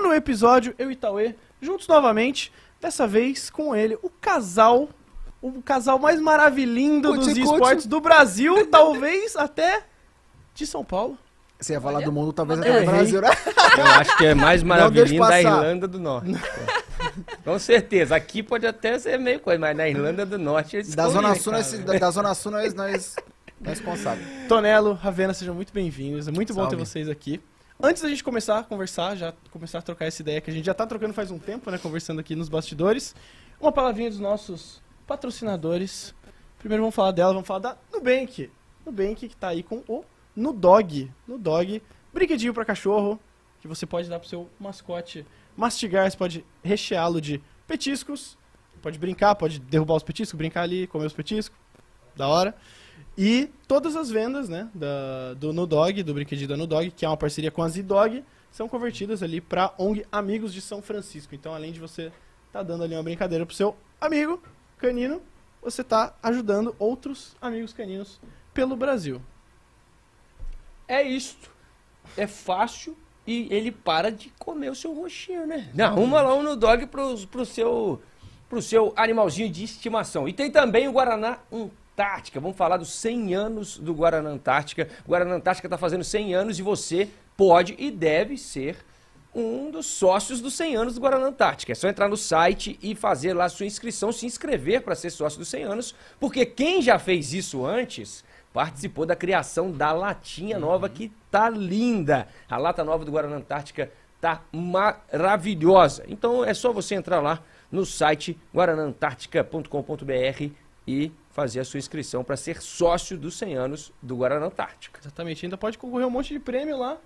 nono episódio, eu e Tauê, juntos novamente. Dessa vez com ele, o casal, o casal mais maravilhindo dos esportes do Brasil, talvez até de São Paulo. Você ia falar Olha, do mundo, talvez mandei até do. Brasil, né? Eu acho que é mais deixa maravilhinho da. Irlanda do Norte. Com certeza. Aqui pode até ser meio coisa, mas na Irlanda do Norte eles Da comem, Zona Sul, nós, da, da Zona Sul nós, nós, nós conseguimos. Tonelo, Ravena, sejam muito bem-vindos. É muito bom Salve. ter vocês aqui. Antes da gente começar a conversar, já começar a trocar essa ideia que a gente já tá trocando faz um tempo, né? Conversando aqui nos bastidores. Uma palavrinha dos nossos patrocinadores. Primeiro vamos falar dela, vamos falar da Nubank. Nubank que tá aí com o Nudog. Nudog, brinquedinho para cachorro, que você pode dar pro seu mascote mastigar, você pode recheá-lo de petiscos, pode brincar, pode derrubar os petiscos, brincar ali, comer os petiscos. Da hora. E todas as vendas, né, da, do Nudog, do brinquedinho da Nudog, que é uma parceria com a Z-Dog, são convertidas ali para ONG Amigos de São Francisco. Então, além de você tá dando ali uma brincadeira pro seu amigo canino, você tá ajudando outros amigos caninos pelo Brasil. É isto. É fácil e ele para de comer o seu roxinho, né? Arruma lá um no dog pro, pro, seu, pro seu animalzinho de estimação. E tem também o Guaraná Antártica. Vamos falar dos 100 anos do Guaraná Antártica. O Guaraná Antártica está fazendo 100 anos e você pode e deve ser um dos sócios dos 100 anos do Guaraná Antártica. É só entrar no site e fazer lá sua inscrição, se inscrever para ser sócio dos 100 anos, porque quem já fez isso antes participou da criação da latinha nova que tá linda. A lata nova do Guaraná Antártica tá maravilhosa. Então é só você entrar lá no site guaranantártica.com.br e fazer a sua inscrição para ser sócio dos 100 anos do Guaraná Antártica. Exatamente. Ainda pode concorrer um monte de prêmio lá.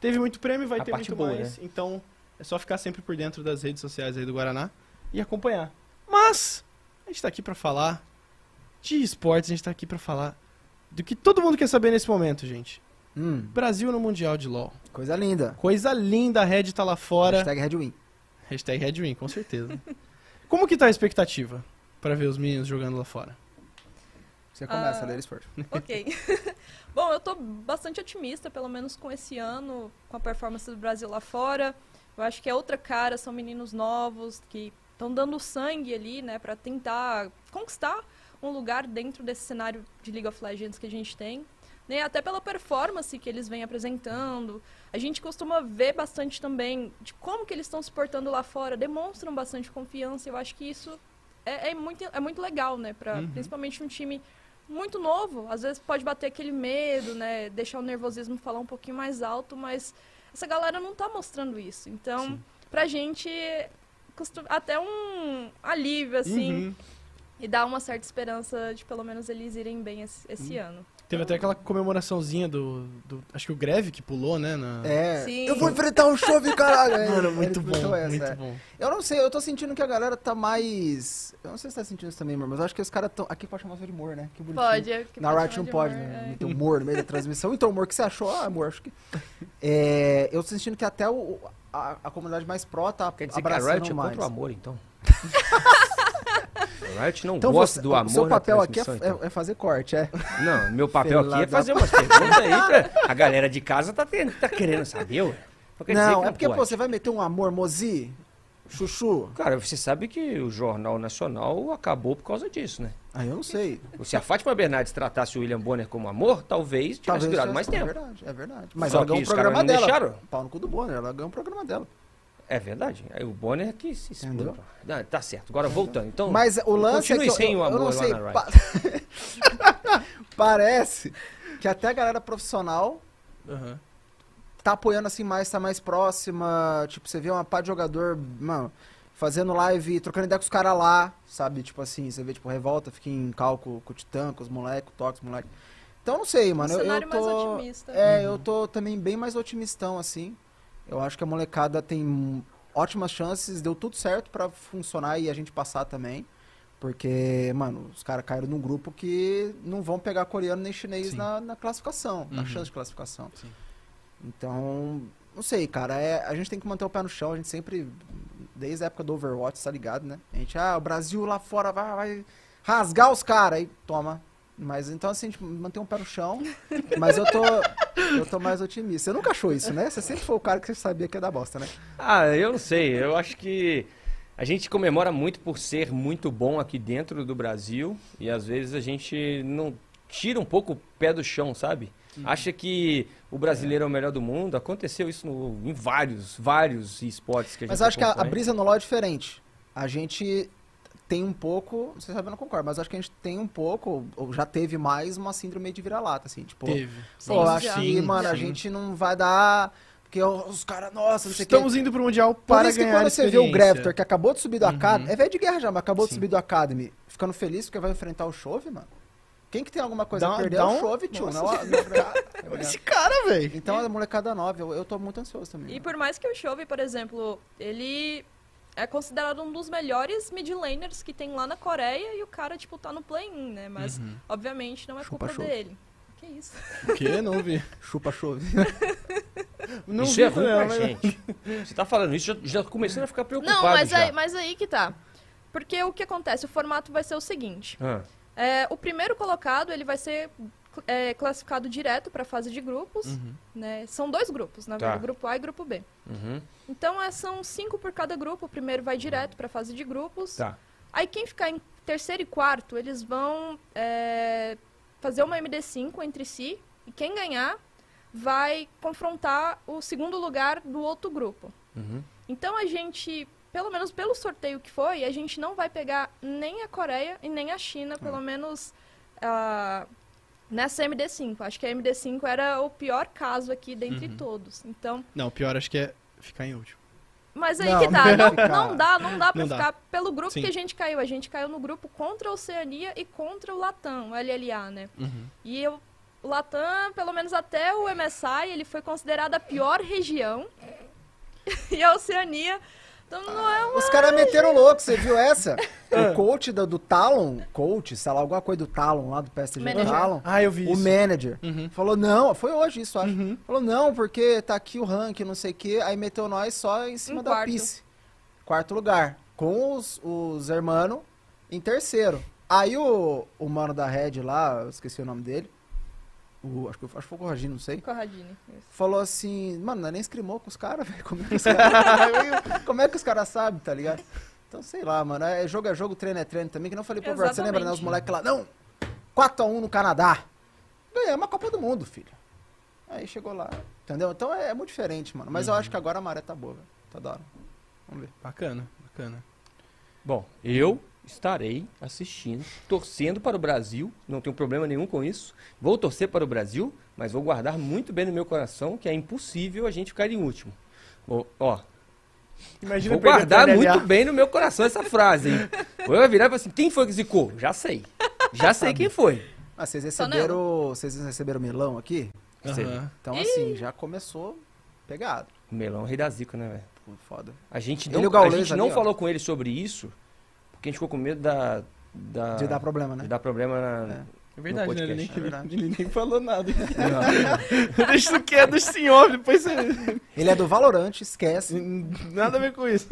Teve muito prêmio, vai A ter muito boa, mais. Então, é só ficar sempre por dentro das redes sociais aí do Guaraná e acompanhar. Mas, a gente tá aqui pra falar de esportes, a gente tá aqui pra falar do que todo mundo quer saber nesse momento, gente. Hum, Brasil no Mundial de LoL. coisa linda. Coisa linda, a Red tá lá fora. Hashtag Redwin. Hashtag Redwin, com certeza. Como que tá a expectativa pra ver os meninos jogando lá fora? Você começa, Ah. a ler esporte. Ok. Bom, eu tô bastante otimista, pelo menos com esse ano, com a performance do Brasil lá fora. Eu acho que é outra cara, são meninos novos que estão dando sangue ali, né, pra tentar conquistar um lugar dentro desse cenário de League of Legends que a gente tem. Né, até pela performance que eles vêm apresentando. A gente costuma ver bastante também de como que eles estão se portando lá fora, demonstram bastante confiança. Eu acho que isso é, é muito, é muito legal, né? Pra, Uhum. Principalmente um time muito novo. Às vezes pode bater aquele medo, né? Deixar o nervosismo falar um pouquinho mais alto, mas essa galera não tá mostrando isso. Então, Sim. pra gente, até um alívio, assim, Uhum. e dá uma certa esperança de pelo menos eles irem bem esse, esse Uhum. ano. Teve até aquela comemoraçãozinha do, do- Acho que o Greve que pulou, né? na- É. Sim. Eu vou enfrentar o chove, caralho. É, Mano, muito bom, essa, muito é. bom. Eu não sei, eu tô sentindo que a galera tá mais. Eu não sei se tá sentindo isso também, amor, mas eu acho que os caras tão. Aqui pode chamar de humor, né? Que bonitinho. Pode. é que Na pode Riot não de pode, humor, né? é. Muito humor no meio da transmissão. Então, o que você achou? Ah, amor, acho que. É, eu tô sentindo que até o, a, a comunidade mais pró tá Quer dizer que a abraçando Riot é mais. contra o amor, então? Riot não Então, gosta você, do amor seu papel aqui é, transmissão, então. é- é fazer corte, é. Não, meu papel aqui é fazer umas perguntas aí pra... A galera de casa tá, tendo- tá querendo saber, ué. Não, é porque, pô, você vai meter um amor, Mozi, Chuchu. Cara, você sabe que o Jornal Nacional acabou por causa disso, né? Ah, eu não sei. Se a Fátima Bernardes tratasse o William Bonner como amor, talvez tivesse Talvez durado mais É tempo. verdade, é verdade. Mas Só ela ganhou um programa dela. deixaram. Pau no cu do Bonner, ela ganhou um programa dela. É verdade. Aí o Bonner é que se Entendeu? expõe. Ah, tá certo. Agora voltando. Então, Mas o lance é que continue eu, sem eu, o eu amor não lá sei, na pa- parece que até a galera profissional Aham. tá apoiando assim mais, tá mais próxima. Tipo, você vê uma pá de jogador, mano, fazendo live, trocando ideia com os caras lá, sabe? Tipo assim, você vê, tipo, revolta, fica em cálculo com o Titã, com os moleques, com o Tox, moleque. Então não sei, mano. um eu- eu, cenário mais tô. otimista. É, eu tô também bem mais otimistão, assim. Eu acho que a molecada tem ótimas chances, deu tudo certo pra funcionar e a gente passar também. Porque, mano, os caras caíram num grupo que não vão pegar coreano nem chinês Sim. na, na classificação, na Uhum. chance de classificação. Sim. Então, não sei, cara. É, a gente tem que manter o pé no chão. A gente sempre, desde a época do Overwatch, tá ligado, né? A gente, ah, o Brasil lá fora vai, vai rasgar os caras. Aí toma Mas então, assim, tipo, manter um pé no chão. Mas eu tô, eu tô mais otimista. Você nunca achou isso, né? Você sempre foi o cara que você sabia que ia dar bosta, né? Ah, eu não sei. Eu acho que a gente comemora muito por ser muito bom aqui dentro do Brasil e às vezes a gente não tira um pouco o pé do chão, sabe? Uhum. Acha que o brasileiro é. o melhor do mundo. Aconteceu isso no- em vários, vários esportes que a gente Mas acho que a, a acompanha. brisa no LoL é diferente. A gente tem um pouco, não sei se eu não concordo, mas acho que a gente tem um pouco, ou já teve mais, uma síndrome de vira-lata, assim, tipo... Teve. Pô, eu Sim, acho que, Sim, mano, a sim. gente não vai dar... Porque os caras, nossa, não sei o que... Estamos indo pro Mundial Por para isso que ganhar quando você vê o. Grafter, que acabou de subir do Uhum. Academy, é velho de guerra já, mas acabou de Sim. subir do Academy, ficando feliz porque vai enfrentar o Chove, mano. Quem que tem alguma coisa Dá a perder dá é um- o Chove, tio. Não, não, Esse cara, velho. então é molecada nova, eu, eu tô muito ansioso também. E por mais que o Chove, por exemplo, ele é considerado um dos melhores mid laners que tem lá na Coreia e o cara, tipo, tá no play-in, né? Mas, Uhum. obviamente, não é Chupa culpa Chove. dele. Que isso? O quê? Não vi. Chupa Chove. Não isso vi é ruim pra mas- gente. Você tá falando isso, já, já começando a ficar preocupado Não, mas já. aí, mas aí que tá. Porque o que acontece? O formato vai ser o seguinte. Ah, É, o primeiro colocado, ele vai ser é, classificado direto para a fase de grupos. Uhum. Né? São dois grupos, na Tá. verdade, grupo A e grupo B. uhum, Então, é, são cinco por cada grupo. O primeiro vai direto para a fase de grupos. tá. Aí, quem ficar em terceiro e quarto, eles vão é, fazer uma MD5 entre si. E quem ganhar vai confrontar o segundo lugar do outro grupo. Uhum. Então, a gente, pelo menos pelo sorteio que foi, a gente não vai pegar nem a Coreia e nem a China, pelo menos ah, nessa MD5. Acho que a MD5 era o pior caso aqui dentre Uhum. todos. Então, Não, o pior acho que é ficar em último. mas aí Não, que tá, não não, dá, não dá pra Não dá. ficar pelo grupo Sim. que a gente caiu. A gente caiu no grupo contra a Oceania e contra o Latam, o LLA, né? Uhum. E eu, o Latam, pelo menos até o MSI, ele foi considerado a pior região. e a Oceania, então não é uma... Os caras meteram louco, você viu essa? O coach do, do Talon, coach, sei lá, alguma coisa do Talon lá do PSG do Manager. Talon. Ah, eu vi O isso. manager Uhum. falou, não, foi hoje isso, acho. Uhum. Falou, não, porque tá aqui o ranking, não sei o quê. Aí meteu nós só em cima Em da quarto. pisse. Quarto lugar. Com os, os hermanos em terceiro. Aí o, o mano da Red lá, eu esqueci o nome dele. O, acho, que, acho que foi o Corragino, não sei. Corradini. Falou assim, mano, nós nem escrimou com os caras, velho. Como é que os caras como é que os caras sabem, tá ligado? Então, sei lá, mano. É jogo é jogo, treino é treino também. Que não falei pro Vert, você lembra, né? Os moleques lá, não, 4x1 no Canadá. Ganhamos a Copa do Mundo, filho. Aí chegou lá, entendeu? Então é, é muito diferente, mano. Mas eu acho que agora a maré tá boa, velho. Tá da hora. Vamos ver. Bacana, bacana. Bom, eu estarei assistindo, torcendo para o Brasil, não tenho problema nenhum com isso. Vou torcer para o Brasil, mas vou guardar muito bem no meu coração que é impossível a gente ficar em último. Vou- ó, Imagina vou guardar muito bem no meu coração essa frase, hein? Eu vou virar e falar assim, quem foi que zicou? Já sei. Já sei quem foi. Ah, vocês receberam. Vocês receberam melão aqui? Aham. Então, assim, já começou pegado. O melão é o rei da zica, né, velho? Pô, foda. A gente não, a gente ali, não ó. falou com ele sobre isso, porque a gente ficou com medo da... da De dar problema, né? de dar problema na... É. É verdade, né? Ele nem, é verdade. ele nem falou nada. Deixa isso quieto, senhor. Depois você... Ele é do Valorant, esquece. Nada a ver com isso.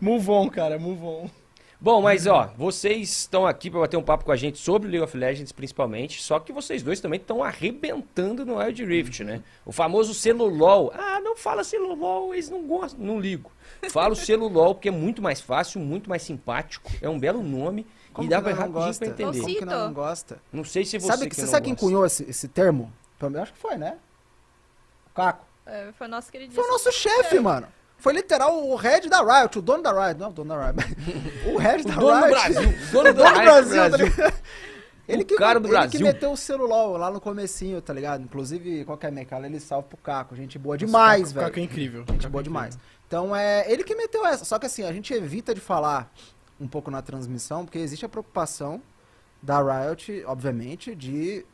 Move on, cara. Move on. Bom, mas ó, vocês estão aqui para bater um papo com a gente sobre o League of Legends, principalmente. Só que vocês dois também estão arrebentando no Wild Rift, né? O famoso selo LOL. Ah, não fala selo LOL, eles não gostam, não ligo. Fala o selo LOL porque é muito mais fácil, muito mais simpático. É um belo nome Como e dá não rapidinho gosta? pra entender. Como que não gosta? Não sei se você sabe que você não sabe quem cunhou esse, esse termo? Acho que foi, né? O Caco. É, foi nosso queridíssimo. Foi o nosso chefe, mano. Foi literal o head da Riot, o dono da Riot. Não, o dono da Riot. mas o head da O dono do Riot. Brasil. O dono do dono do Brasil. Brasil, tá ligado? Ele O que, cara do ele Brasil. que meteu o celular lá no comecinho, tá ligado? Inclusive, qualquer mecala, ele salva pro Caco. Gente boa demais, O velho. Caco é incrível. Gente Caco boa é demais. Então é ele que meteu essa. Só que assim, a gente evita de falar um pouco na transmissão, porque existe a preocupação da Riot, obviamente, de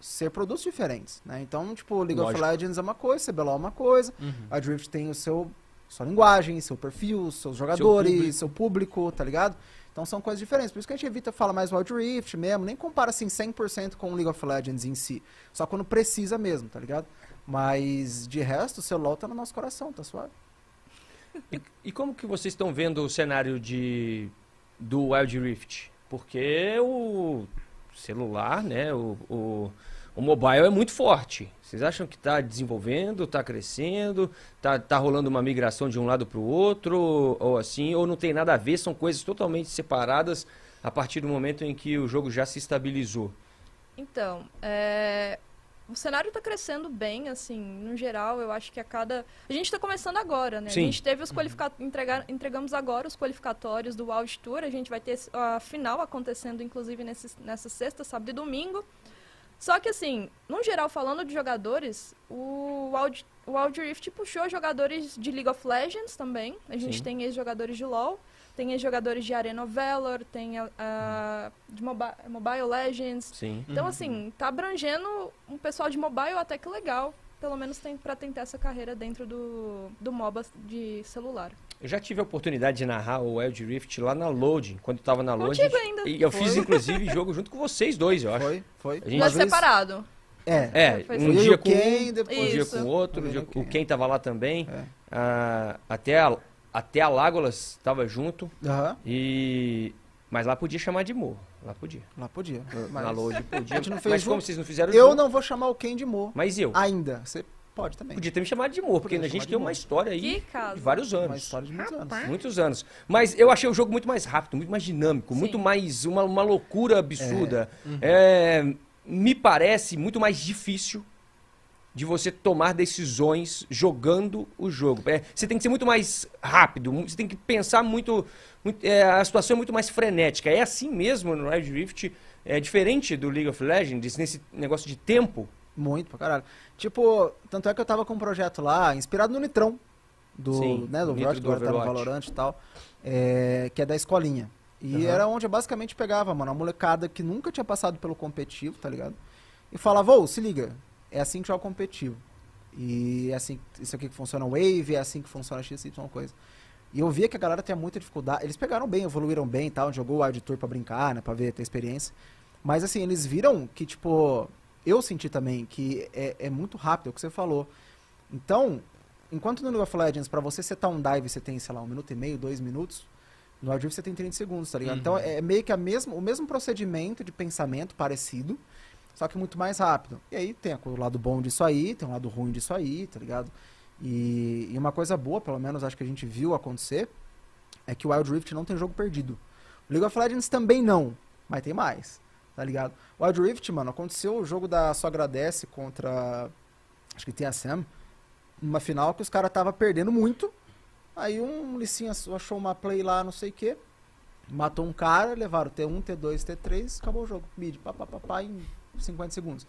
ser produtos diferentes, né? Então, tipo, League Lógico. of Legends é uma coisa, CBLOL é uma coisa, Uhum. a Drift tem o seu sua linguagem, seu perfil, seus jogadores, seu público. tá ligado? Então são coisas diferentes. Por isso que a gente evita falar mais Wild Rift mesmo, nem compara assim 100% com o League of Legends em si. Só quando precisa mesmo, tá ligado? Mas de resto, o seu LoL tá no nosso coração, tá suave. E, e como que vocês estão vendo o cenário de do Wild Rift? Porque o celular, né? O, o, o mobile é muito forte. Vocês acham que está desenvolvendo, está crescendo, está tá rolando uma migração de um lado para o outro, ou assim, ou não tem nada a ver, são coisas totalmente separadas a partir do momento em que o jogo já se estabilizou? Então, é, o cenário está crescendo bem, assim, no geral, eu acho que a cada... A gente está começando agora, né? Sim. A gente teve os qualificatórios, entregamos agora os qualificatórios do Wild Tour, a gente vai ter a final acontecendo, inclusive, nesse, nessa sexta, sábado e domingo. Só que, assim, no geral, falando de jogadores, o Wild, o Wild Rift puxou jogadores de League of Legends também. A gente Sim. tem ex-jogadores de LoL, tem ex-jogadores de Arena of Valor, tem a, a- de Mobi Mobile Legends, Sim. então, assim, tá abrangendo um pessoal de mobile até que legal. Pelo menos tem pra tentar essa carreira dentro do, do MOBA de celular. Eu já tive a oportunidade de narrar o Wild Rift lá na Loading, quando eu tava na Loading. Contigo ainda. E eu Foi. fiz, inclusive, jogo junto com vocês dois, eu acho. Foi, foi. A gente- vez- separado. É. É, Foi um dia o com Ken, um, depois... um dia com o outro, Um dia- o Ken tava lá também. É. Ah, até, a, até a Lágolas tava junto. Aham, E... Mas lá podia chamar de Mo. Lá podia. lá podia. Na Mas Load podia. A gente não fez Mas como vocês não fizeram eu junto, não vou chamar o Ken de Mo Mas eu. ainda. Você pode também. Podia ter me chamado de Mo, porque a gente tem uma história aí Que caso. de vários Uma anos. história de muitos anos. Muitos anos. Mas eu achei o jogo muito mais rápido, muito mais dinâmico, Sim. muito mais. Uma, uma loucura absurda. É, me parece muito mais difícil de você tomar decisões jogando o jogo. É, você tem que ser muito mais rápido, você tem que pensar muito. muito- é, a situação é muito mais frenética. É assim mesmo no Wild Rift. É diferente do League of Legends, nesse negócio de tempo. Muito pra caralho. Tipo, tanto é que eu tava com um projeto lá, inspirado no Nitrão. Do, Sim, né, do Overwatch, do que agora tá no Overwatch. Valorant e tal. é, que é da escolinha. E Aham. era onde eu basicamente pegava, mano, a molecada que nunca tinha passado pelo competitivo, tá ligado? E falava, ô, se liga, é assim que joga competitivo. E é assim, isso aqui que funciona o Wave, é assim que funciona XY coisa. E eu via que a galera tinha muita dificuldade. Eles pegaram bem, evoluíram bem e tal, jogou o Wild Tour pra brincar, né, pra ver, ter experiência. Mas assim, eles viram que, tipo, eu senti também que é, é muito rápido, é o que você falou. Então, enquanto no League of Legends, pra você setar um dive, você tem, sei lá, um minuto e meio, dois minutos, no Wild Rift você tem 30 segundos, tá ligado? Uhum. Então é meio que a mesmo, o mesmo procedimento de pensamento parecido, só que muito mais rápido. E aí tem o lado bom disso aí, tem o lado ruim disso aí, tá ligado? E, e uma coisa boa, pelo menos acho que a gente viu acontecer, é que o Wild Rift não tem jogo perdido. O League of Legends também não, mas tem mais, tá ligado? O Wild Rift, mano, aconteceu o jogo da Só Agradece contra, acho que TSM, uma final que os caras tava perdendo muito, aí um licinha achou uma play lá, não sei o que, matou um cara, levaram T1, T2, T3, acabou o jogo, mid, pá, pá, pá, pá, em 50 segundos.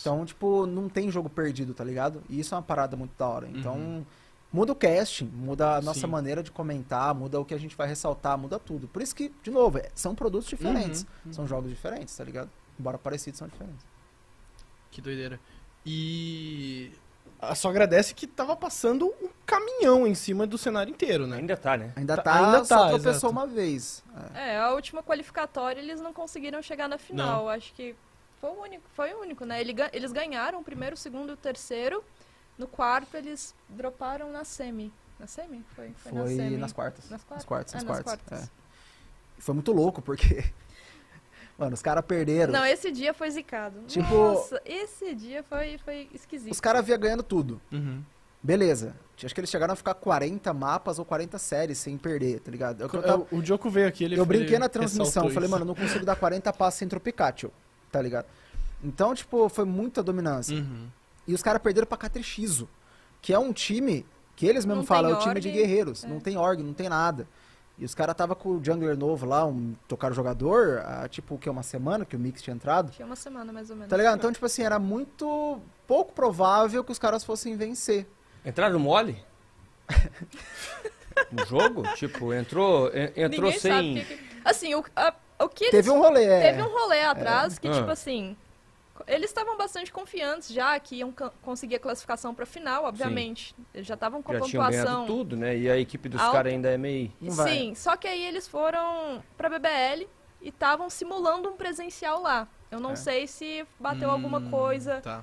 Então, tipo, não tem jogo perdido, tá ligado? E isso é uma parada muito da hora. Então, Uhum. Muda o casting, muda a nossa Sim. maneira de comentar, muda o que a gente vai ressaltar, muda tudo. Por isso que, de novo, é- são produtos diferentes. Uhum, São jogos diferentes, tá ligado? Embora parecidos, são diferentes. Que doideira. E. Só agradece que tava passando um caminhão em cima do cenário inteiro, né? Ainda tá, né? Ainda Tá- tá, ainda só tá, tropeçou exato. uma vez. É. É, a última qualificatória eles não conseguiram chegar na final. Acho que foi o único, foi o único, né? Eles ganharam o primeiro, o segundo e o terceiro. No quarto eles droparam na semi. Na semi? Foi, foi, na Foi semi. nas quartas. Nas quartas? Nas quartas, Ah, nas quartas. quartas. é. Foi muito louco, porque... Mano, os caras perderam. Não, esse dia foi zicado. Tipo- Nossa, esse dia foi, foi esquisito. Os caras vinham ganhando tudo. Uhum. Beleza. Acho que eles chegaram a ficar 40 mapas ou 40 séries sem perder, tá ligado? O que eu É, O Diogo veio aqui, ele eu brinquei na transmissão, falei, isso. mano, eu não consigo dar 40 passos sem Tropicacho, tá ligado? Então, tipo, foi muita dominância. Uhum. E os caras perderam pra Catrixizo, que é um time que eles mesmos Não falam, é o time de guerreiros. é. Não tem org, não tem nada. E os caras tava com o jungler novo lá, um tocaram jogador, há, tipo, o que, uma semana que o Mix tinha entrado. Tinha uma semana mais ou menos. Tá ligado? Então, tipo assim, era muito pouco provável que os caras fossem vencer. Entraram mole? no jogo? Tipo, entrou, en- entrou Ninguém sem. o que. Assim, o, a- o que eles Teve um rolê, é. Teve um rolê atrás que, Ah. tipo assim, eles estavam bastante confiantes já que iam conseguir a classificação pra final, obviamente. Eles já estavam com a Já ganhado pontuação. tudo, né? E a equipe dos caras ainda é meio. Não vai. Sim, só que aí eles foram pra BBL e estavam simulando um presencial lá. Eu não É. sei se bateu alguma Hum, coisa, Tá.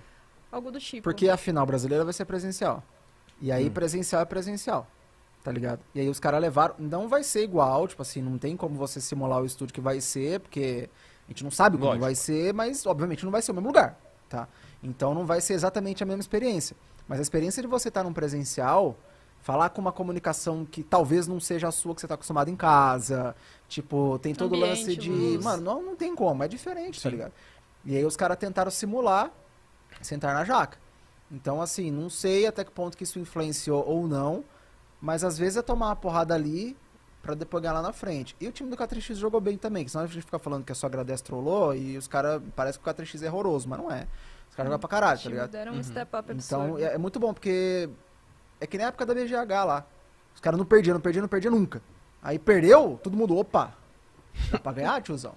algo do tipo. Porque a final brasileira vai ser presencial. E aí Hum. presencial é presencial. Tá ligado? E aí os caras levaram. Não vai ser igual, tipo assim, não tem como você simular o estúdio que vai ser, porque gente não sabe como Lógico. vai ser, mas obviamente não vai ser o mesmo lugar, tá? Então não vai ser exatamente a mesma experiência. Mas a experiência de você estar num presencial, falar com uma comunicação que talvez não seja a sua que você está acostumado em casa, tipo, tem todo o lance de, luz. mano, não, não tem como, é diferente, tá Sim. ligado? E aí os caras tentaram simular sentar na jaca. Então, assim, não sei até que ponto que isso influenciou ou não, mas às vezes é tomar uma porrada ali pra depois ganhar lá na frente. E o time do K3X jogou bem também, que senão a gente fica falando que a sua agradece trollou e os caras, parece que o K3X é horroroso, mas não é. Os caras jogam pra caralho, tá ligado? Deram um step up Então é, é muito bom, porque é que nem a época da BGH lá. Os caras não perdiam, não perdiam, não perdiam nunca. Aí perdeu, todo mundo, opa, dá pra ganhar, tiozão?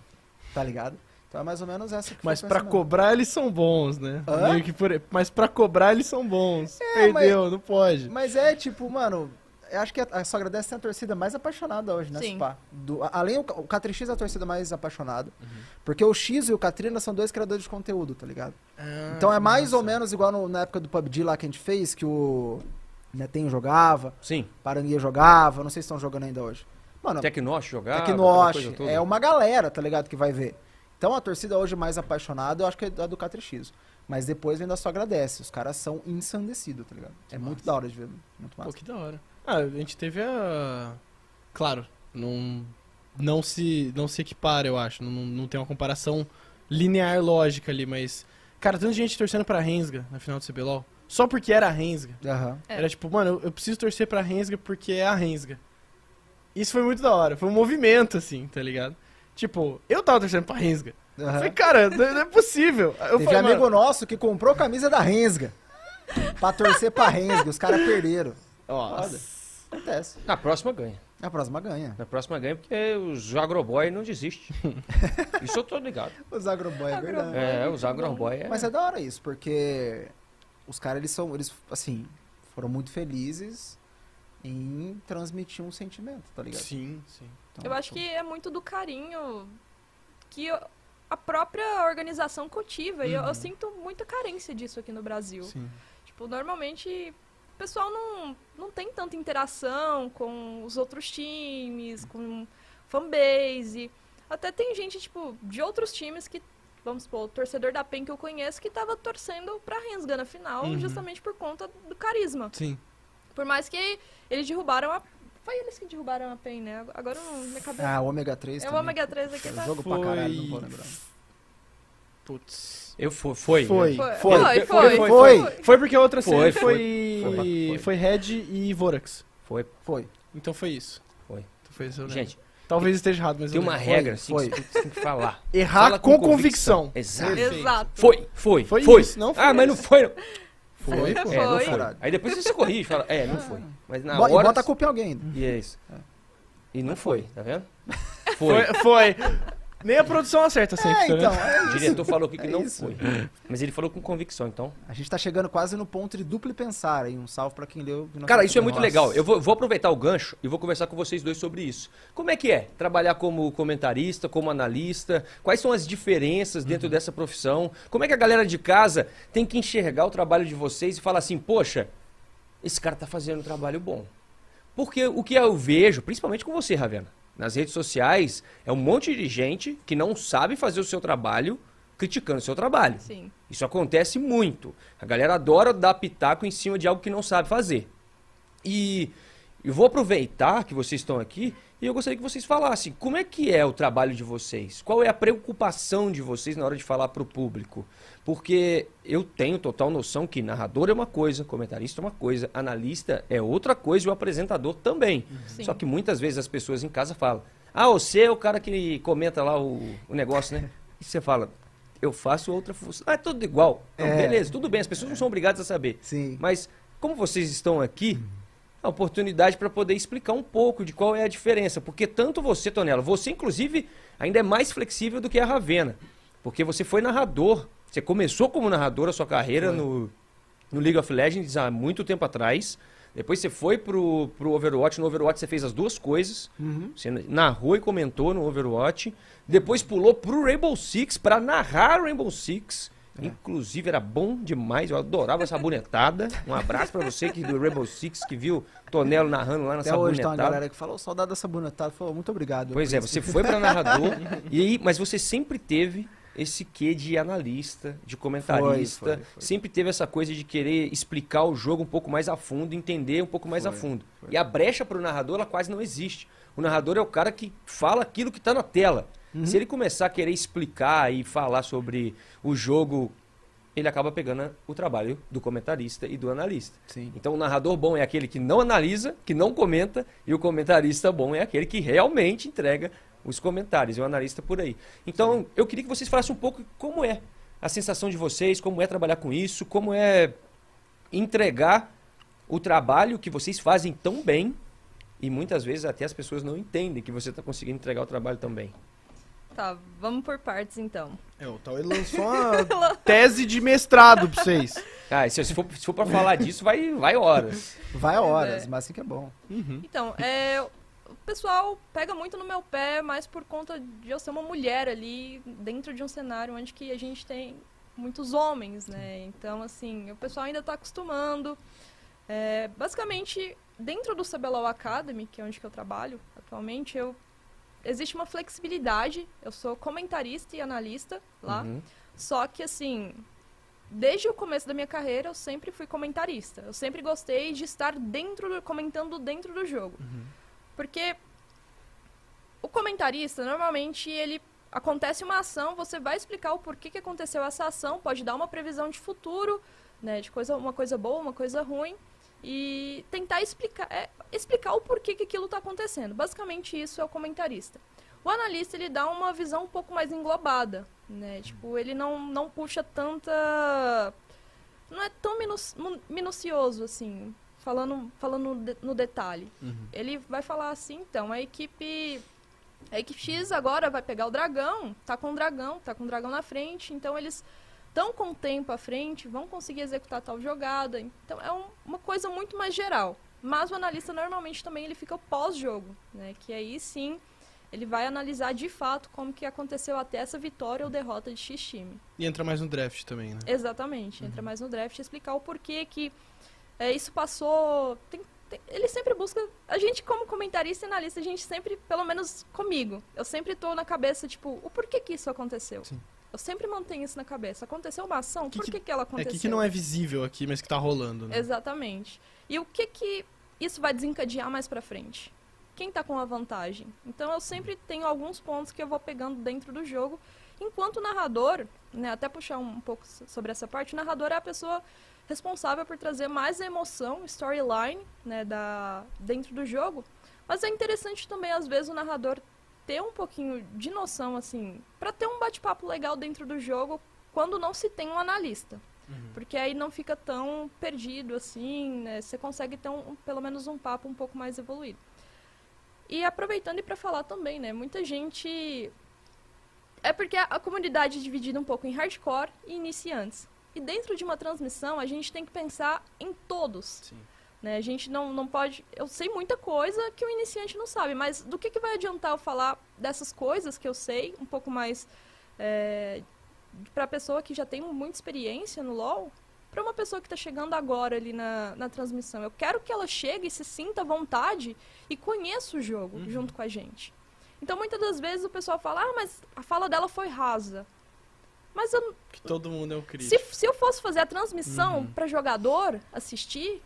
Tá ligado? Então é mais ou menos essa que Mas pra cobrar eles são bons, né? Hã? Meio que por... Mas pra cobrar eles são bons. É, Perdeu, não pode. Mas é tipo, mano, acho que a, a Sogra Dessa tem a torcida mais apaixonada hoje, né? Sim. Spa? Do, a- além o, o K3X é a torcida mais apaixonada. Uhum. Porque o X e o Katrina são dois criadores de conteúdo, tá ligado? Ah, então é mais ou menos igual no- na época do PUBG lá que a gente fez, que o Netinho jogava, Sim. Paranguia jogava, não sei se estão jogando ainda hoje. Mano, Tecnosh jogava. Tecnosh, é uma galera, tá ligado, que vai ver. Então a torcida hoje mais apaixonada, eu acho que é a do K3X. Mas depois vem da só agradece. Os caras são ensandecidos, tá ligado? é muito massa. da hora de ver. Muito Pô, massa. que da hora. Ah, a gente teve a. Claro, não, não, se, não se equipara, eu acho. Não, não tem uma comparação linear lógica ali, mas. Cara, tanta gente torcendo pra Rensga na final do CBLOL. Só porque era a Rensga. Aham. É. Era tipo, mano, eu, eu preciso torcer pra Rensga porque é a Rensga. Isso foi muito da hora. Foi um movimento, assim, tá ligado? Tipo, eu tava torcendo pra Rensga. Eu aham. falei, cara, não, não é possível. Eu Teve falei, amigo mano, nosso que comprou camisa da Rensga. pra torcer pra Rensga. Os caras perderam. Foda. Acontece. Na próxima ganha. A próxima ganha. Na próxima ganha, porque os agroboy não desistem. Isso eu tô ligado. Os agroboy é verdade. É, os agroboy é. Mas é da hora isso, porque os caras, eles são, eles, assim, foram muito felizes em transmitir um sentimento, tá ligado? Sim, sim. Então, Eu acho que é muito do carinho que eu- a própria organização cultiva. E eu, Uhum. eu sinto muita carência disso aqui no Brasil. sim. Tipo, normalmente o pessoal não, não tem tanta interação com os outros times, com fanbase. Até tem gente, tipo, de outros times que, vamos supor, o torcedor da PEN que eu conheço, que tava torcendo pra Rensga na final, Uhum. justamente por conta do carisma. Sim. Por mais que eles derrubaram a. Foi eles que derrubaram a PEN, né? Agora não me cabeça. Ah, o ômega 3 é o também. Ômega 3 aqui, tá? Jogo pra caralho, não vou Foi- lembrar. Putz. Eu fui. Foi. Foi. Foi, Foi. foi, Foi, foi. foi. Foi porque a outra Foi, série foi. foi. Red e Vorax. Foi. Foi. Então foi isso. Foi. Então foi isso. Gente, Talvez esteja errado, mas tem eu uma lembro. regra assim foi. que você tem que falar. Errar Fala com, convicção. Exato. Perfeito. Exato. Foi, foi, Foi foi. isso, não foi ah, mas não foi. Não. Foi, pô. É, não Foi. foi. Aí depois você se corrige e fala, é, não foi. Mas na Bo- hora... E bota a culpa em alguém. ainda. E é isso. E não foi, tá vendo? Foi. Foi. foi. Nem a produção acerta sempre, É, tá então, é O diretor falou aqui que É não isso. foi. Mas ele falou com convicção, então. A gente tá chegando quase no ponto de duplo pensar aí. Um salve pra quem leu. Cara, isso é muito Nossa. legal. Eu vou, vou aproveitar o gancho e vou conversar com vocês dois sobre isso. Como é que é trabalhar como comentarista, como analista? Quais são as diferenças dentro dessa profissão? Como é que a galera de casa tem que enxergar o trabalho de vocês e falar assim, poxa, esse cara tá fazendo um trabalho bom? Porque o que eu vejo, principalmente com você, Ravena, nas redes sociais, é um monte de gente que não sabe fazer o seu trabalho criticando o seu trabalho. Sim. Isso acontece muito. A galera adora dar pitaco em cima de algo que não sabe fazer. E eu vou aproveitar que vocês estão aqui e eu gostaria que vocês falassem como é que é o trabalho de vocês? Qual é a preocupação de vocês na hora de falar para o público? Porque eu tenho total noção que narrador é uma coisa, comentarista é uma coisa, analista é outra coisa e o apresentador também. Sim. Só que muitas vezes as pessoas em casa falam: Ah, você é o cara que comenta lá o, o negócio, né? E você fala: Eu faço outra função. Ah, é tudo igual. Não, É. Beleza, tudo bem, as pessoas não são obrigadas a saber. Sim. Mas, como vocês estão aqui, a oportunidade para poder explicar um pouco de qual é a diferença. Porque tanto você, Tonela, você inclusive ainda é mais flexível do que a Ravena. Porque você foi narrador. Você começou como narrador a sua carreira no, no League of Legends há muito tempo atrás. Depois você foi pro, pro Overwatch. No Overwatch você fez as duas coisas. Uhum. Você narrou e comentou no Overwatch. Depois pulou pro Rainbow Six para narrar Rainbow Six. É. Inclusive, era bom demais. Eu adorava essa sabonetada. Um abraço pra você que do Rainbow Six que viu Tonelo narrando lá na Até hoje tem uma galera que falou, saudade da sabonetada. Falou, muito obrigado. Pois é, isso." você foi pra narrador, e aí, mas você sempre teve esse quê de analista, de comentarista, Foi, foi, foi. sempre teve essa coisa de querer explicar o jogo um pouco mais a fundo, entender um pouco mais a fundo. E a brecha para o narrador, ela quase não existe. O narrador é o cara que fala aquilo que está na tela. Uhum. Se ele começar a querer explicar e falar sobre o jogo, ele acaba pegando o trabalho do comentarista e do analista. Sim. Então o narrador bom é aquele que não analisa, que não comenta, e o comentarista bom é aquele que realmente entrega os comentários, e o analista por aí. Então eu queria que vocês falassem um pouco como é a sensação de vocês, como é trabalhar com isso, como é entregar o trabalho que vocês fazem tão bem, e muitas vezes até as pessoas não entendem que você está conseguindo entregar o trabalho tão bem. Tá, vamos por partes então. É, o tal ele lançou uma tese de mestrado pra vocês. Ah, se, se for, se for para falar disso, vai, vai horas. Vai horas, é. mas assim que é bom. Uhum. Então, é, o pessoal pega muito no meu pé, mas por conta de eu ser uma mulher ali dentro de um cenário onde que a gente tem muitos homens, né? Então, assim, o pessoal ainda está acostumando. É, basicamente, dentro do CBLOL Academy, que é onde que eu trabalho atualmente, eu existe uma flexibilidade. Eu sou comentarista e analista lá. Uhum. Só que assim, desde o começo da minha carreira, eu sempre fui comentarista. Eu sempre gostei de estar dentro, do- comentando dentro do jogo. Porque o comentarista, normalmente, ele acontece uma ação, você vai explicar o porquê que aconteceu essa ação, pode dar uma previsão de futuro, né, de coisa, uma coisa boa, uma coisa ruim, e tentar explicar, é, explicar o porquê que aquilo está acontecendo. Basicamente, isso é o comentarista. O analista, ele dá uma visão um pouco mais englobada, né? Tipo, ele não, não puxa tanta... Não é tão minu- minucioso, assim, falando, falando de- no detalhe. Ele vai falar assim, então, a equipe... A equipe X agora vai pegar o dragão, tá com o dragão, tá com o dragão na frente, então eles estão com o tempo à frente, vão conseguir executar tal jogada. Então é um- uma coisa muito mais geral. Mas o analista normalmente também ele fica pós-jogo, né? Que aí sim ele vai analisar de fato como que aconteceu até essa vitória ou derrota de X time. E entra mais no draft também, né? Exatamente. Entra mais no draft e explicar o porquê que é, isso passou. Tem- tem- ele sempre busca. A gente, como comentarista e analista, a gente sempre, pelo menos comigo, eu sempre tô na cabeça, tipo, o porquê que isso aconteceu. Sim. Eu sempre mantenho isso na cabeça. Aconteceu uma ação, Que por que- que, que ela É aconteceu? que, que não é visível aqui, mas que tá rolando, né? Exatamente. E o que que isso vai desencadear mais pra frente? Quem tá com a vantagem? Então eu sempre tenho alguns pontos que eu vou pegando dentro do jogo. Enquanto o narrador, né, até puxar um pouco so- sobre essa parte, o narrador é a pessoa responsável por trazer mais emoção, storyline, né, da, dentro do jogo. Mas é interessante também, às vezes, o narrador ter um pouquinho de noção, assim, pra ter um bate-papo legal dentro do jogo quando não se tem um analista. Porque aí não fica tão perdido assim, né? Você consegue ter um, um- pelo menos um papo um pouco mais evoluído. E aproveitando e para falar também, né? Muita gente é porque a, a comunidade é dividida um pouco em hardcore e iniciantes. E dentro de uma transmissão, a gente tem que pensar em todos. Sim. Né? A gente não, não pode. Eu sei muita coisa que o iniciante não sabe, mas do que, que vai adiantar eu falar dessas coisas que eu sei, um pouco mais é, para pessoa que já tem muita experiência no LoL, para uma pessoa que está chegando agora ali na, na transmissão. Eu quero que ela chegue e se sinta à vontade e conheça o jogo junto com a gente. Então, muitas das vezes o pessoal fala, ah, mas a fala dela foi rasa. Mas eu, Que todo mundo é o crítico. se, se eu fosse fazer a transmissão para jogador assistir,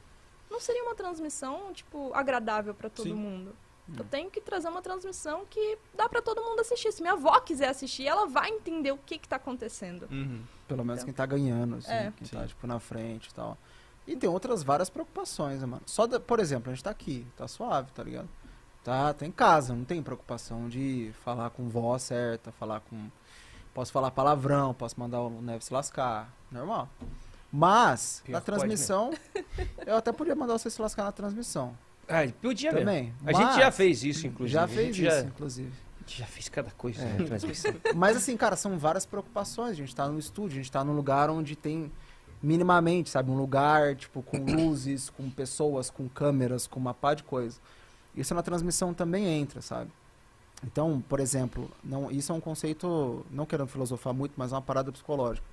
não seria uma transmissão, tipo, agradável para todo Sim. mundo. Eu tenho que trazer uma transmissão que dá para todo mundo assistir. Se minha avó quiser assistir, ela vai entender o que que tá acontecendo. Uhum. Pelo menos Então. quem tá ganhando, assim, É. quem Sim. tá, tipo, na frente e tal. E tem outras várias preocupações, né, mano? Só, da- por exemplo, a gente tá aqui, tá suave, tá ligado? Tá, tá em casa, não tem preocupação de falar com voz certa, falar com... Posso falar palavrão, posso mandar o Neves se lascar, normal. Mas, Pior na transmissão, eu até podia mandar você se lascar na transmissão. Ah, podia mesmo. Também. A gente já fez isso, inclusive. Já fez isso, Já, inclusive. a gente já fez cada coisa É. transmissão. Mas assim, cara, são várias preocupações. A gente tá no estúdio, a gente tá num lugar onde tem minimamente, sabe, um lugar, tipo, com luzes, com pessoas, com câmeras, com uma pá de coisa. Isso na transmissão também entra, sabe? Então, por exemplo, não, isso é um conceito, não querendo filosofar muito, mas é uma parada psicológica.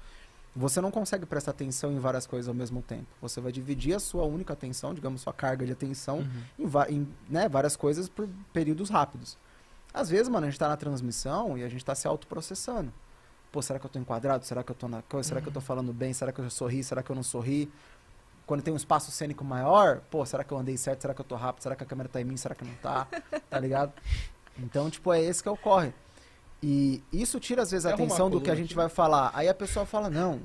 Você não consegue prestar atenção em várias coisas ao mesmo tempo. Você vai dividir a sua única atenção, digamos, sua carga de atenção, Uhum. em, em, né, várias coisas por períodos rápidos. Às vezes, mano, a gente tá na transmissão e a gente tá se autoprocessando. Pô, será que eu tô enquadrado? Será que eu tô na coisa? Será que eu tô falando bem? Será que eu sorri? Será que eu não sorri? Quando tem um espaço cênico maior, pô, será que eu andei certo? Será que eu tô rápido? Será que a câmera tá em mim? Será que não tá? Tá ligado? Então, tipo, é esse que ocorre. E isso tira, às vezes, a É atenção do que a gente aqui. vai falar. Aí a pessoa fala, não,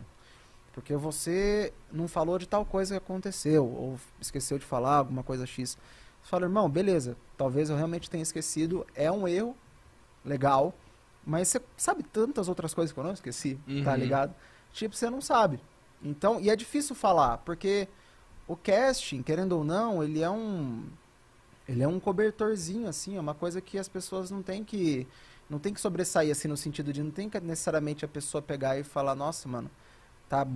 porque você não falou de tal coisa que aconteceu, ou esqueceu de falar alguma coisa X. Você fala, irmão, beleza, talvez eu realmente tenha esquecido, é um erro, legal, mas você sabe tantas outras coisas que eu não esqueci, tá Uhum. ligado? Tipo, você não sabe. Então, e é difícil falar, porque o casting, querendo ou não, ele é um ele é um cobertorzinho assim, é uma coisa que as pessoas não têm que não tem que sobressair assim no sentido de não tem que necessariamente a pessoa pegar e falar, nossa, mano, tá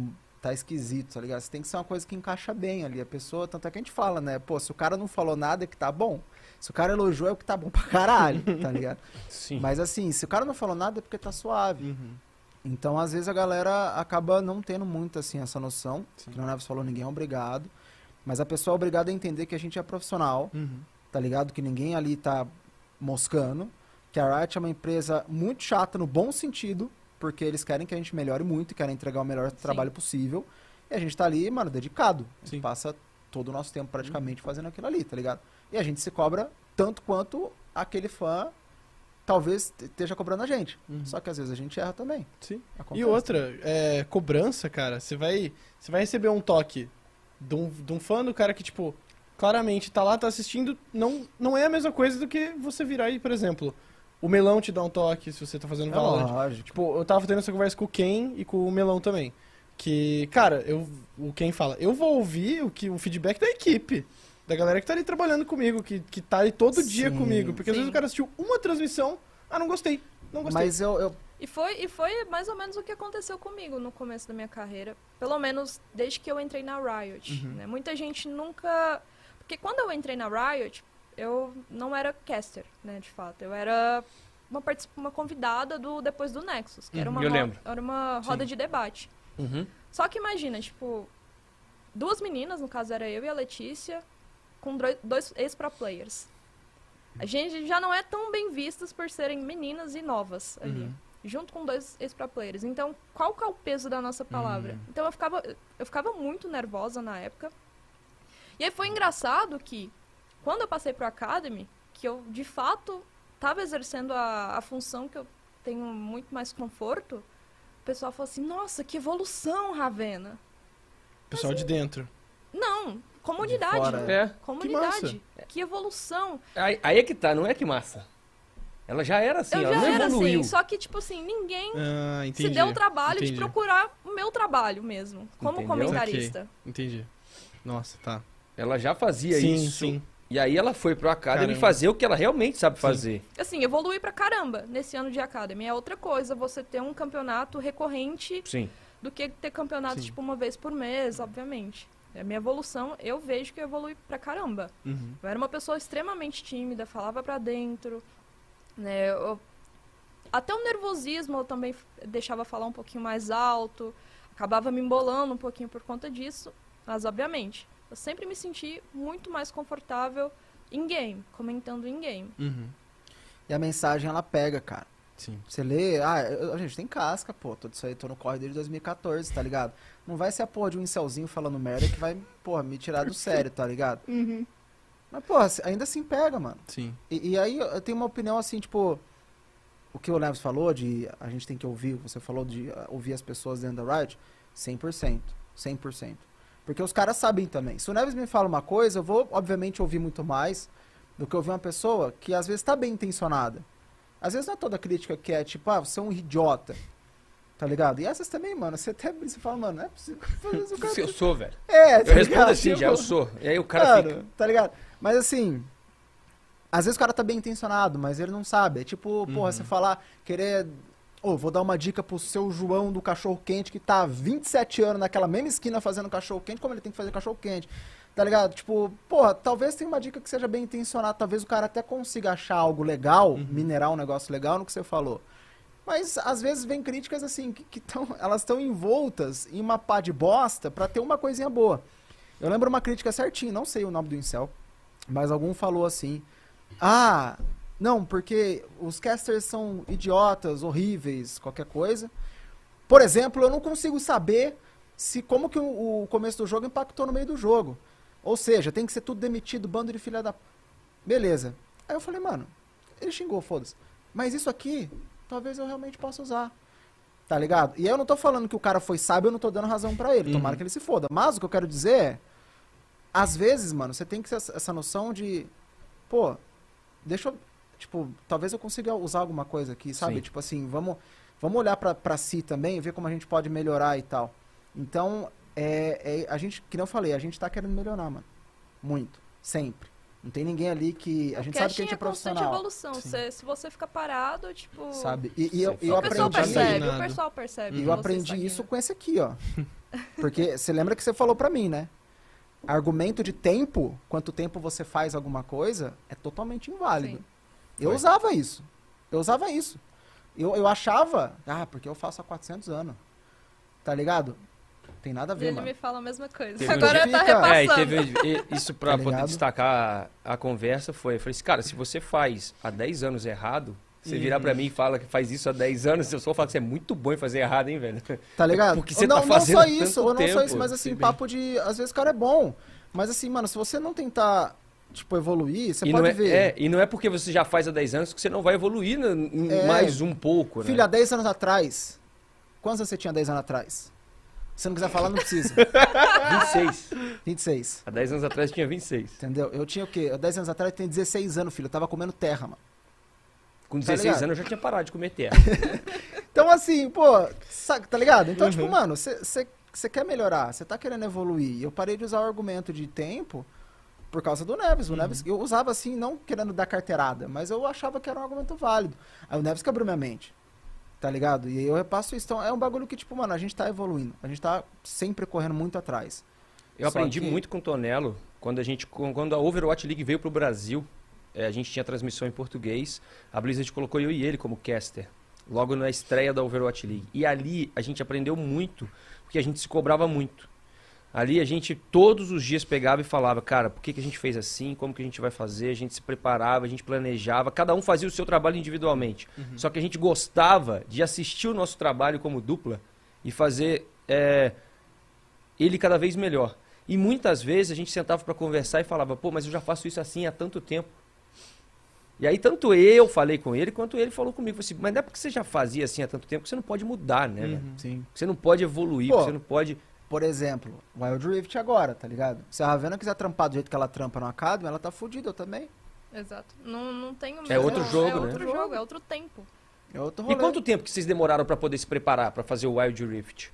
tá esquisito, tá ligado? Você tem que ser uma coisa que encaixa bem ali. A pessoa, tanto é que a gente fala, né? Pô, se o cara não falou nada é que tá bom. Se o cara elogiou é o que tá bom pra caralho, tá ligado? Sim. Mas assim, se o cara não falou nada é porque tá suave. Uhum. Então, às vezes, a galera acaba não tendo muito, assim, essa noção. Sim. Que o Neves falou, ninguém é obrigado. Mas a pessoa é obrigada a entender que a gente é profissional, Uhum. tá ligado? Que ninguém ali tá moscando. Que a Riot é uma empresa muito chata no bom sentido, porque eles querem que a gente melhore muito e querem entregar o melhor trabalho possível. E a gente tá ali, mano, dedicado. A gente Sim. passa todo o nosso tempo praticamente fazendo aquilo ali, tá ligado? E a gente se cobra tanto quanto aquele fã talvez esteja cobrando a gente. Uhum. Só que às vezes a gente erra também. Sim. Acontece. E outra, é, cobrança, cara, você vai, você vai receber um toque de um, de um fã do cara que, tipo, claramente tá lá, tá assistindo, não, não é a mesma coisa do que você virar aí, por exemplo, o Melão te dá um toque se você tá fazendo É Valorant. lógico. Tipo, eu tava tendo essa conversa com o Ken e com o Melão também. Que, cara, eu, o Ken fala, eu vou ouvir o, que, o feedback da equipe. Da galera que tá ali trabalhando comigo, que, que tá ali todo dia Sim, comigo. Porque às sim. vezes o cara assistiu uma transmissão, ah, não gostei. Não gostei. Mas eu, eu E foi, e foi mais ou menos o que aconteceu comigo no começo da minha carreira. Pelo menos desde que eu entrei na Riot. Uhum. né? Muita gente nunca. Porque quando eu entrei na Riot, eu não era caster, né, de fato. Eu era uma, uma convidada do Depois do Nexus, que era Uhum, uma, eu ro- lembro. era uma roda Sim. de debate. Uhum. Só que imagina, tipo, duas meninas, no caso era eu e a Letícia, com dois ex-pro players. A gente já não é tão bem vistas por serem meninas e novas ali. Uhum. Junto com dois ex-pro players. Então, qual que é o peso da nossa palavra? Uhum. Então, eu ficava, eu ficava muito nervosa na época. E aí foi engraçado que, quando eu passei pro Academy, que eu, de fato, estava exercendo a, a função que eu tenho muito mais conforto, o pessoal falou assim, nossa, que evolução, Ravena. Pessoal de dentro. Não, comunidade. fora, É. Comunidade. Que, evolução. Aí, aí é que tá, não é que massa. Ela já era assim, eu ela já não era evoluiu. assim, só que, tipo assim, ninguém Ah, entendi. se deu o trabalho entendi. de procurar o meu trabalho mesmo, como Entendeu? comentarista. Entendi. Nossa, tá. Ela já fazia sim, isso. sim. E aí ela foi pro Academy Caramba. fazer o que ela realmente sabe Sim. fazer. Assim, evolui pra caramba nesse ano de Academy. É outra coisa você ter um campeonato recorrente Sim. do que ter campeonatos, Sim. tipo, uma vez por mês, obviamente. A minha evolução, eu vejo que eu evolui pra caramba. Uhum. Eu era uma pessoa extremamente tímida, falava pra dentro, né? eu- até o nervosismo eu também deixava falar um pouquinho mais alto, acabava me embolando um pouquinho por conta disso, mas obviamente, eu sempre me senti muito mais confortável em game, comentando em game. Uhum. E a mensagem ela pega, cara. Sim. Você lê, ah, eu- gente tem casca, pô, tudo isso aí, tô no corre desde 2014, tá ligado? Não vai ser a porra de um incelzinho falando merda que vai, porra, me tirar do sério, tá ligado? Uhum. Mas, porra, ainda assim pega, mano. Sim. E, e aí eu tenho uma opinião assim, tipo, o que o Neves falou de a gente tem que ouvir, você falou de ah, ouvir as pessoas dentro da Riot, 100%, 100%. Porque os caras sabem também. Se o Neves me fala uma coisa, eu vou, obviamente, ouvir muito mais do que ouvir uma pessoa que às vezes tá bem intencionada. Às vezes não é toda crítica que é tipo, ah, você é um idiota. Tá ligado? E essas também, mano, você até você fala, mano, não é possível. Cara- Eu sou, velho. É, Eu tá respondo ligado? assim, já, eu Tipo, sou. E aí o cara Mano, fica. tá ligado? Mas assim, às vezes o cara tá bem intencionado, mas ele não sabe. É tipo, Uhum. porra, você falar, querer. Ô, vou dar uma dica pro seu João do cachorro quente que tá há 27 anos naquela mesma esquina fazendo cachorro quente, como ele tem que fazer cachorro quente. Tá ligado? Tipo, porra, talvez tenha uma dica que seja bem intencionada, talvez o cara até consiga achar algo legal, Uhum. minerar um negócio legal no que você falou. Mas às vezes vem críticas assim, que, que tão, elas estão envoltas em uma pá de bosta pra ter uma coisinha boa. Eu lembro uma crítica certinho, não sei o nome do incel, mas algum falou assim: Ah, não, porque os casters são idiotas, horríveis, qualquer coisa. Por exemplo, eu não consigo saber se como que o, o começo do jogo impactou no meio do jogo. Ou seja, tem que ser tudo demitido, bando de filha da. Beleza. Aí eu falei, mano, ele xingou, foda-se. Mas isso aqui, talvez eu realmente possa usar. Tá ligado? E eu não tô falando que o cara foi sábio, eu não tô dando razão pra ele. Uhum. Tomara que ele se foda. Mas o que eu quero dizer é. Às vezes, mano, você tem que ter essa noção de. Pô, deixa eu. Tipo, talvez eu consiga usar alguma coisa aqui, sabe? Sim. Tipo assim, vamos, vamos olhar pra, pra si também e ver como a gente pode melhorar e tal. Então, é, é- a gente, que nem eu falei, a gente tá querendo melhorar, mano. Muito. Sempre. Não tem ninguém ali que. A gente Porque sabe que a gente é constante profissional. evolução. Se, se você fica parado, tipo. Sabe? E, e eu, eu o pessoal aprendi. percebe, Nada. o pessoal percebe. E eu aprendi isso com esse aqui, ó. Porque você lembra que você falou pra mim, né? Argumento de tempo, quanto tempo você faz alguma coisa, é totalmente inválido. Sim. Eu Foi. usava isso. Eu usava isso. Eu, eu achava, ah, porque eu faço há 400 anos. Tá ligado? Tem nada a E ver, ele mano. me fala a mesma coisa. Teve um Agora dia- tá repassando. É, e teve e- isso pra Tá poder destacar a, a conversa foi, eu falei assim, cara, se você faz há 10 anos errado, você virar pra mim e fala que faz isso há 10 anos, eu só falar que você é muito bom em fazer errado, hein, velho? Tá ligado? Porque você não, tá não fazendo só há isso, tanto ou não só tempo, isso, mas assim, papo de. Às vezes o cara é bom. Mas assim, mano, se você não tentar, tipo, evoluir, você e, pode é, ver. é, e não é porque você já faz há 10 anos que você não vai evoluir né, É. mais um pouco, né? Filho, há 10 anos atrás. Quantos anos você tinha 10 anos atrás? Se você não quiser falar, não precisa. 26. 26. Há 10 anos atrás tinha 26. Entendeu? Eu tinha o quê? Há 10 anos atrás eu tenho 16 anos, filho. Eu tava comendo terra, mano. Com Tá 16 ligado? anos eu já tinha parado de comer terra. Então, assim, pô, saca, tá ligado? Então, Uhum. tipo, mano, você quer melhorar, você tá querendo evoluir. Eu parei de usar o argumento de tempo por causa do Neves. O Neves, eu usava assim, não querendo dar carteirada, mas eu achava que era um argumento válido. Aí o Neves que abriu minha mente. Tá ligado? E aí eu repasso isso. Então, é um bagulho que, tipo, mano, a gente tá evoluindo. A gente tá sempre correndo muito atrás. Eu Só aprendi que- muito com o Tonelo quando a gente quando a Overwatch League veio pro Brasil. eh, a gente tinha transmissão em português. A Blizzard colocou eu e ele como caster. Logo na estreia da Overwatch League. E ali a gente aprendeu muito, porque a gente se cobrava muito. Ali a gente todos os dias pegava e falava, cara, por que, que a gente fez assim? Como que a gente vai fazer? A gente se preparava, a gente planejava. Cada um fazia o seu trabalho individualmente. Só que a gente gostava de assistir o nosso trabalho como dupla e fazer eh, ele cada vez melhor. E muitas vezes a gente sentava para conversar e falava, pô, mas eu já faço isso assim há tanto tempo. E aí tanto eu falei com ele, quanto ele falou comigo. Falei assim, mas não é porque você já fazia assim há tanto tempo que você não pode mudar, né, velho? Uhum. Sim. Você não pode evoluir, Pô, você não pode... Por exemplo, Wild Rift agora, tá ligado? Se a Ravena quiser trampar do jeito que ela trampa no Academy, ela tá fudida, eu também. Exato. Não, não tem o É outro mesmo- jogo, é né? outro jogo, é outro tempo. É outro E rolê. quanto tempo que vocês demoraram para poder se preparar para fazer o Wild Rift?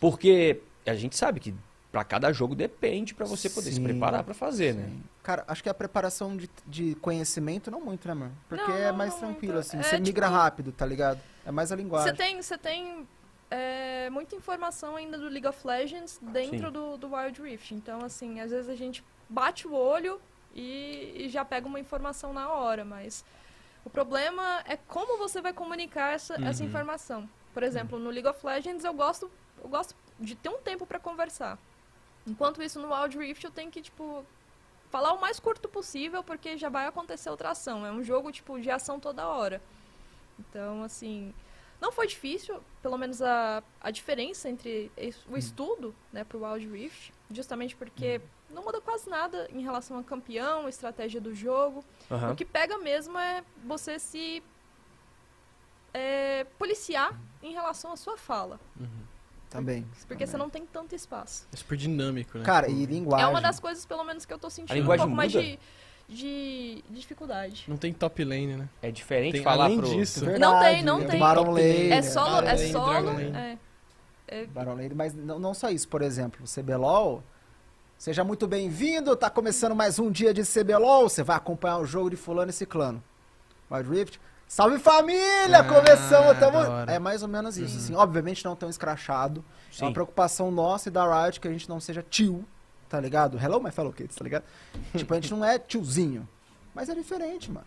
Porque a gente sabe que para cada jogo depende para você poder se Sim, preparar para fazer, né? Sim. Cara, acho que a preparação de, de conhecimento não muito, né, mano? Porque Não, é não, mais não tranquilo, muito. assim. É, você migra tipo, rápido, tá ligado? É mais a Você linguagem. tem, você tem é, muita informação ainda do League of Legends dentro do, do Wild Rift. Então, assim, às vezes a gente bate o olho e, e já pega uma informação na hora, mas o problema é como você vai comunicar essa, essa Uhum. informação. Por exemplo, no League of Legends eu gosto, eu gosto de ter um tempo para conversar. Enquanto isso, no Wild Rift eu tenho que, tipo, falar o mais curto possível, porque já vai acontecer outra ação. É um jogo, tipo, de ação toda hora. Então, assim, não foi difícil, pelo menos a, a diferença entre o estudo, né, pro Wild Rift, justamente porque não muda quase nada em relação a campeão, estratégia do jogo. Aham. O que pega mesmo é você se é, policiar em relação à sua fala. Também. Porque você não tem tanto espaço. É super dinâmico, né? Cara, e linguagem. É uma das coisas, pelo menos, que eu tô sentindo um linguagem pouco mais muda? De, de dificuldade. Não tem top lane, né? É diferente Tem- falar além pro... disso, Verdade, Não tem, não é tem. Baron Lane, É solo, Baron é solo. É, é, Baron Lane, mas não, não só isso, por exemplo, o CBLOL. Seja muito bem-vindo, tá começando mais um dia de CBLOL. Você vai acompanhar o jogo de fulano e ciclano. Wild Rift. Salve família! Ah, Começamos, tamo... É mais ou menos isso, assim. Obviamente não tão escrachado. É Sim. uma preocupação nossa e da Riot que a gente não seja tio, tá ligado? Hello, my fellow kids, tá ligado? tipo, a gente não é tiozinho. Mas é diferente, mano.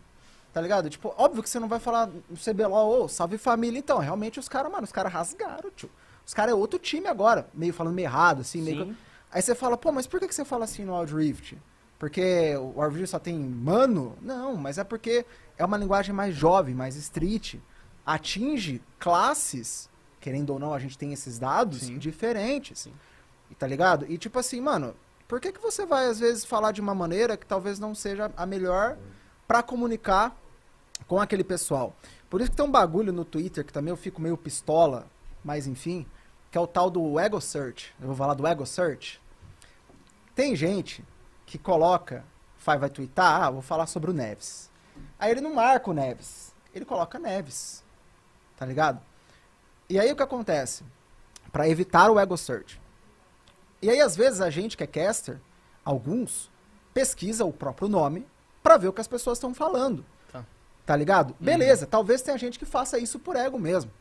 Tá ligado? Tipo, óbvio que você não vai falar no CBLOL, ô, salve família, então. Realmente os caras, mano, os caras rasgaram, tio. Os caras é outro time agora, meio falando meio errado, assim, meio. Sim. Aí você fala, pô, mas por que que você fala assim no Wild Rift? Porque o Wild Rift só tem mano? Não, mas é porque é uma linguagem mais jovem, mais street. Atinge classes, querendo ou não, a gente tem esses dados Sim. diferentes. E tá ligado? E tipo assim, mano, por que que você vai às vezes falar de uma maneira que talvez não seja a melhor pra comunicar com aquele pessoal? Por isso que tem um bagulho no Twitter que também eu fico meio pistola, mas enfim, que é o tal do Ego Search. Eu vou falar do Ego Search. Tem gente que coloca, vai, vai twittar, ah, vou falar sobre o Neves. Aí ele não marca o Neves, ele coloca Neves. Tá ligado? E aí o que acontece? Pra evitar o Ego Search. E aí às vezes a gente que é caster, alguns, pesquisa o próprio nome pra ver o que as pessoas estão falando. Tá. Tá ligado? Beleza, talvez tenha gente que faça isso por ego mesmo.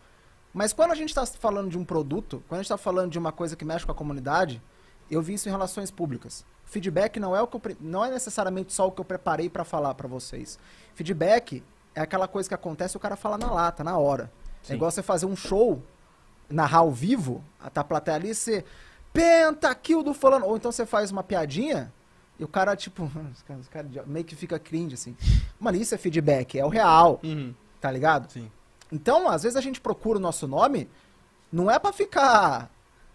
Mas quando a gente está falando de um produto, quando a gente está falando de uma coisa que mexe com a comunidade, eu vi isso em relações públicas. Feedback não é o que eu, não é necessariamente só o que eu preparei para falar para vocês. Feedback é aquela coisa que acontece e o cara fala na lata, na hora. Sim. É igual você fazer um show, narrar ao vivo, a tá a plateia ali, você kill do fulano, ou então você faz uma piadinha e o cara tipo, os caras, os caras meio que fica cringe assim. Mano, isso é feedback, é o real, Uhum. tá ligado? Sim. Então, às vezes a gente procura o nosso nome, não é pra ficar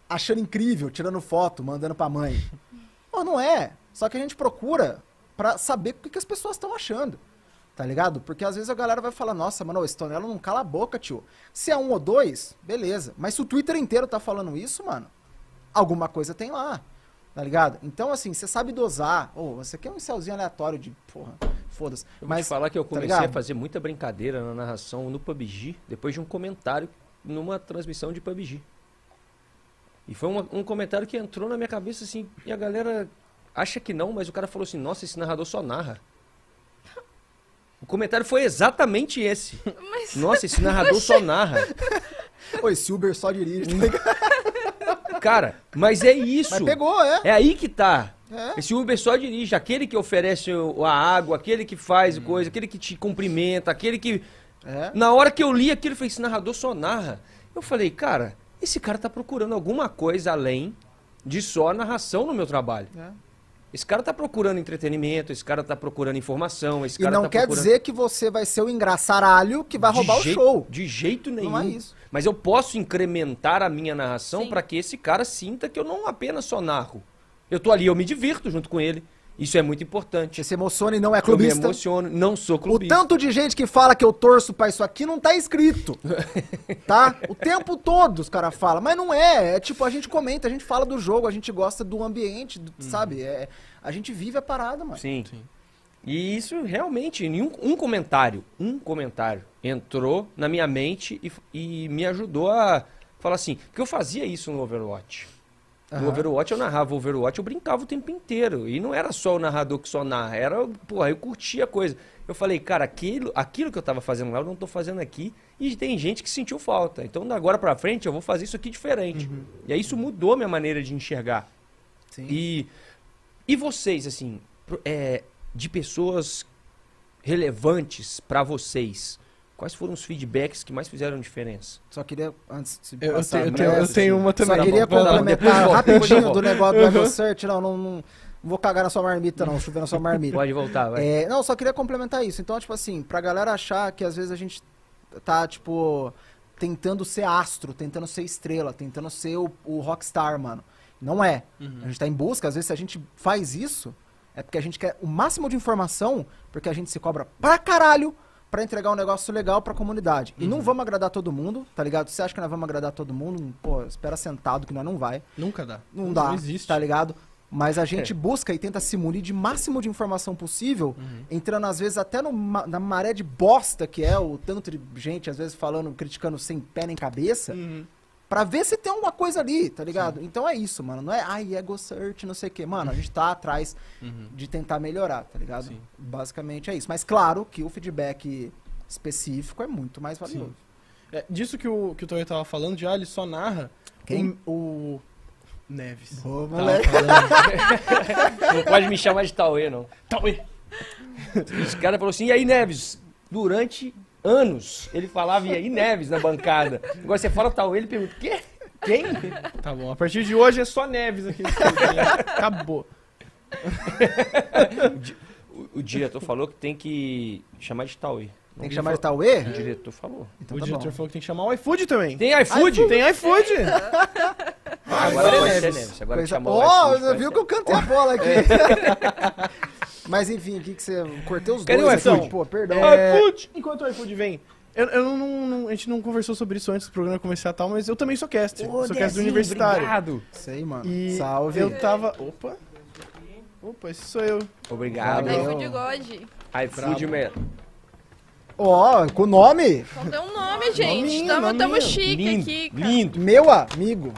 achando incrível, tirando foto, mandando pra mãe. Pô, não é. Só que a gente procura pra saber o que, que as pessoas estão achando. Tá ligado? Porque às vezes a galera vai falar, nossa, mano, esse Tonelo não cala a boca, tio. Se é um ou dois, beleza. Mas se o Twitter inteiro tá falando isso, mano, alguma coisa tem lá. Tá ligado? Então, assim, você sabe dosar. Ô, você quer um celzinho aleatório de. Porra, foda-se. Eu vou Mas te falar que eu tá comecei a ligado? fazer muita brincadeira na narração no PUBG, depois de um comentário numa transmissão de PUBG. E foi uma- um comentário que entrou na minha cabeça assim, e a galera acha que não, mas o cara falou assim: Nossa, esse narrador só narra. O comentário foi exatamente esse. Mas Nossa, esse narrador só narra. Ô, esse Uber só dirige, tá ligado? Cara, mas é isso. Mas pegou, é. É aí que tá. É. Esse Uber só dirige. Aquele que oferece a água, aquele que faz coisa, aquele que te cumprimenta, aquele que. É. Na hora que eu li aquilo, eu falei, esse narrador só narra. Eu falei, cara, esse cara tá procurando alguma coisa além de só a narração no meu trabalho. É. Esse cara tá procurando entretenimento, esse cara tá procurando informação, esse E cara não tá quer procurando... dizer que você vai ser o engraçaralho que vai De roubar jeito- o show. De jeito nenhum. Não é isso. Mas eu posso incrementar a minha narração Sim. para que esse cara sinta que eu não apenas só narro. Eu tô ali, eu me divirto junto com ele. Isso é muito importante. Você se emociona e não é Eu me clubista. emociono, não sou O clubista. tanto de gente que fala que eu torço pra isso aqui não tá escrito. tá? O tempo todo os caras falam. Mas não é. É tipo, a gente comenta, a gente fala do jogo, a gente gosta do ambiente, do- sabe? É, a gente vive a parada, mano. Sim. E isso realmente, nenhum, um comentário, um comentário entrou na minha mente e, e me ajudou a falar assim, porque eu fazia isso no Overwatch. No Aham. Overwatch eu narrava Overwatch, eu brincava o tempo inteiro. E não era só o narrador que só narra, era, porra, eu curtia a coisa. Eu falei, cara, aquilo, aquilo que eu tava fazendo lá, eu não tô fazendo aqui. E tem gente que sentiu falta. Então, da agora pra frente, eu vou fazer isso aqui diferente. E aí isso mudou minha maneira de enxergar. Sim. E, e vocês, assim, é, de pessoas relevantes pra vocês, quais foram os feedbacks que mais fizeram diferença? Só queria, antes de Eu, passar tenho, eu tenho- eu tenho uma também. Só queria complementar rapidinho do negócio do Ego Search. Não, não, não vou cagar na sua marmita, não. Chover na sua marmita. Pode voltar, vai. É, não, só queria complementar isso. Então, tipo assim, pra galera achar que às vezes a gente tá, tipo, tentando ser astro, tentando ser estrela, tentando ser o, o rockstar, mano. Não é. Uhum. A gente tá em busca, às vezes se a gente faz isso, é porque a gente quer o máximo de informação, porque a gente se cobra pra caralho pra entregar um negócio legal pra comunidade. E Uhum. não vamos agradar todo mundo, tá ligado? Você acha que nós vamos agradar todo mundo? Pô, espera sentado que nós não vai. Nunca dá. Não dá, Não existe. tá ligado? Mas a gente É. busca e tenta se munir de máximo de informação possível, Uhum. entrando às vezes até na maré de bosta que é o tanto de gente às vezes falando, criticando sem pé nem cabeça, Uhum. Pra ver se tem alguma coisa ali, tá ligado? Então é isso, mano. Não é, ai, ego search, não sei o quê. Mano, a gente tá atrás Uhum. de tentar melhorar, tá ligado? Sim. Basicamente é isso. Mas claro que o feedback específico é muito mais valioso. É, disso que o, que o tava falando, de ah, ele só narra. Quem? O, o Neves. Ô, moleque. Não pode me chamar de Tauê, não. Tauê! Os caras falaram assim, e aí, Neves? durante anos. Ele falava e aí Neves na bancada. Agora você fala tal, ele pergunta, quê? Quem? Tá bom, a partir de hoje é só Neves aqui. Acabou. O, o diretor falou que tem que chamar de Tauê. Tem que chamar de Tauê? O diretor falou. Então o tá diretor bom. falou que tem que chamar o iFood também. Tem iFood? Tem iFood! Agora é ser Neves. Neves. Agora Coisa... chamou o Ó, iFood, viu que eu cantei a bola aqui. Mas enfim, o que, que você. Cortei os Cadê dois. o aqui, iFood? Pô, perdão. É, Enquanto o iFood vem, eu, eu não, não- a gente não conversou sobre isso antes do programa começar e tal, mas eu também sou caster. Ô, sou caster do universitário. Obrigado. Isso aí, mano. E Salve. eu tava. Opa! Opa, esse sou eu. Obrigado. IFood God. iFood me... Ó, com o nome? Tem um nome, gente. Nominho, tamo, tamo nominho. chique Lindo, aqui, cara. lindo. Meu amigo.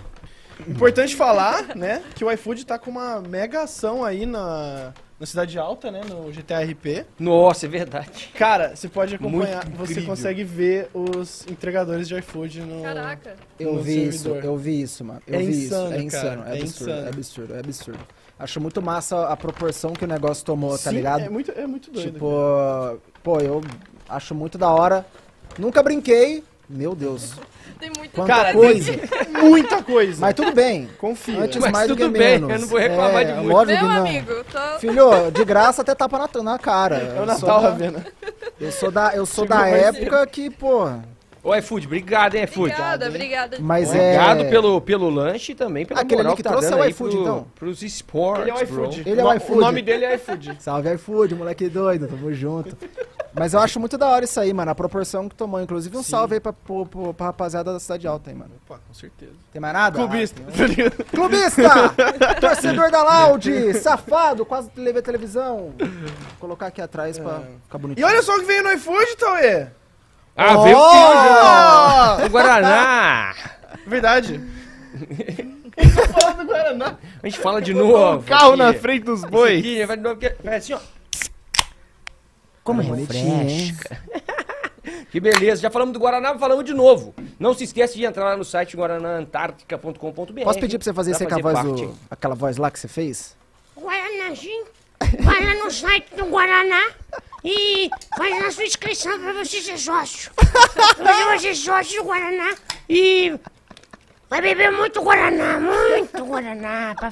Importante falar, né, que o iFood tá com uma mega ação aí na, na Cidade Alta, né, no GTA RP. Nossa, é verdade. Cara, você pode acompanhar, Muito você incrível. consegue ver os entregadores de iFood no... Caraca. Eu no vi isso, servidor. eu vi isso, mano. Eu É vi insano, isso. É insano, cara, é é absurdo, insano. é absurdo, é absurdo. Acho muito massa a proporção que o negócio tomou, tá Sim, ligado? É muito, é muito doido. tipo, pô, eu acho muito da hora. Nunca brinquei. Meu Deus. Tem muito Quanta Cara, coisa. cara. Muita coisa. Mas tudo bem. Confia. Antes Mas mais do tudo que bem, menos. eu não vou reclamar é, de muito. Lógico Meu que não. amigo, tô... Filho, de graça até tapa na, na cara. É o Eu sou Natal, da- Ravena. Eu sou da, eu sou da época que, pô. Ô, iFood, obrigado, hein, iFood. Obrigada, obrigada. Mas é. Obrigado pelo, pelo lanche e também pela Aquele moral ali que tá trouxe dando é o aí iFood, pro- então? Pros esportes, Ele é o iFood. Ele é o iFood. O nome dele é iFood. Salve iFood, moleque doido, tamo junto. Mas eu acho muito da hora isso aí, mano. A proporção que tomou. Inclusive, um Sim. salve aí pra, pro- pro- pra rapaziada da Cidade Alta aí, mano. Opa, com certeza. Tem mais nada? Clubista. Ah, tem um- Clubista! Torcedor da Loud! Safado! Quase levei a televisão. Vou colocar aqui atrás pra É. ficar bonitinho. E olha só o que veio no iFood, Tauê. Ah, Oh! veio o Fusion! O Guaraná! Verdade. Tô falando do Guaraná. A gente fala de novo. Um carro aqui. na frente dos Esse bois. aqui, vai de novo, porque- é assim, ó. Como é hein? Que beleza. Já falamos do Guaraná, falamos de novo. Não se esquece de entrar lá no site guaranaantártica.com.br. Posso pedir pra você fazer com a voz do... Aquela voz lá que você fez? Guaranazinho, vai lá no site do Guaraná e faz a sua inscrição pra você ser sócio. Você vai ser sócio do Guaraná e vai beber muito Guaraná, muito Guaraná. Pra...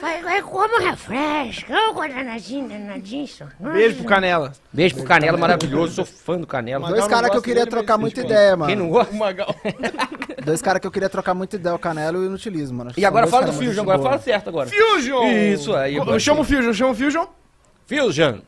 Vai, vai como refresca, ô Guaranazinho danadinho. só. Beijo pro Canela. Beijo pro Canela, maravilhoso. Sou fã do Canela. Dois caras que eu queria trocar muita ideia, mano. Quem não gosta? O Magal. Dois caras que eu queria trocar muita ideia, o Canelo e o Inutilismo, mano. E agora fala do Fusion, agora fala certo agora. Fusion! Isso aí, agora Chama o. Fusion, chama o Fusion. Fusion.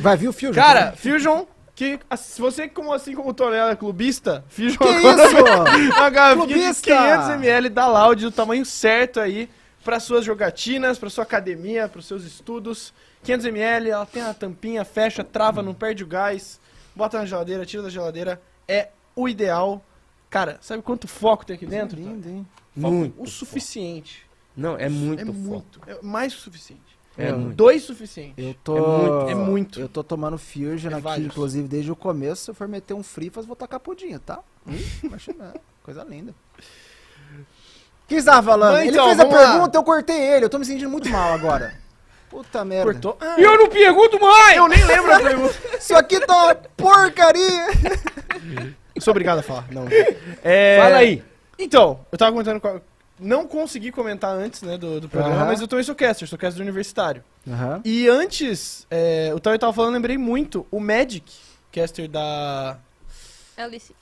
Vai vir o Fusion? Cara, Fusion, que a- se você, como assim como o Tonela é clubista, Fusion Que agora isso? uma garrafinha de Clubista! 500ml da Loud, do tamanho certo aí, para suas jogatinas, para sua academia, para os seus estudos. 500ml, ela tem a tampinha, fecha, trava, não perde o gás, bota na geladeira, tira da geladeira, é o ideal. Cara, sabe quanto foco tem aqui dentro? Lindo, hein? Foco Muito O suficiente. Não, é muito é foco. muito. É mais que o suficiente. É muito. Dois suficiente. Eu tô... É muito, é muito. Eu tô tomando Fusion É aqui, vários. inclusive, desde o começo. Se eu for meter um Frifas, vou tacar pudinho, tá? Hum, imaginando. Coisa linda. Que você tava falando? Mas ele então, fez a vamos lá. pergunta, eu cortei ele. Eu tô me sentindo muito mal agora. Puta merda. Cortou? Ah, E eu não pergunto mais! eu nem lembro a pergunta. Isso aqui tá uma porcaria. Sou obrigado a falar. Não. É, Fala aí. Então, eu tava comentando. com a- Não consegui comentar antes, né, do, do programa, Aham. mas eu também sou caster, sou caster do universitário. Aham. E antes, é, o Tao tava falando, lembrei muito, o Magic, caster da. Alice.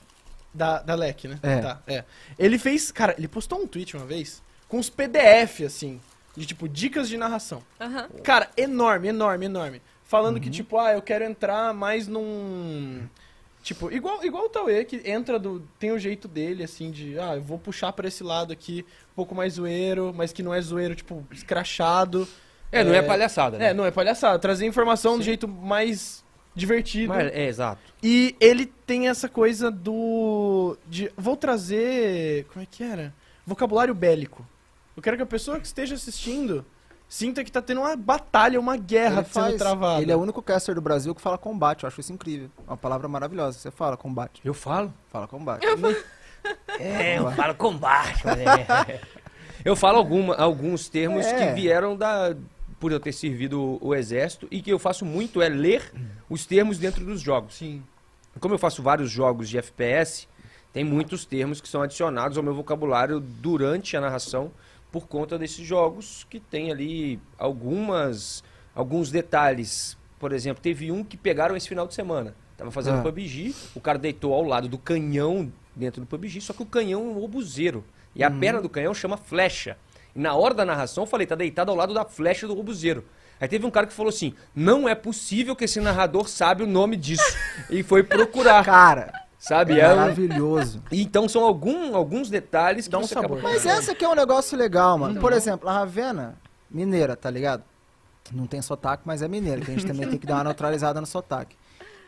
Da, da LEC, né? É. Tá, é. Ele fez. Cara, ele postou um tweet uma vez com os PDF, assim, de tipo, dicas de narração. Cara, enorme, enorme, enorme. Falando Uhum. que, tipo, ah, eu quero entrar mais num. Tipo, igual, igual o Tauê, que entra do. Tem o jeito dele, assim, de. Ah, eu vou puxar pra esse lado aqui, um pouco mais zoeiro, mas que não é zoeiro, tipo, escrachado. É, não é palhaçada, né? É, não é palhaçada. Trazer informação do jeito mais divertido. Mas, é, exato. E ele tem essa coisa do. de. Vou trazer. Como é que era? Vocabulário bélico. Eu quero que a pessoa que esteja assistindo sinta que tá tendo uma batalha, uma guerra Ele, sendo faz- travada. ele é o único caster do Brasil que fala combate. Eu acho isso incrível. É uma palavra maravilhosa. Você fala combate. Eu falo. Fala combate. É, eu falo combate. né? Eu falo alguma, alguns termos É. que vieram da, por eu ter servido o, o exército e que eu faço muito é ler os termos dentro dos jogos. Sim. Como eu faço vários jogos de FPS, tem muitos termos que são adicionados ao meu vocabulário durante a narração por conta desses jogos que tem ali algumas alguns detalhes. Por exemplo, teve um que pegaram esse final de semana. Tava fazendo Ah. PUBG, o cara deitou ao lado do canhão dentro do PUBG, só que o canhão é um obuseiro. E a perna do canhão chama flecha. Na hora da narração eu falei, tá deitado ao lado da flecha do obuseiro. Aí teve um cara que falou assim: não é possível que esse narrador sabe o nome disso. e foi procurar, Cara, sabe? é É um- maravilhoso. Então são algum, alguns detalhes que Dá um sabor. acaba Mas essa aqui é um negócio legal, mano. Por exemplo, a Ravena, mineira, tá ligado? Não tem sotaque, mas é mineira, que a gente também tem que dar uma neutralizada no sotaque.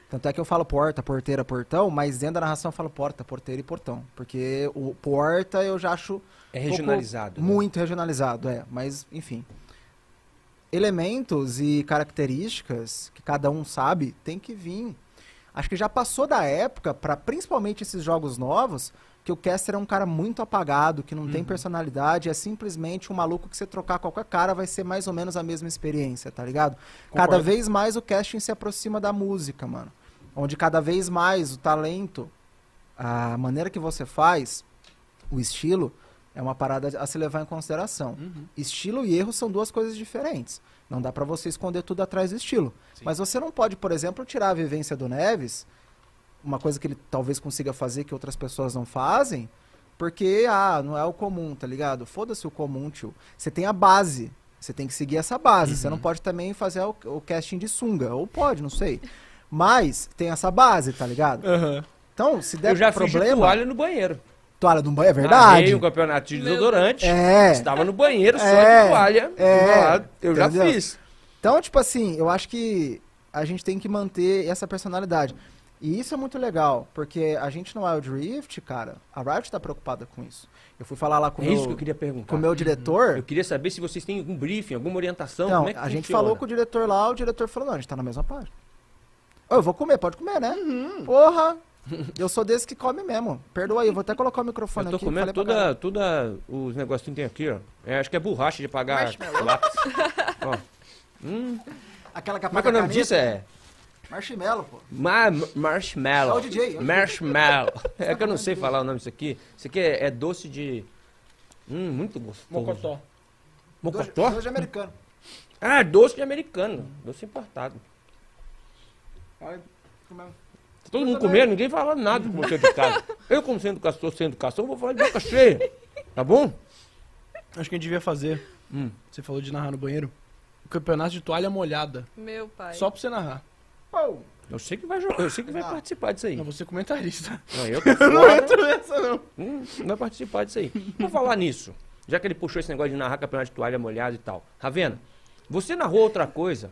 Tanto é que eu falo porta, porteira, portão, mas dentro da narração eu falo porta, porteira e portão. Porque o porta eu já acho É um regionalizado. né? Muito regionalizado, é. Mas, enfim. Elementos e características que cada um sabe tem que vir. Acho que já passou da época, para principalmente esses jogos novos, que o caster é um cara muito apagado, que não tem personalidade, é simplesmente um maluco que você trocar qualquer cara vai ser mais ou menos a mesma experiência, tá ligado? Cada Concordo. vez mais o casting se aproxima da música, mano. Onde cada vez mais o talento, a maneira que você faz, o estilo, é uma parada a se levar em consideração. Uhum. Estilo e erro são duas coisas diferentes. Não dá pra você esconder tudo atrás do estilo. Sim. Mas você não pode, por exemplo, tirar a vivência do Neves, uma coisa que ele talvez consiga fazer que outras pessoas não fazem, porque, ah, não é o comum, tá ligado? Foda-se o comum, tio. Você tem a base. Você tem que seguir essa base. Você não Uhum. pode também fazer o, o casting de sunga. Ou pode, não sei. Mas tem essa base, tá ligado? Aham. Então, se der Eu já problema. toalha no banheiro. Toalha do banho, é verdade. um campeonato de desodorante. É. Estava no banheiro só É, de toalha. é. Eu já entendeu? fiz. Então, tipo assim, eu acho que a gente tem que manter essa personalidade. E isso é muito legal, porque a gente no Wild Rift, cara, a Riot tá preocupada com isso. Eu fui falar lá com o É isso que eu queria perguntar. com o meu diretor. Eu queria saber se vocês têm algum briefing, alguma orientação. Então, é a gente funciona? falou com o diretor lá, o diretor falou, não, a gente tá na mesma página. Eu vou comer, pode comer, né? Uhum. Porra! Eu sou desse que come mesmo. Perdoa aí, eu vou até colocar o microfone Eu tô aqui. comendo toda, toda os negocinhos que tem aqui, ó. É, acho que é borracha de pagar Marshmallow. lápis. ó. Hum, Aquela que como é que é o nome apaga disso? É Marshmallow, pô. ma marshmallow. É o DJ, é o Marshmallow. É que eu não sei falar o nome disso aqui. Isso aqui é, é doce de... Hum, muito gostoso. Mocotó. Mocotó? Doce americano. Ah, doce de americano. Doce importado. Olha, como é- todo mundo comendo, ninguém fala nada como você de casa. Eu, como sendo educador, sem educação, vou falar de boca cheia. Tá bom? Acho que a gente devia fazer. Hum. Você falou de narrar no banheiro. O campeonato de toalha molhada. Meu pai. Só pra você narrar. Pô, Eu sei que vai jogar, eu sei que vai Ah. participar disso aí. Não, você é comentarista. Não, eu Eu não entro nessa, não. Hum, não vai participar disso aí. Por falar nisso, já que ele puxou esse negócio de narrar campeonato de toalha molhada e tal. Ravena, você narrou outra coisa,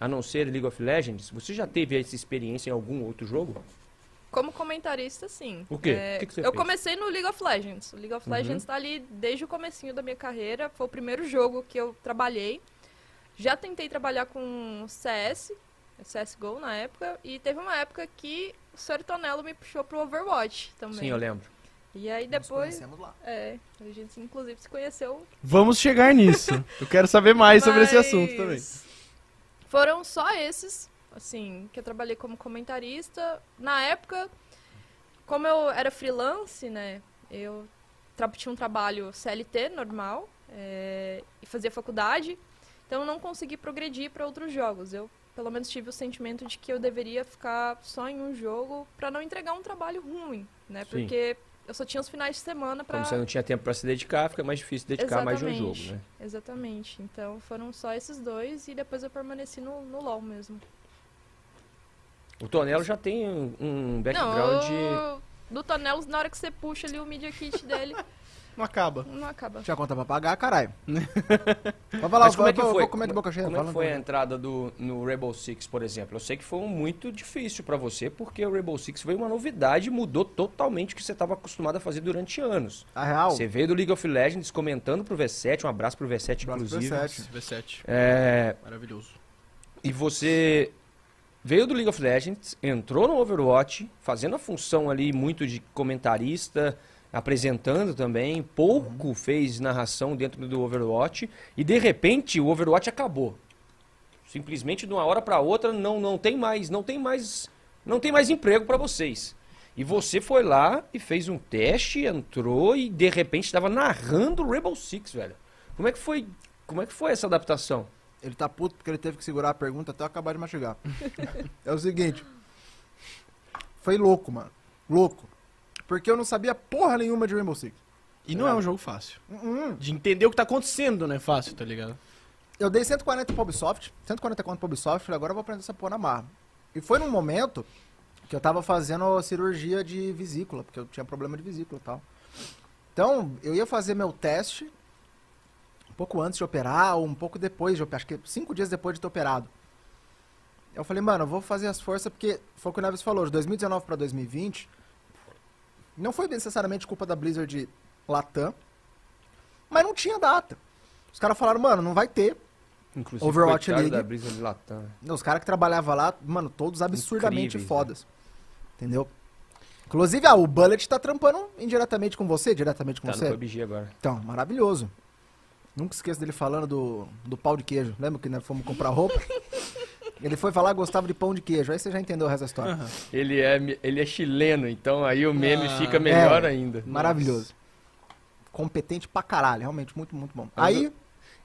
a não ser League of Legends? Você já teve essa experiência em algum outro jogo? Como comentarista, sim. O quê? É, O que que você eu fez? comecei no League of Legends. O League of Uhum. Legends tá ali desde o comecinho da minha carreira. Foi o primeiro jogo que eu trabalhei. Já tentei trabalhar com CS, CSGO na época. E teve uma época que o Sertonello me puxou pro Overwatch também. Sim, eu lembro. E aí nos depois... conhecemos lá. É, a gente inclusive se conheceu Vamos chegar nisso. Eu quero saber mais sobre esse Mas assunto também. Foram só esses, assim, que eu trabalhei como comentarista. Na época, como eu era freelance, né, eu tinha um trabalho CLT normal é, e fazia faculdade, então eu não consegui progredir para outros jogos. Eu, pelo menos, tive o sentimento de que eu deveria ficar só em um jogo para não entregar um trabalho ruim, né, Sim. porque eu só tinha os finais de semana para Como você não tinha tempo pra se dedicar, fica mais difícil dedicar mais de um jogo, Exatamente. né? Exatamente. Então foram só esses dois e depois eu permaneci no, no LoL mesmo. O Tonelo já tem um, um background de... Não, o- do Tonelos, na hora que você puxa ali o Media Kit dele, Não acaba. não acaba. Tinha conta pra pagar, caralho. Vai falar, Mas como é que foi? De boca cheia. Como é que foi a entrada do, no Rainbow Six, por exemplo? Eu sei que foi muito difícil pra você, porque o Rainbow Six foi uma novidade e mudou totalmente o que você estava acostumado a fazer durante anos. A real, Você veio do League of Legends comentando pro V7, um abraço pro V7, Abraço pro inclusive. V7. V7. É, Maravilhoso. e você veio do League of Legends, entrou no Overwatch, fazendo a função ali muito de comentarista, apresentando também, pouco fez narração dentro do Overwatch e de repente o Overwatch acabou. Simplesmente de uma hora para outra não, não tem mais, não tem mais, não tem mais emprego para vocês. E você foi lá e fez um teste, entrou e de repente estava narrando Rainbow Six, velho. Como é que foi? Como é que foi essa adaptação? Ele tá puto porque ele teve que segurar a pergunta até eu acabar de mastigar. é o seguinte. Foi louco, mano. Louco. Porque eu não sabia porra nenhuma de Rainbow Six. E não é um jogo fácil. Hum, De entender o que tá acontecendo não é fácil, tá ligado? Eu dei 140 pro Ubisoft, 140 conto pro Ubisoft, falei, agora eu vou aprender essa porra na marra. E foi num momento que eu tava fazendo cirurgia de vesícula, porque eu tinha problema de vesícula e tal. Então, eu ia fazer meu teste um pouco antes de operar, ou um pouco depois de operar, acho que cinco dias depois de ter operado. Eu falei, mano, eu vou fazer as forças, porque foi o que o Neves falou, de 2019 pra 2020, não foi necessariamente culpa da Blizzard Latam, mas não tinha data. Os caras falaram, mano, não vai ter. Inclusive, Overwatch League. da de Latam. Os caras que trabalhavam lá, mano, todos absurdamente Incríveis, fodas. Entendeu? Inclusive, ah, o Bullet tá trampando indiretamente com você, diretamente com Tá no você. PUBG agora. Então, maravilhoso. Nunca esqueço dele falando do, do pau de queijo. Lembra que nós fomos comprar roupa? Ele foi falar que gostava de pão de queijo. Aí você já entendeu o resto da história. Ele é, ele é chileno, então aí o meme Ah. fica melhor É, ainda. Maravilhoso. Competente pra caralho, realmente, muito, muito bom. Mas Aí,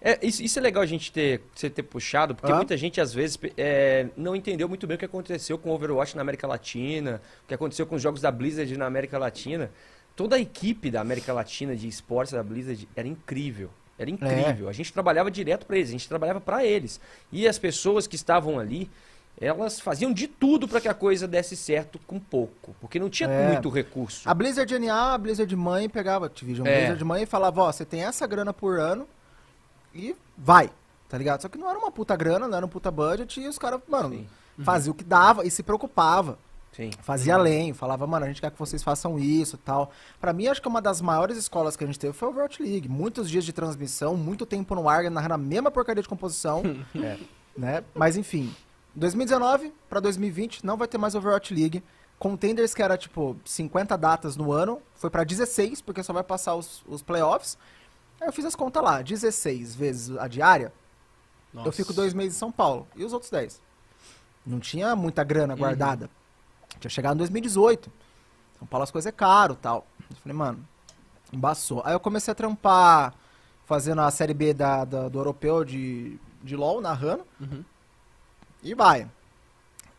É, isso, isso é legal a gente ter, você ter puxado, porque Hã? muita gente às vezes é, não entendeu muito bem o que aconteceu com o Overwatch na América Latina, o que aconteceu com os jogos da Blizzard na América Latina. Toda a equipe da América Latina de esportes da Blizzard era incrível. Era incrível. A gente trabalhava direto para eles, a gente trabalhava para eles. E as pessoas que estavam ali, elas faziam de tudo para que a coisa desse certo com pouco, porque não tinha É. muito recurso. a Blizzard NA, a Blizzard mãe pegava Activision, É. Blizzard mãe e falava, ó, você tem essa grana por ano e vai, tá ligado? Só que não era uma puta grana, não era um puta budget e os caras, mano, Sim. faziam o que dava e se preocupava. Sim. Fazia além, falava, mano, a gente quer que vocês façam isso e tal. Pra mim, acho que uma das maiores escolas que a gente teve foi o Overwatch League. Muitos dias de transmissão, muito tempo no ar, narrando a mesma porcaria de composição, É. né? Mas enfim, 2019 pra 2020 não vai ter mais Overwatch League. Contenders que era tipo 50 datas no ano, foi pra 16, porque só vai passar os, os playoffs. Aí eu fiz as contas lá, 16 vezes a diária, eu fico dois meses em São Paulo. E os outros 10? Não tinha muita grana guardada. Tinha chegado em 2018. São Paulo as coisas é caro tal. Eu falei, mano, embaçou. Aí eu comecei a trampar fazendo a série B da, da- do europeu de, de LOL, narrando. Uhum. E vai.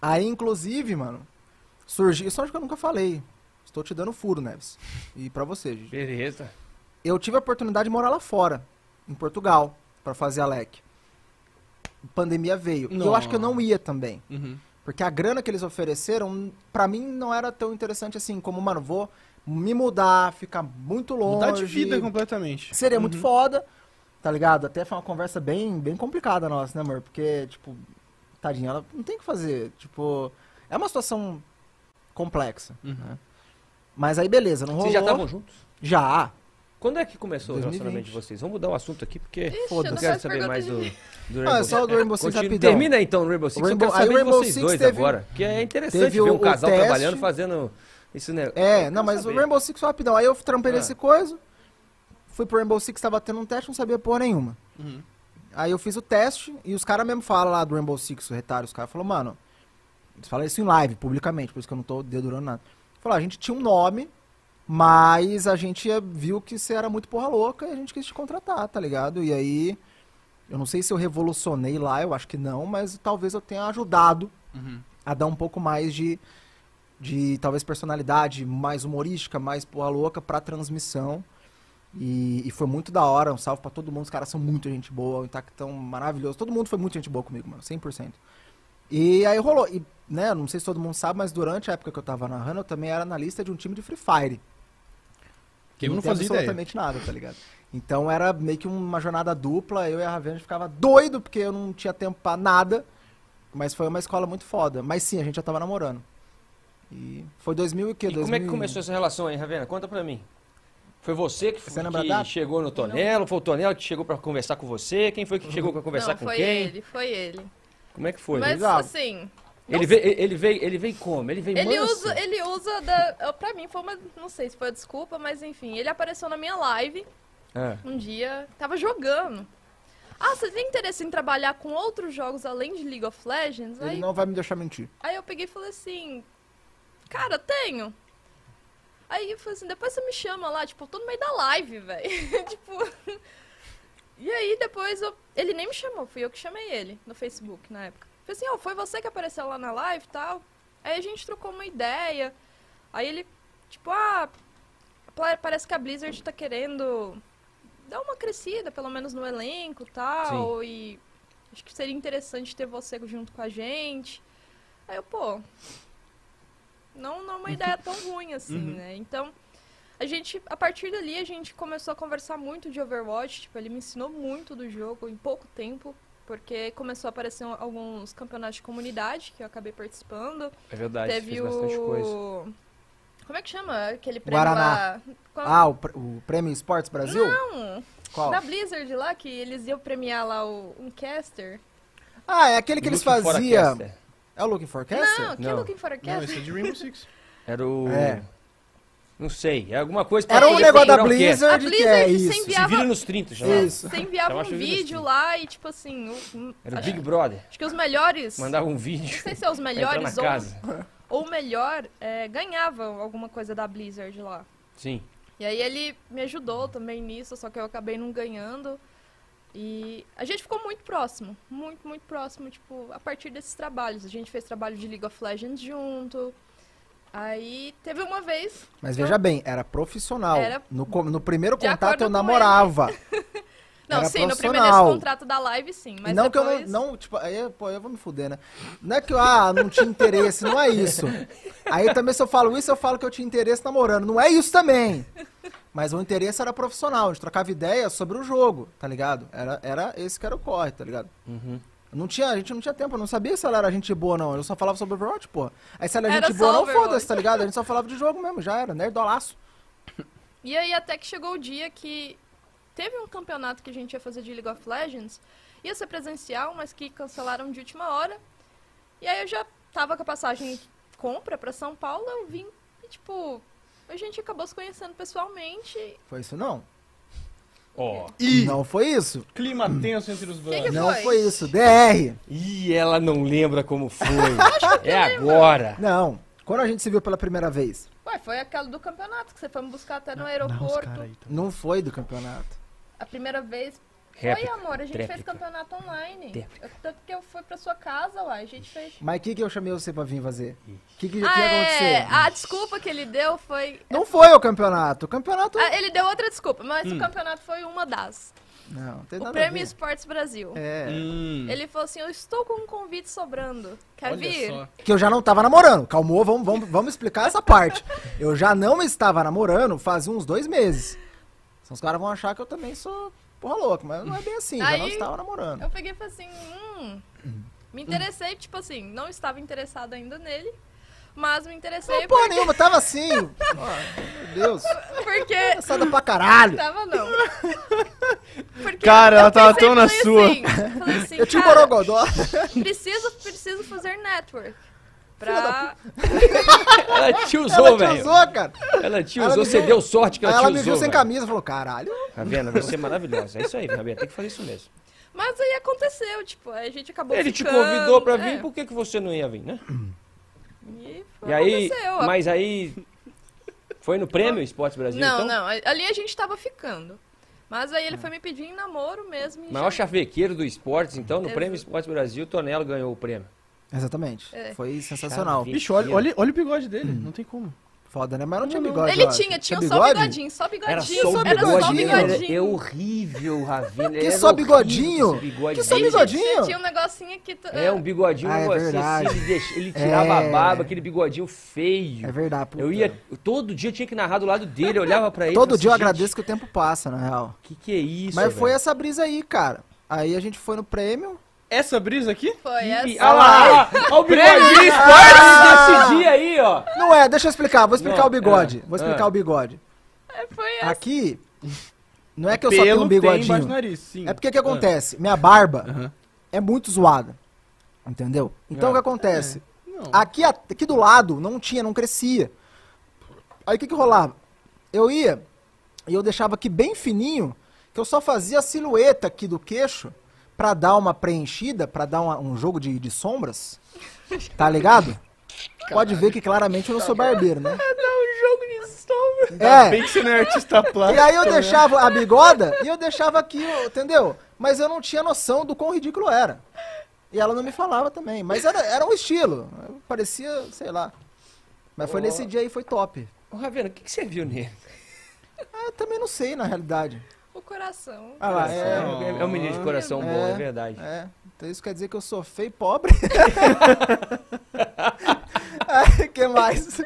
Aí, inclusive, mano, surgiu. Isso acho que eu nunca falei. Estou te dando furo, Neves. E pra você, Gigi. Beleza. Eu tive a oportunidade de morar lá fora, em Portugal, pra fazer a LEC. Pandemia veio. E eu acho que eu não ia também. Uhum. Porque a grana que eles ofereceram, pra mim, não era tão interessante assim. Como, mano, vou me mudar, ficar muito longe. Mudar de vida completamente. Seria muito Uhum. foda, tá ligado? Até foi uma conversa bem, bem complicada nossa, né, amor? Porque, tipo, tadinha, ela não tem o que fazer. Tipo, é uma situação complexa. Uhum. né? Mas aí, beleza, não rolou. Vocês já estavam juntos? Já. Quando é que começou 2020. o relacionamento de vocês? Vamos mudar o assunto aqui, porque Ixi, eu não quero saber mais do, do Ah, Rainbow é só do Rainbow Six rapidão. Termina então o Rainbow Six, Rainbow- eu quero aí o saber de Rainbow vocês Six dois teve- agora. Que é interessante teve ver o- um casal teste. trabalhando, fazendo isso, né? É, não, mas saber. o Rainbow Six foi rapidão. Aí eu trampei Ah. nesse coisa. Fui pro Rainbow Six, tava tendo um teste, não sabia porra nenhuma. Uhum. Aí eu fiz o teste e os caras mesmo falam lá do Rainbow Six, o retalho, os caras falaram, mano, eles falam isso em live, publicamente, por isso que eu não tô dedurando nada. Falaram, a gente tinha um nome, mas a gente viu que você era muito porra louca e a gente quis te contratar, tá ligado? E aí, eu não sei se eu revolucionei lá, eu acho que não, mas talvez eu tenha ajudado Uhum. a dar um pouco mais de, de talvez personalidade mais humorística, mais porra louca pra transmissão. E, e foi muito da hora, um salve pra todo mundo, os caras são muito gente boa, o Intactão maravilhoso, todo mundo foi muito gente boa comigo, mano, 100%. E aí rolou, e, né, não sei se todo mundo sabe, mas durante a época que eu tava narrando, eu também era analista de um time de Free Fire. Que eu não fazia ideia. absolutamente nada, tá ligado? Então era meio que uma jornada dupla, eu e a Ravena ficava doido, porque eu não tinha tempo pra nada, mas foi uma escola muito foda. Mas sim, a gente já tava namorando. E foi 2000 e o quê? E como é que 2000 começou essa relação aí, Ravena? Conta pra mim. Foi você que, Você que data? chegou no Tonelo? Foi o Tonelo que chegou pra conversar com você? Quem foi que chegou pra conversar não, com foi quem? ele, foi ele. Como é que foi? Mas Legal. assim, Ele veio, ele veio, ele veio como? Ele veio Ele manso? usa, ele usa da. Pra mim foi uma. Não sei se foi uma desculpa, mas enfim, ele apareceu na minha live Ah, um dia, tava jogando. Ah, você tem interesse em trabalhar com outros jogos além de League of Legends? Ele Aí, não vai me deixar mentir. aí eu peguei e falei assim, cara, tenho. Aí eu falei assim, depois você me chama lá, tipo, eu tô no meio da live, velho. tipo. E aí depois eu- ele nem me chamou, fui eu que chamei ele no Facebook na época. Falei assim, ó, foi você que apareceu lá na live e tal. Aí a gente trocou uma ideia. Aí ele, tipo, ah, pa- parece que a Blizzard tá querendo dar uma crescida, pelo menos no elenco e tal. E acho que seria interessante ter você junto com a gente. Aí eu, pô, não, não é uma ideia tão ruim assim, Uhum. né? Então, a gente, a partir dali, a gente começou a conversar muito de Overwatch. Tipo, ele me ensinou muito do jogo em pouco tempo. Porque começou a aparecer alguns campeonatos de comunidade que eu acabei participando. é verdade, Teve fez bastante coisa. o. Como é que chama? Aquele prêmio Guaraná. lá. Qual- Ah, o, pr- o Prêmio Esportes Brasil? Não! Qual? Da Blizzard lá, que eles iam premiar lá o, um caster. Ah, é aquele que eles Looking a faziam. caster. É o Looking for Caster? Não, que Não. Looking for a Não, caster? esse é de Rainbow Six. Era o... É. Não sei, é alguma coisa Era um negócio da? Blizzard, A que é Blizzard isso. sem Se enviava- vira nos 30 já. Isso. Você enviava um vídeo lá e, tipo assim. o- Era o Big Brother. acho que os melhores. Mandava um Não vídeo sei se é os melhores ou, casa. ou o melhor é, ganhavam alguma coisa da Blizzard lá. Sim. E aí ele me ajudou também nisso, só que eu acabei não ganhando. E a gente ficou muito próximo, muito, muito próximo, tipo, a partir desses trabalhos. A gente fez trabalho de League of Legends junto. Aí teve uma vez. Mas eu- veja bem, era profissional. Era- No, no primeiro De contato eu namorava. Não, Era sim, no primeiro contrato da live, sim. Mas não depois... que eu não, não, tipo, aí, pô, eu vou me fuder, né? Não é que eu, ah, não tinha interesse, não é isso. Aí também se eu falo isso, eu falo que eu tinha interesse namorando. Não é isso também. Mas o interesse era profissional, a gente trocava ideia sobre o jogo, tá ligado? Era, era esse que era o corre, tá ligado? Uhum. Não tinha, a gente não tinha tempo, eu não sabia se ela era gente boa ou não. Eu só falava sobre Overwatch, pô. Aí se ela era Era gente boa, não foda-se, tá ligado? A gente só falava de jogo mesmo, já era, nerdolaço. E aí até que chegou o dia que teve um campeonato que a gente ia fazer de League of Legends, ia ser presencial, mas que cancelaram de última hora. E aí eu já tava com a passagem compra pra São Paulo, eu vim e tipo, a gente acabou se conhecendo pessoalmente. Foi isso não? Ó. Ih, Não foi isso. clima tenso entre os brothers. Não foi? foi isso. DR. Ih, ela não lembra como foi. é agora. Não. Quando a gente se viu pela primeira vez? Ué, foi aquela do campeonato que você foi me buscar até no Não, aeroporto. também. Não foi do campeonato. A primeira vez Réplica. foi, amor, a gente fez Tréplica. campeonato online. Tréplica. Eu- Tanto que eu fui pra sua casa lá, a gente fez. Mas o que, que eu chamei você pra vir fazer? O que, que, que Ah, ia é, acontecer? a desculpa que ele deu foi. Não foi o campeonato. O campeonato. Ah, ele deu outra desculpa, mas Hum. o campeonato foi uma das. Não, não tem O Prêmio. Esportes Brasil. É. Hum, Ele falou assim: Eu estou com um convite sobrando. Quer olha vir? só. Que eu já não tava namorando. Calmou, vamos, vamos, vamos explicar essa parte. Eu já não estava namorando fazia uns dois meses. Então os caras vão achar que eu também sou porra louca, mas não é bem assim. já não Aí- estava namorando. Eu peguei e falei assim: Hum. Me interessei, tipo assim, não estava interessada ainda nele, mas me interessei Não, porra porque. nenhuma, tava assim. Ó, meu Deus. porque Passada pra caralho. Tava não. Porque Cara, eu ela tava tão na sua. Assim, falei assim, Eu tinha um borogodó. preciso, preciso fazer network. Pra. Ela te Ela usou, te velho. usou, cara. Ela te Ela usou, me você viu- deu sorte que ela ela te me usou. viu sem velho. camisa e falou, caralho. Tá vendo? Você é maravilhosa. É isso aí, Gabi. Tem que fazer isso mesmo. Mas aí aconteceu, tipo, a gente acabou Ele te ficando, convidou pra vir, é. por que, que você não ia vir, né? E, foi, E aí, aconteceu. mas aí. Foi no prêmio Esportes Brasil? Não, então? não, ali a gente tava ficando. Mas aí ele foi me pedir em namoro mesmo. Maior já- chavequeiro do esportes, então, no Exato. prêmio Esportes Brasil, Tonelo ganhou o prêmio. Exatamente. É. Foi sensacional. Chave. Bicho, olha, olha, olha o bigode dele. Não tem como. Foda, né? Mas não tinha bigode. Ele tinha, tinha só bigode? bigodinho, só bigodinho. Era só o Era só bigodinho? bigodinho. É horrível, Ravina. Que só bigodinho? bigode Que só bigodinho? Tinha um negocinho que... tu- É um bigodinho Ah, é você, verdade. assim, ele, tirava É. a barba, aquele bigodinho feio. É verdade. puta. Eu ia, todo dia eu tinha que narrar do lado dele, eu olhava pra ele. Todo falava dia eu assim, "Gente, agradeço que o tempo passa, na real. Que que é isso, Mas foi velho? essa brisa aí, cara. Aí a gente foi no prêmio. Essa brisa aqui? Foi essa. Olha lá, olha o bigodinho Ah! desse dia aí, ó. Não é, deixa eu explicar, vou explicar Não, o bigode. é, vou explicar é. o bigode. É, Foi essa. Aqui, não é que eu só tenho um tem embaixo do bigodinho. nariz, sim. É porque que acontece? Minha barba Aham. é muito zoada. Entendeu? Então É. o que acontece? Não. Aqui, a- aqui do lado não tinha, não crescia. Aí o que que rolava? Eu ia e eu deixava aqui bem fininho, que eu só fazia a silhueta aqui do queixo pra dar uma preenchida, pra dar uma- um jogo de, de sombras. Tá ligado? Pode ver que claramente eu não sou barbeiro, né? um jogo de sombra. É. Bem que você não é artista plástico. E aí eu né? deixava a bigoda e eu deixava aqui, entendeu? Mas eu não tinha noção do quão ridículo era. E ela não me falava também. Mas era, era um estilo. Parecia, sei lá. Mas foi Ó. nesse dia aí, foi top. Ô, Ravena, o que, que você viu nele? Ah, Eu também não sei, na realidade. O coração. Ah lá, É, é. é um menino de coração É. bom, é verdade. É. Então isso quer dizer que eu sou feio e pobre. O que mais?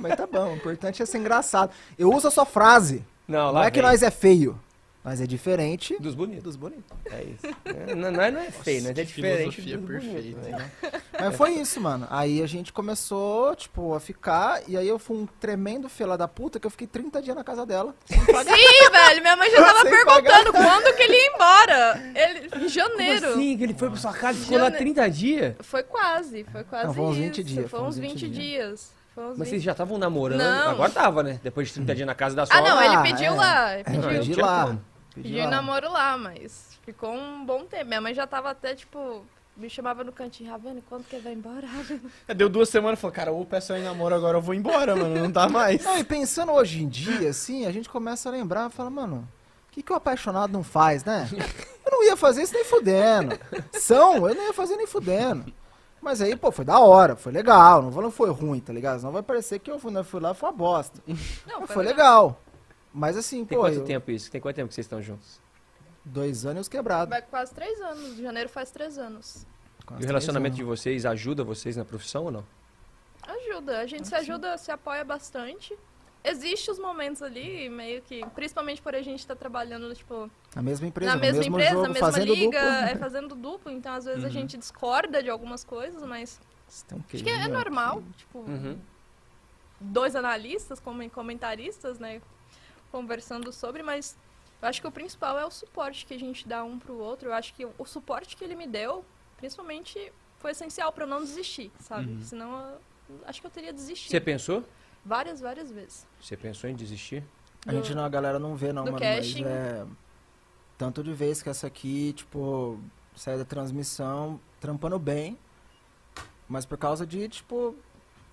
Mas tá bom, o importante é ser engraçado. Eu uso a sua frase. Não, Não é que vem. nós é feio. Nós é diferente Dos bonitos. dos bonitos. É isso. É, não, não é, não é feio, nós é que diferente. filosofia dos perfeita, bonitos, né? Mas foi isso, mano. Aí a gente começou, tipo, a ficar. E aí eu fui um tremendo fila da puta que eu fiquei 30 dias na casa dela. Sim, velho. Minha mãe já tava Sem perguntando quando que ele ia embora. Ele, em janeiro. Como assim? Que ele foi pra sua casa e ficou lá Jane- 30 dias? Foi quase, foi quase Não, foi uns 20 isso. dias, Foi uns 20 dias. Foi uns Mas 20 vocês já estavam namorando? Não. Agora tava, né? Depois de 30 dias na casa da Ah, sogra. não, ele Ah, pediu é. lá. Ele Eu pediu, lá. como. Pedi pediu namoro lá, mas ficou um bom tempo. Minha mãe já tava até, tipo, me chamava no cantinho, Ravena, quando que ele vai embora, Ravena? Deu duas semanas e falou, cara, ou peço em namoro agora, eu vou embora, mano. Não dá mais. Não, e pensando hoje em dia, assim, a gente começa a lembrar, fala, mano, o que, que o apaixonado não faz, né? Eu não ia fazer isso nem fudendo. São, eu não ia fazer nem fudendo. Mas aí, pô, foi da hora, foi legal, não vou- não foi ruim, tá ligado? Senão vai parecer que eu fui, eu fui lá e foi uma bosta. Não, Mas foi legal. Mas assim, Tem pô, quanto eu- tempo isso? Tem quanto tempo que vocês estão juntos? dois anos quebrados. Vai quase três anos. Em janeiro faz três anos. E o relacionamento de vocês ajuda vocês na profissão ou não? Ajuda, a gente se ajuda, se apoia bastante. Existem os momentos ali, meio que. Principalmente por a gente estar trabalhando, tipo, Na mesma empresa, na no mesma mesmo empresa, jogo, na mesma fazendo liga, duplo. é fazendo duplo, então às vezes a Uhum. gente discorda de algumas coisas, mas Você tem um acho que é, é normal. aqui. Tipo, Uhum. dois analistas, como comentaristas, né, conversando sobre, mas eu acho que o principal é o suporte que a gente dá um pro outro. Eu acho que o suporte que ele me deu, principalmente, foi essencial pra eu não desistir, sabe? Uhum. Senão eu acho que eu teria desistido. Você pensou? Várias, várias vezes. Você pensou em desistir? A gente não, a galera não vê não, do mano, casting. mas é... Tanto de vez que essa aqui, tipo, sai da transmissão trampando bem, mas por causa de, tipo,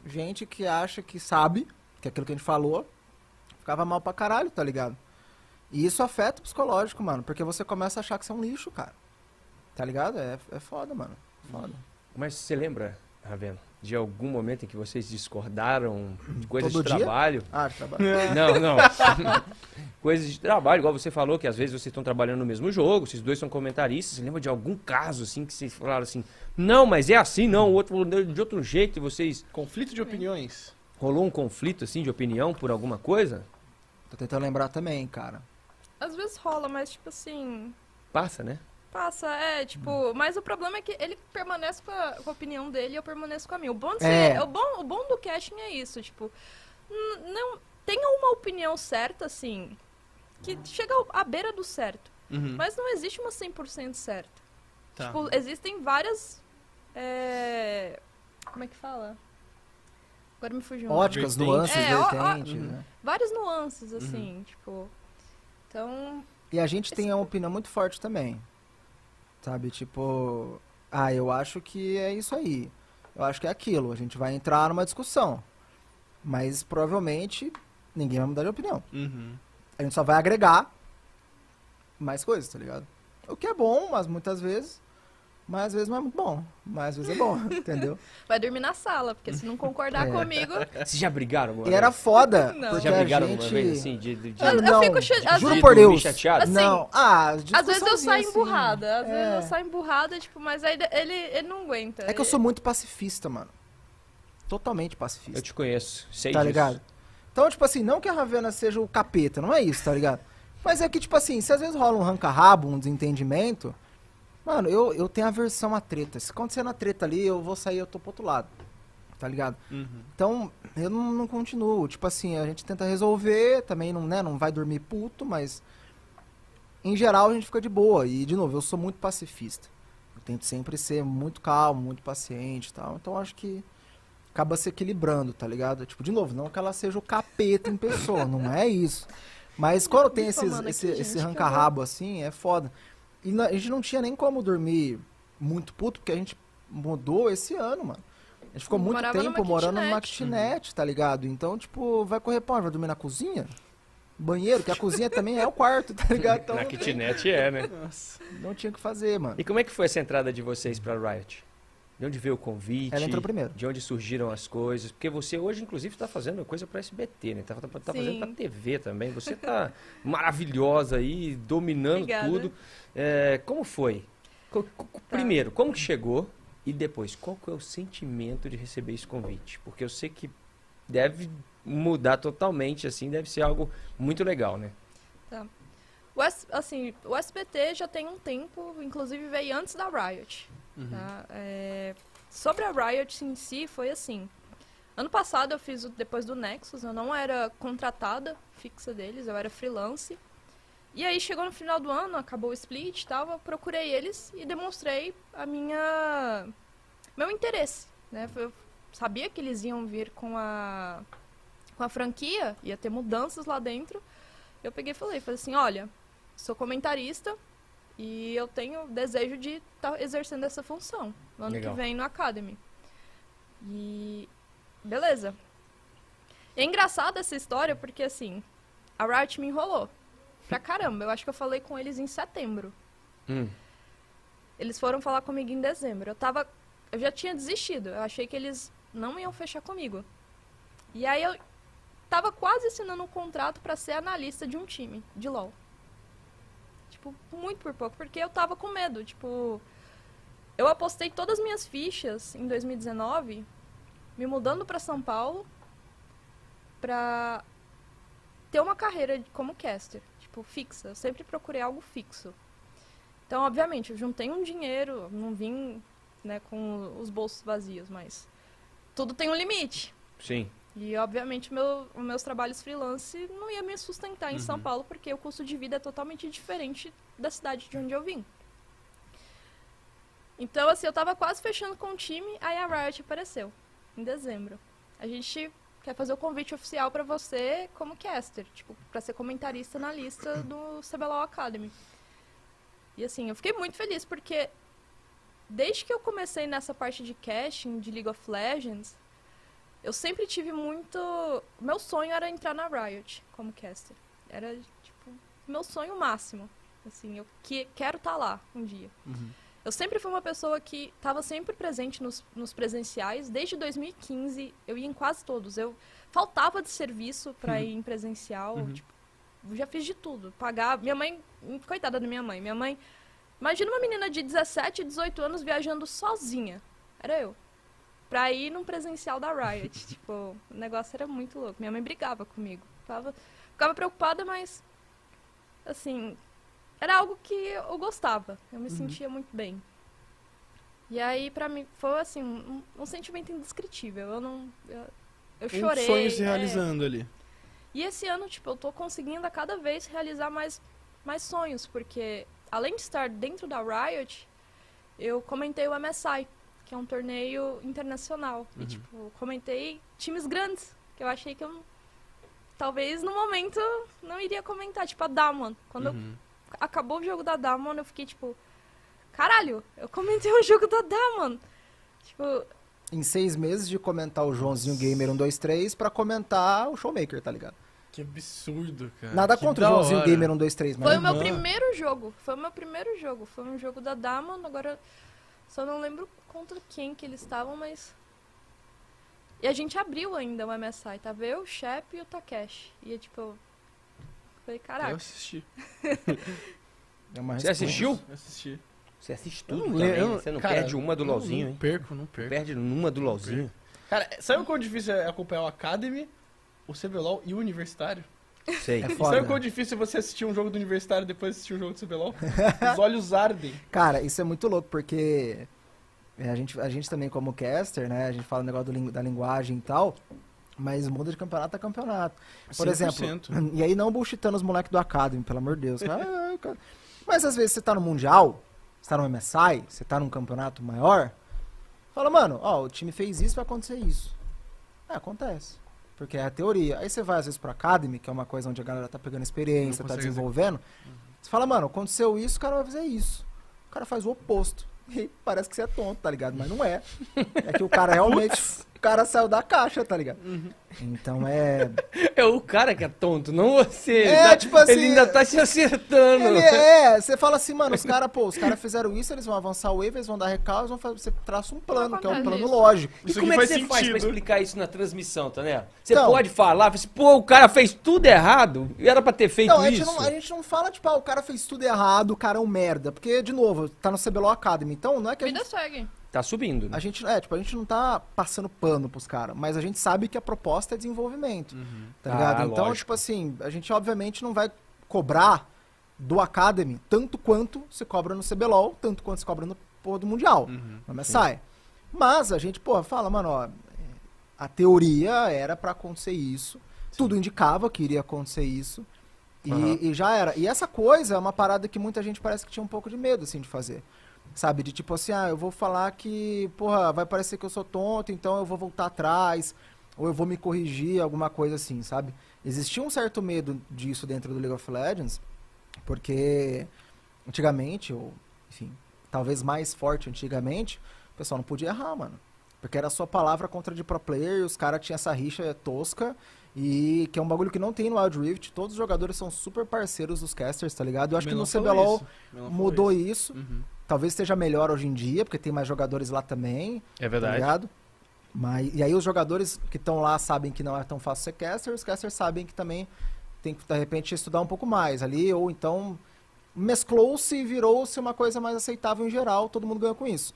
gente que acha que sabe, que é aquilo que a gente falou, ficava mal pra caralho, tá ligado? E isso afeta o psicológico, mano, porque você começa a achar que você é um lixo, cara. Tá ligado? É, é foda, mano. Foda. Mas você lembra, Ravena, de algum momento em que vocês discordaram de coisas Todo de dia? trabalho? Ah, de trabalho. Não, não. coisas de trabalho, igual você falou, que às vezes vocês estão trabalhando no mesmo jogo, vocês dois são comentaristas. Você lembra de algum caso, assim, que vocês falaram assim, não, mas é assim, não, o outro falou de outro jeito, e vocês... Conflito de opiniões. Rolou um conflito, assim, de opinião por alguma coisa? Tô tentando lembrar também, cara. Às vezes rola, mas tipo assim. Passa, né? Passa, é, tipo, mas o problema é que ele permanece com a, com a opinião dele e eu permaneço com a minha. O bom, de É. ser, o bom, o bom do casting é isso, tipo, não tenha uma opinião certa, assim, que chega à beira do certo, Uhum. mas não existe uma 100% certa. Tá. Tipo, existem várias, é, como é que fala? Agora me fugiu. Óticas, nuances, É, ó, ó, vertentes, uhum. né? Várias nuances, assim, tipo, então, E a gente tem uma opinião muito forte também. Sabe, tipo, ah, eu acho que é isso aí. Eu acho que é aquilo. A gente vai entrar numa discussão. Mas provavelmente ninguém vai mudar de opinião. Uhum. A gente só vai agregar mais coisas, tá ligado? O que é bom, mas muitas vezes. Mas às vezes não é muito bom. Mas às vezes é bom, entendeu? vai dormir na sala, porque se não concordar É. comigo, Vocês já brigaram alguma E era foda. Não. Porque Já a brigaram gente... alguma vez, assim, de... de, Eu- eu não, fico che- às juro de por Deus. chateado? Assim, não, ah, Às vezes eu saio assim. emburrada, às vezes É. eu saio emburrada, tipo, mas aí ele, ele não aguenta. É que eu sou muito pacifista, mano. Totalmente pacifista. Eu te conheço, sei tá disso. ligado? Então, tipo assim, não que a Ravena seja o capeta, não é isso, tá ligado? Mas é que, tipo assim, se às vezes rola um ranca-rabo, um desentendimento, mano, eu, eu tenho aversão à treta. Se acontecer na treta ali, eu vou sair, eu tô pro outro lado. Tá ligado? Uhum. Então, eu não, não continuo. Tipo assim, a gente tenta resolver, também não, né, não vai dormir puto, mas em geral a gente fica de boa. E, de novo, eu sou muito pacifista. Eu tento sempre ser muito calmo, muito paciente e tal. Então, acho que acaba se equilibrando, tá ligado? Tipo, de novo, não que ela seja o capeta em pessoa, não é isso. Mas quando tem esses, esse, aqui, esse ranca-rabo assim, é foda. E na- a gente não tinha nem como dormir muito puto, porque a gente mudou esse ano, mano. A gente ficou muito Morava tempo numa morando numa kitnet. kitnet, tá ligado? Então, tipo, vai correr pra onde? Vai dormir na cozinha? Banheiro, que a cozinha também é o quarto, tá ligado? Então, Na kitnet é, né? Nossa. não tinha o que fazer, mano. E como é que foi essa entrada de vocês pra Riot? De onde veio o convite? Ela entrou primeiro. De onde surgiram as coisas? Porque você hoje, inclusive, está fazendo coisa para SBT, né? Tá, tá, tá fazendo para TV também. Você tá maravilhosa aí, dominando Obrigada. tudo. É, como foi? Co- co- Tá. Primeiro, como que chegou? E depois, qual que é o sentimento de receber esse convite? Porque eu sei que deve mudar totalmente, assim, deve ser algo muito legal, né? O, S- assim, o SBT já tem um tempo, inclusive veio antes da Riot. Tá? É, sobre a Riot em si, foi assim. Ano passado eu fiz o depois do Nexus, eu não era contratada fixa deles, eu era freelance. E aí chegou no final do ano, acabou o split e tal, eu procurei eles e demonstrei a minha meu interesse, né? Eu sabia que eles iam vir com a com a franquia, ia ter mudanças lá dentro. Eu peguei e falei, falei assim, olha, sou comentarista e eu tenho desejo de estar exercendo essa função no ano Legal. que vem no Academy. E beleza. É engraçada essa história porque assim, a Riot me enrolou. Pra caramba, eu acho que eu falei com eles em setembro. Hum, Eles foram falar comigo em dezembro. Eu tava. Eu já tinha desistido. Eu achei que eles não iam fechar comigo. E aí eu tava quase assinando um contrato pra ser analista de um time de LoL. Tipo, muito por pouco, porque eu tava com medo. Tipo, eu apostei todas as minhas fichas em 2019, me mudando pra São Paulo, pra ter uma carreira como caster, tipo, fixa. Eu sempre procurei algo fixo. Então, obviamente, eu juntei um dinheiro, não vim né, com os bolsos vazios, mas tudo tem um limite. sim. E, obviamente, meu, os meus trabalhos freelance não ia me sustentar em São Paulo, porque o custo de vida é totalmente diferente da cidade de onde eu vim. Então, assim, eu tava quase fechando com o time, aí a Riot apareceu, em dezembro. A gente quer fazer o convite oficial pra você como caster, tipo, pra ser comentarista na lista do CBLOL Academy. E, assim, eu fiquei muito feliz, porque desde que eu comecei nessa parte de casting de League of Legends, eu sempre tive muito. Meu sonho era entrar na Riot como caster. Era, tipo, meu sonho máximo. Assim, eu que, quero estar lá um dia. Eu sempre fui uma pessoa que estava sempre presente nos, nos presenciais. Desde 2015, eu ia em quase todos. Eu faltava de serviço para ir em presencial. Tipo, eu já fiz de tudo. Pagar. Minha mãe. Coitada da minha mãe. Minha mãe. Imagina uma menina de 17, 18 anos viajando sozinha. Era eu pra ir num presencial da Riot. tipo, o negócio era muito louco. Minha mãe brigava comigo. Ficava, ficava preocupada, mas. Assim. Era algo que eu gostava. Eu me sentia muito bem. E aí, pra mim, foi assim, um, um sentimento indescritível. Eu não. Eu, eu chorei. sonho se é. realizando ali. E esse ano, tipo, eu tô conseguindo a cada vez realizar mais, mais sonhos, porque além de estar dentro da Riot, eu comentei o MSI, que é um torneio internacional. E, tipo, comentei times grandes, que eu achei que eu, talvez no momento, não iria comentar. Tipo, a Damon. Quando eu- acabou o jogo da Damon, eu fiquei, tipo, caralho, eu comentei o jogo da Damon. Tipo, Em seis meses de comentar o Joãozinho Gamer 123 pra comentar o Showmaker, tá ligado? Que absurdo, cara. Nada Que contra o Joãozinho hora. Gamer 123, mas Foi o meu primeiro jogo. Foi o meu primeiro jogo. Foi um jogo da Damon. Agora só não lembro contra quem que eles estavam, mas. E a gente abriu ainda o MSI. Tava eu, o Shep e o Takeshi. E tipo. eu Falei, Eu caraca. assisti. é uma Você assistiu? Eu assisti. Você assiste Eu tudo não também, eu- né? Você não cara, perde uma do não- LOLzinho, Não hein? perco, não perco. Perde uma do LOLzinho. Cara, sabe o quão difícil é acompanhar o Academy, o CBLOL e o Universitário? Sei. É E foda. sabe o quão difícil é você assistir um jogo do Universitário e depois assistir um jogo do CBLOL? Os olhos ardem. Cara, isso é muito louco, porque é, a gente, a gente também, como caster, né? A gente fala o negócio do da linguagem e tal, mas muda de campeonato a campeonato. Por 100%. exemplo, e aí não bullshitando os moleques do Academy, pelo amor de Deus. Cara. Mas às vezes você tá no Mundial, você tá no MSI, você tá num campeonato maior, fala, mano, ó, o time fez isso, vai acontecer isso. É, acontece. Porque é a teoria. Aí você vai às vezes pro Academy, que é uma coisa onde a galera tá pegando experiência, tá desenvolvendo. Você fala, mano, aconteceu isso, o cara vai fazer isso. O cara faz o oposto. E parece que você é tonto, tá ligado? Mas não é. É que o cara realmente. O cara saiu da caixa, tá ligado? Uhum. Então é. É o cara que é tonto, não você. É, Tá- tipo assim, Ele ainda tá se acertando. Ele é, você fala assim, mano, os caras, pô, os caras fizeram isso, eles vão avançar o wave, eles vão dar recall, eles vão fazer, você traça um plano, que é um plano isso. lógico. E Isso como é que faz você faz pra sentido. explicar isso na transmissão, tá né? Você Então- pode falar, fala assim, pô, o cara fez tudo errado, e era pra ter feito Não, a isso. não, a gente não fala, tipo, ah, o cara fez tudo errado, o cara é um merda. Porque, de novo, tá no CBLOL Academy. Então, não é que a Vida gente, segue. Tá subindo, né? a gente. É, tipo, a gente não tá passando pano pros caras. Mas a gente sabe que a proposta é desenvolvimento. Tá Ah, ligado? Então, lógico. tipo assim, a gente obviamente não vai cobrar do Academy tanto quanto se cobra no CBLOL, tanto quanto se cobra no porra do Mundial. Uhum. No MSI. Mas a gente, porra, fala, mano, ó, a teoria era pra acontecer isso. Tudo indicava que iria acontecer isso. E, e já era. E essa coisa é uma parada que muita gente parece que tinha um pouco de medo, assim, de fazer. Sabe? De tipo assim, ah, eu vou falar que, porra, vai parecer que eu sou tonto, então eu vou voltar atrás, ou eu vou me corrigir, alguma coisa assim, sabe? Existia um certo medo disso dentro do League of Legends, porque antigamente, ou enfim, talvez mais forte antigamente, o pessoal não podia errar, mano. Porque era só palavra contra de pro player, os caras tinham essa rixa tosca, e que é um bagulho que não tem no Wild Rift. Todos os jogadores são super parceiros dos casters, tá ligado? Eu acho que no Melon CBLOL isso. Melon mudou isso. Uhum. Talvez esteja melhor hoje em dia, porque tem mais jogadores lá também, É tá ligado? Mas, e aí os jogadores que estão lá sabem que não é tão fácil ser caster, os casters sabem que também tem que, de repente, estudar um pouco mais ali, ou então mesclou-se e virou-se uma coisa mais aceitável em geral, todo mundo ganha com isso.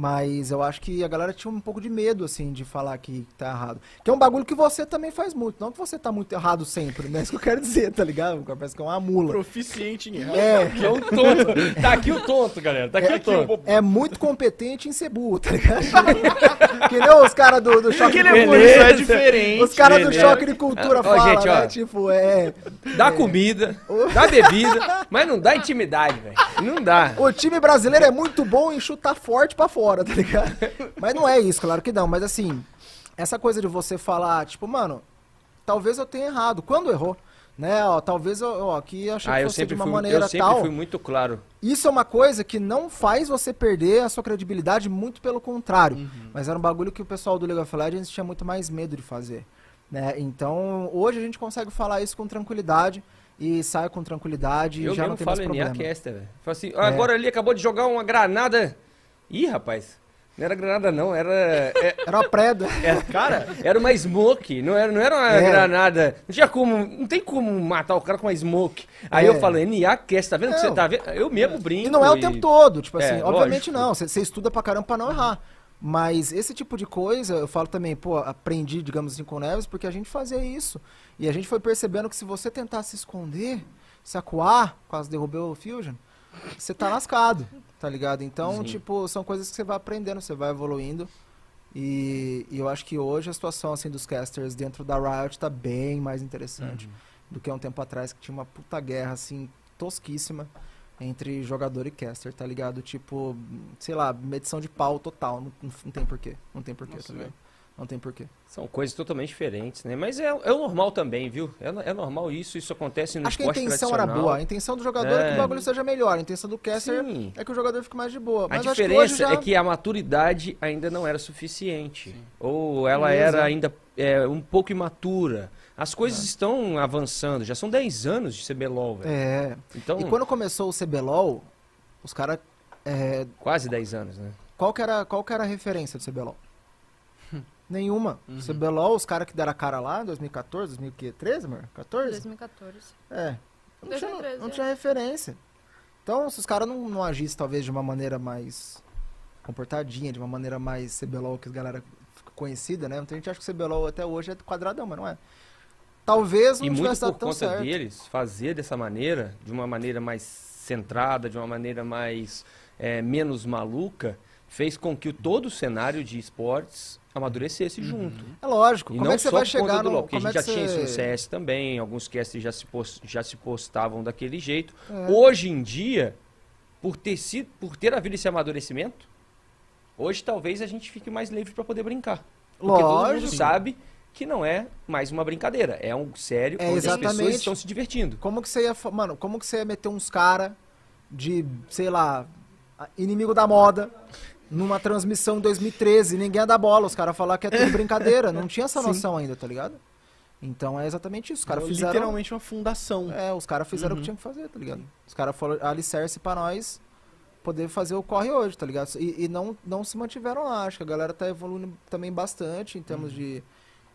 Mas eu acho que a galera tinha um pouco de medo, assim, de falar que tá errado. Que é um bagulho que você também faz muito. Não que você tá muito errado sempre, né? É isso que eu quero dizer, tá ligado? Parece que é uma mula. Proficiente em errar. É, É um tonto. Tá aqui o tonto, galera. Tá aqui o tonto. é muito competente em ser burro, tá ligado? que nem os caras do, do choque de é cultura. é diferente. Os caras do beleza. choque de cultura falam, gente, né? Tipo, é. Dá comida, dá bebida, mas não dá intimidade, velho. Não dá. O time brasileiro é muito bom em chutar forte pra fora, tá ligado? Mas não é isso, claro que não. Mas assim, essa coisa de você falar, tipo, mano, talvez eu tenha errado. Quando errou? Né, ó, talvez eu, ó, aqui achei Ah, que eu fosse de uma fui, maneira eu sempre tal. fui muito claro. Isso é uma coisa que não faz você perder a sua credibilidade, muito pelo contrário. Uhum. Mas era um bagulho que o pessoal do League of Legends tinha muito mais medo de fazer. Né? Então, hoje a gente consegue falar isso com tranquilidade e sai com tranquilidade eu e já não tem falo mais problema. Caster, velho. Falo assim, "Ah, agora ali acabou de jogar uma granada. Ih, rapaz. Não era granada, não. Era, é- Era uma preda. era, cara, era uma smoke. Não era, não era uma É. granada. Não tinha como. Não tem como matar o cara com uma smoke. Aí É. eu falo, NA Caster, tá vendo que você tá vendo? Eu mesmo brinco. E não é o tempo todo, tipo É, assim, obviamente lógico. não, você você estuda pra caramba pra não errar. Mas esse tipo de coisa, eu falo também, pô, aprendi, digamos assim, com o Neves, porque a gente fazia isso. E a gente foi percebendo que se você tentar se esconder, se acuar, quase derrubou o Fusion, você tá lascado, tá ligado? Então, Sim. tipo, são coisas que você vai aprendendo, você vai evoluindo. E, e eu acho que hoje a situação, assim, dos casters dentro da Riot tá bem mais interessante Uhum. do que há um tempo atrás, que tinha uma puta guerra, assim, tosquíssima entre jogador e caster, tá ligado? Tipo, sei lá, medição de pau total. Não, não- tem porquê. Não tem porquê, Nossa, tá ligado? Não tem porquê. São coisas totalmente diferentes, né? Mas é, é o normal também, viu? É, é normal isso, isso acontece no Acho que a intenção era boa. A intenção do jogador é, que É. o bagulho seja melhor. A intenção do caster Sim. é que o jogador fique mais de boa. A Mas acho que diferença hoje já... é que a maturidade ainda não era suficiente. Ou ela Beleza. era ainda é, um pouco imatura. As coisas estão avançando, já são 10 anos de CBLOL, velho. É. Então, E quando começou o CBLOL, os caras... É, quase 10 anos, né? qual, que era, qual que era a referência do CBLOL? Nenhuma. Uhum. CBLOL, os caras que deram a cara lá, 2014, 2013, amor? 14? 2014. É. Não tinha, 2013, não é. tinha referência. Então, se os caras não, não agissem, talvez, de uma maneira mais comportadinha, de uma maneira mais CBLOL, que a galera fica conhecida, né? Muita gente acha que o CBLOL até hoje é quadradão, mas não é. Talvez não E muito tivesse por dado tão conta certo. deles fazer dessa maneira, de uma maneira mais centrada, de uma maneira mais é, menos maluca, fez com que o- todo o cenário de esportes amadurecesse junto. É lógico. E como não é que você vai chegar no... LoL, porque a como gente é já que tinha isso no você- CS também, alguns casters já se, pos- já se postavam daquele jeito. É. Hoje em dia, por ter, sido, por ter havido esse amadurecimento, hoje talvez a gente fique mais livre para poder brincar. Porque todo mundo sabe que não é mais uma brincadeira. É um sério É, onde as exatamente. pessoas estão se divertindo. Como que você ia. Mano, como que você ia meter uns cara de, sei lá, inimigo da moda numa transmissão em 2013? Ninguém ia dar bola, os caras falaram que é tudo brincadeira. Não tinha essa noção ainda, tá ligado? Então é exatamente isso. Os caras fizeram. Literalmente uma fundação. É, os caras fizeram o Uhum. que tinham que fazer, tá ligado? Os caras foram alicerce pra nós poder fazer o corre hoje, tá ligado? E, e não, não se mantiveram lá. Acho que a galera tá evoluindo também bastante em termos de,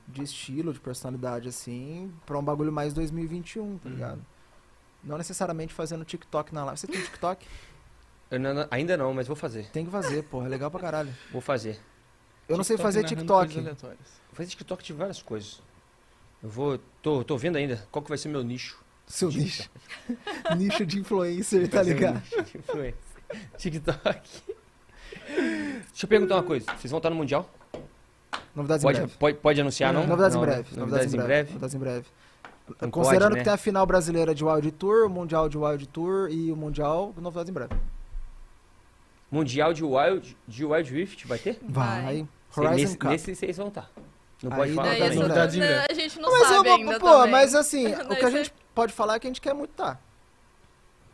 de estilo, de personalidade, assim, pra um bagulho mais 2021, tá ligado? Não necessariamente fazendo TikTok na live. Você tem TikTok? Eu não- ainda não, mas vou fazer. Tem que fazer, porra. É legal pra caralho. Vou fazer. Eu não sei TikTok fazer narrando TikTok. Vou fazer TikTok de várias coisas. Eu vou. Tô, tô vendo ainda qual que vai ser meu nicho. Seu nicho. nicho de influencer, tá ligado? nicho de influência. TikTok. Deixa eu perguntar uma coisa. Vocês vão estar no Mundial? Novidades em Pode, breve. pode, pode anunciar, não? Novidades Não, em né? breve. Novidades, em breve. Novidades em breve. Não Considerando pode, né? que tem a final brasileira de Wild Tour, o Mundial de Wild Tour e o Mundial, novidades em breve. Mundial de Wild, de Wild Rift vai ter? Vai. Horizon nesse, Cup. nesse vocês vão estar. Não Aí pode falar não breve. a gente não mas sabe eu ainda pô, também. mas assim, o que a gente pode falar é que a gente quer muito tá.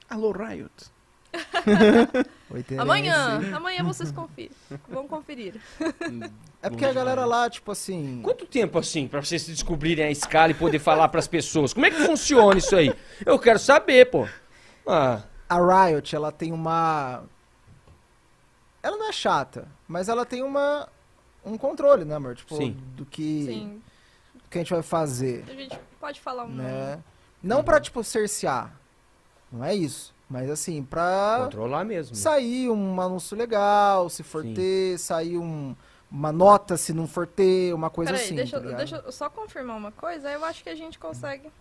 Alô, Riot. Amanhã, amanhã vocês conferem. Vão conferir. É porque a galera lá, tipo assim. Quanto tempo assim pra vocês descobrirem a escala e poder falar pras pessoas? Como é que funciona isso aí? Eu quero saber, pô. Ah, A Riot, ela tem uma. Ela não é chata, mas ela tem uma. Um controle, né, amor? Tipo, Sim. do que, Sim, do que a gente vai fazer. a gente pode falar um né? Não pra, tipo, cercear. Não é isso. Mas assim, pra. controlar mesmo. sair um anúncio legal, se for Sim. ter, sair um, uma nota se não for ter, uma coisa Peraí, assim. deixa, tá deixa eu só confirmar uma coisa, eu acho que a gente consegue.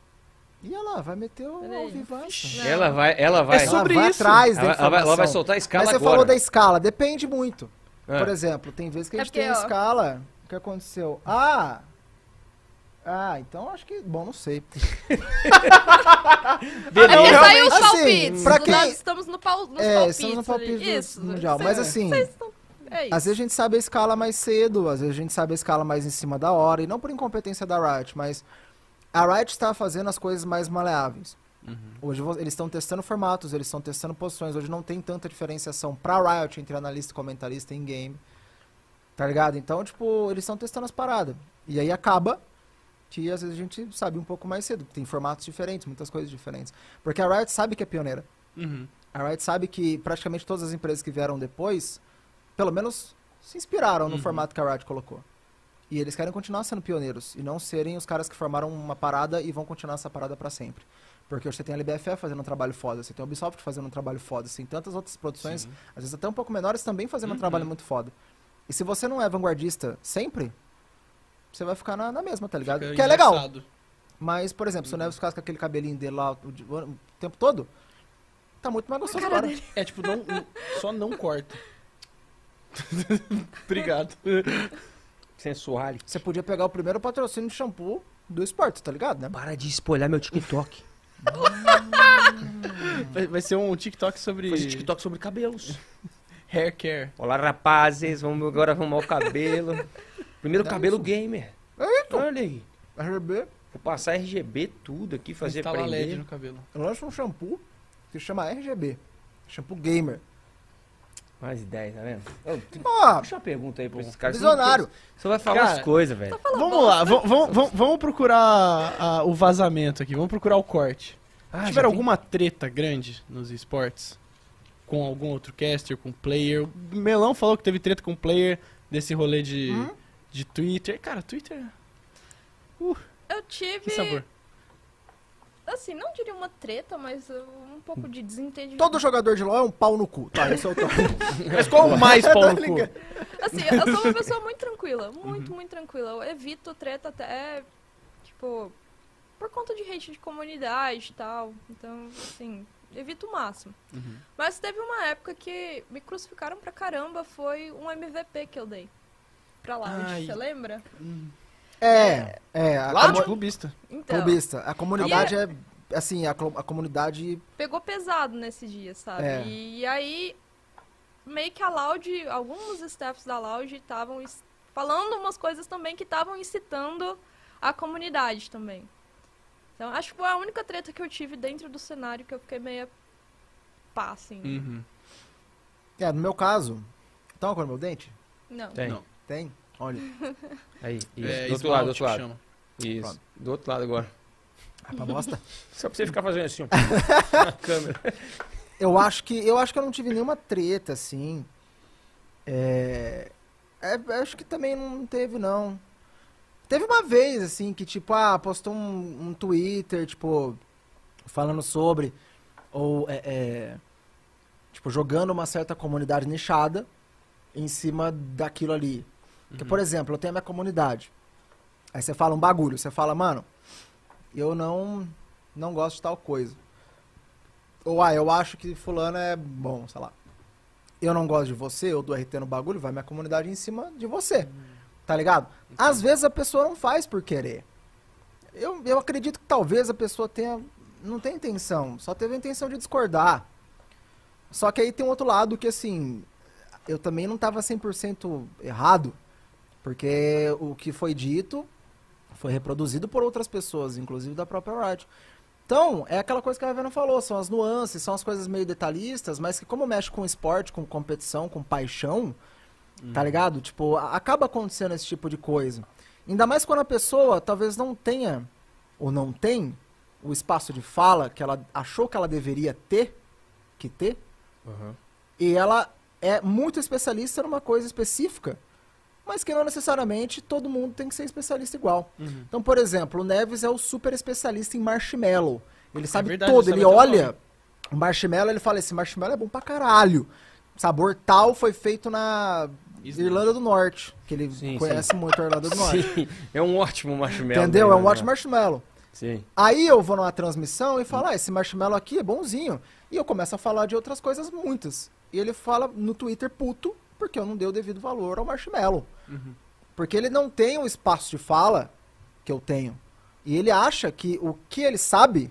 E lá, vai meter o vivaço. Não. Ela vai, ela vai. É sobre ela vai isso. atrás da ela, ela vai, ela vai soltar a escala Mas você agora. falou da escala, depende muito. Ah, Por exemplo, tem vezes que a É gente tem a porque, ó. escala. O que aconteceu? Ah! Ah, então acho que. Bom, não sei. beleza. É porque saiu os assim, palpites. pra do quem- estamos no pau, nos É, palpites. estamos no palpite Isso. Mundial, mas assim- estão- É isso. Às vezes a gente sabe a escala mais cedo, às vezes a gente sabe a escala mais em cima da hora, e não por incompetência da Riot, mas a Riot está fazendo as coisas mais maleáveis. Hoje vo- eles estão testando formatos, eles estão testando posições, hoje não tem tanta diferenciação pra Riot entre analista e comentarista em game. Tá ligado? Então, tipo, eles estão testando as paradas. E aí acaba que às vezes a gente sabe um pouco mais cedo, tem formatos diferentes, muitas coisas diferentes. Porque a Riot sabe que é pioneira. Uhum. A Riot sabe que praticamente todas as empresas que vieram depois, pelo menos se inspiraram no Uhum. formato que a Riot colocou. E eles querem continuar sendo pioneiros e não serem os caras que formaram uma parada e vão continuar essa parada pra sempre. Porque hoje você tem a LBFF fazendo um trabalho foda, você tem a Ubisoft fazendo um trabalho foda, você tem tantas outras produções, Sim. às vezes até um pouco menores, também fazendo um Uhum. trabalho muito foda. E se você não é vanguardista sempre, você vai ficar na, na mesma, tá ligado? Fica que é legal. Mas, por exemplo, se Uhum. o Neves ficasse com aquele cabelinho dele lá o, o- o tempo todo, tá muito mais gostoso agora. É tipo, não, não- só não corta. Obrigado. Sensual. Você podia pegar o primeiro patrocínio de shampoo do esporte, tá ligado, né? Para de espolhar meu TikTok. Vai, vai ser um TikTok sobre Fazer TikTok sobre cabelos. hair care. Olá, rapazes. Vamos agora arrumar o cabelo. Primeiro Dá cabelo isso. gamer. Eita. Olha aí. RB, Vou passar RGB tudo aqui, fazer Instalar LED prender. no cabelo. eu lanço um shampoo que chama RGB. Shampoo gamer. Mais 10, tá vendo? Ó, Deixa uma pergunta aí pra esses caras. visionário. Você vai falar Cara, as coisas, velho. Vamos lá, vamos, vamos, vamos- vamos procurar ah, o vazamento aqui, vamos procurar o corte. Ah, já Tiveram tem- alguma treta grande nos esportes? Com algum outro caster, com player? O Melão falou que teve treta com player desse rolê de, Hum? de Twitter. Cara, Twitter. Eu tive. Que sabor. Assim, não diria uma treta, mas uh, um pouco de desentendimento. Todo jogador de LoL é um pau no cu. Tá, esse é o tom. Mas qual o mais pau no cu? ligado? Assim, eu sou uma pessoa muito tranquila. Muito, muito tranquila. Eu evito treta até, tipo, por conta de hate de comunidade e tal. Então, assim, evito o máximo. Uhum. Mas teve uma época que me crucificaram pra caramba. Foi um MVP que eu dei. Pra Ai. você lembra? É, é. A Lá de comu- clubista. Então, clubista. A comunidade é. Assim, a, a comunidade. pegou pesado nesse dia, sabe? É. E aí, meio que a Loud, alguns staffs da Loud estavam es- falando umas coisas também que estavam incitando a comunidade também. Então, acho que foi a única treta que eu tive dentro do cenário que eu fiquei meio pá, assim. Uhum. É, no meu caso. Tá uma cor no meu dente? Não. Tem. Não. Tem? Olha. Aí, isso. É, do outro lado, do outro lado. chama. Isso. Pronto. Do outro lado agora. Ah, pra bosta. Só pra você ficar fazendo assim, ó. na câmera. Eu acho que eu acho que eu não tive nenhuma treta assim. É, é, acho que também não teve não. Teve uma vez assim que tipo ah postou um, um Twitter tipo falando sobre ou é, é, tipo jogando uma certa comunidade nichada em cima daquilo ali. Que por exemplo eu tenho a minha comunidade. Aí você fala um bagulho, você fala mano, eu não não gosto de tal coisa. Ou, ah, eu acho que fulano é bom, sei lá. Eu não gosto de você, eu dou RT no bagulho, vai minha comunidade em cima de você. Tá ligado? Às vezes a pessoa não faz por querer. Eu, eu acredito que talvez a pessoa tenha. Não tem intenção, só teve a intenção de discordar. Só que aí tem um outro lado que, assim, eu também não tava 100% errado, porque o que foi dito foi reproduzido por outras pessoas, inclusive da própria Riot. Então, é aquela coisa que a Ravena falou, são as nuances, são as coisas meio detalhistas, mas que como mexe com esporte, com competição, com paixão, tá ligado? Tipo, acaba acontecendo esse tipo de coisa. Ainda mais quando a pessoa talvez não tenha, ou não tem, o espaço de fala que ela achou que ela deveria ter, que ter, e ela é muito especialista numa coisa específica, mas que não necessariamente todo mundo tem que ser especialista igual. Uhum. Então, por exemplo, o Neves é o super especialista em marshmallow. Ele sabe verdade, todo, ele olha o marshmallow, ele fala, esse marshmallow é bom pra caralho. Sabor tal foi feito na Irlanda do Norte, que ele Sim, conhece muito a Irlanda do Norte. Sim, é um ótimo marshmallow. Entendeu? É um né? ótimo marshmallow. Sim. Aí eu vou numa transmissão e falo, ah, esse marshmallow aqui é bonzinho. E eu começo a falar de outras coisas muitas. E ele fala no Twitter puto, porque eu não dei o devido valor ao marshmallow. Porque ele não tem o espaço de fala que eu tenho. E ele acha que o que ele sabe,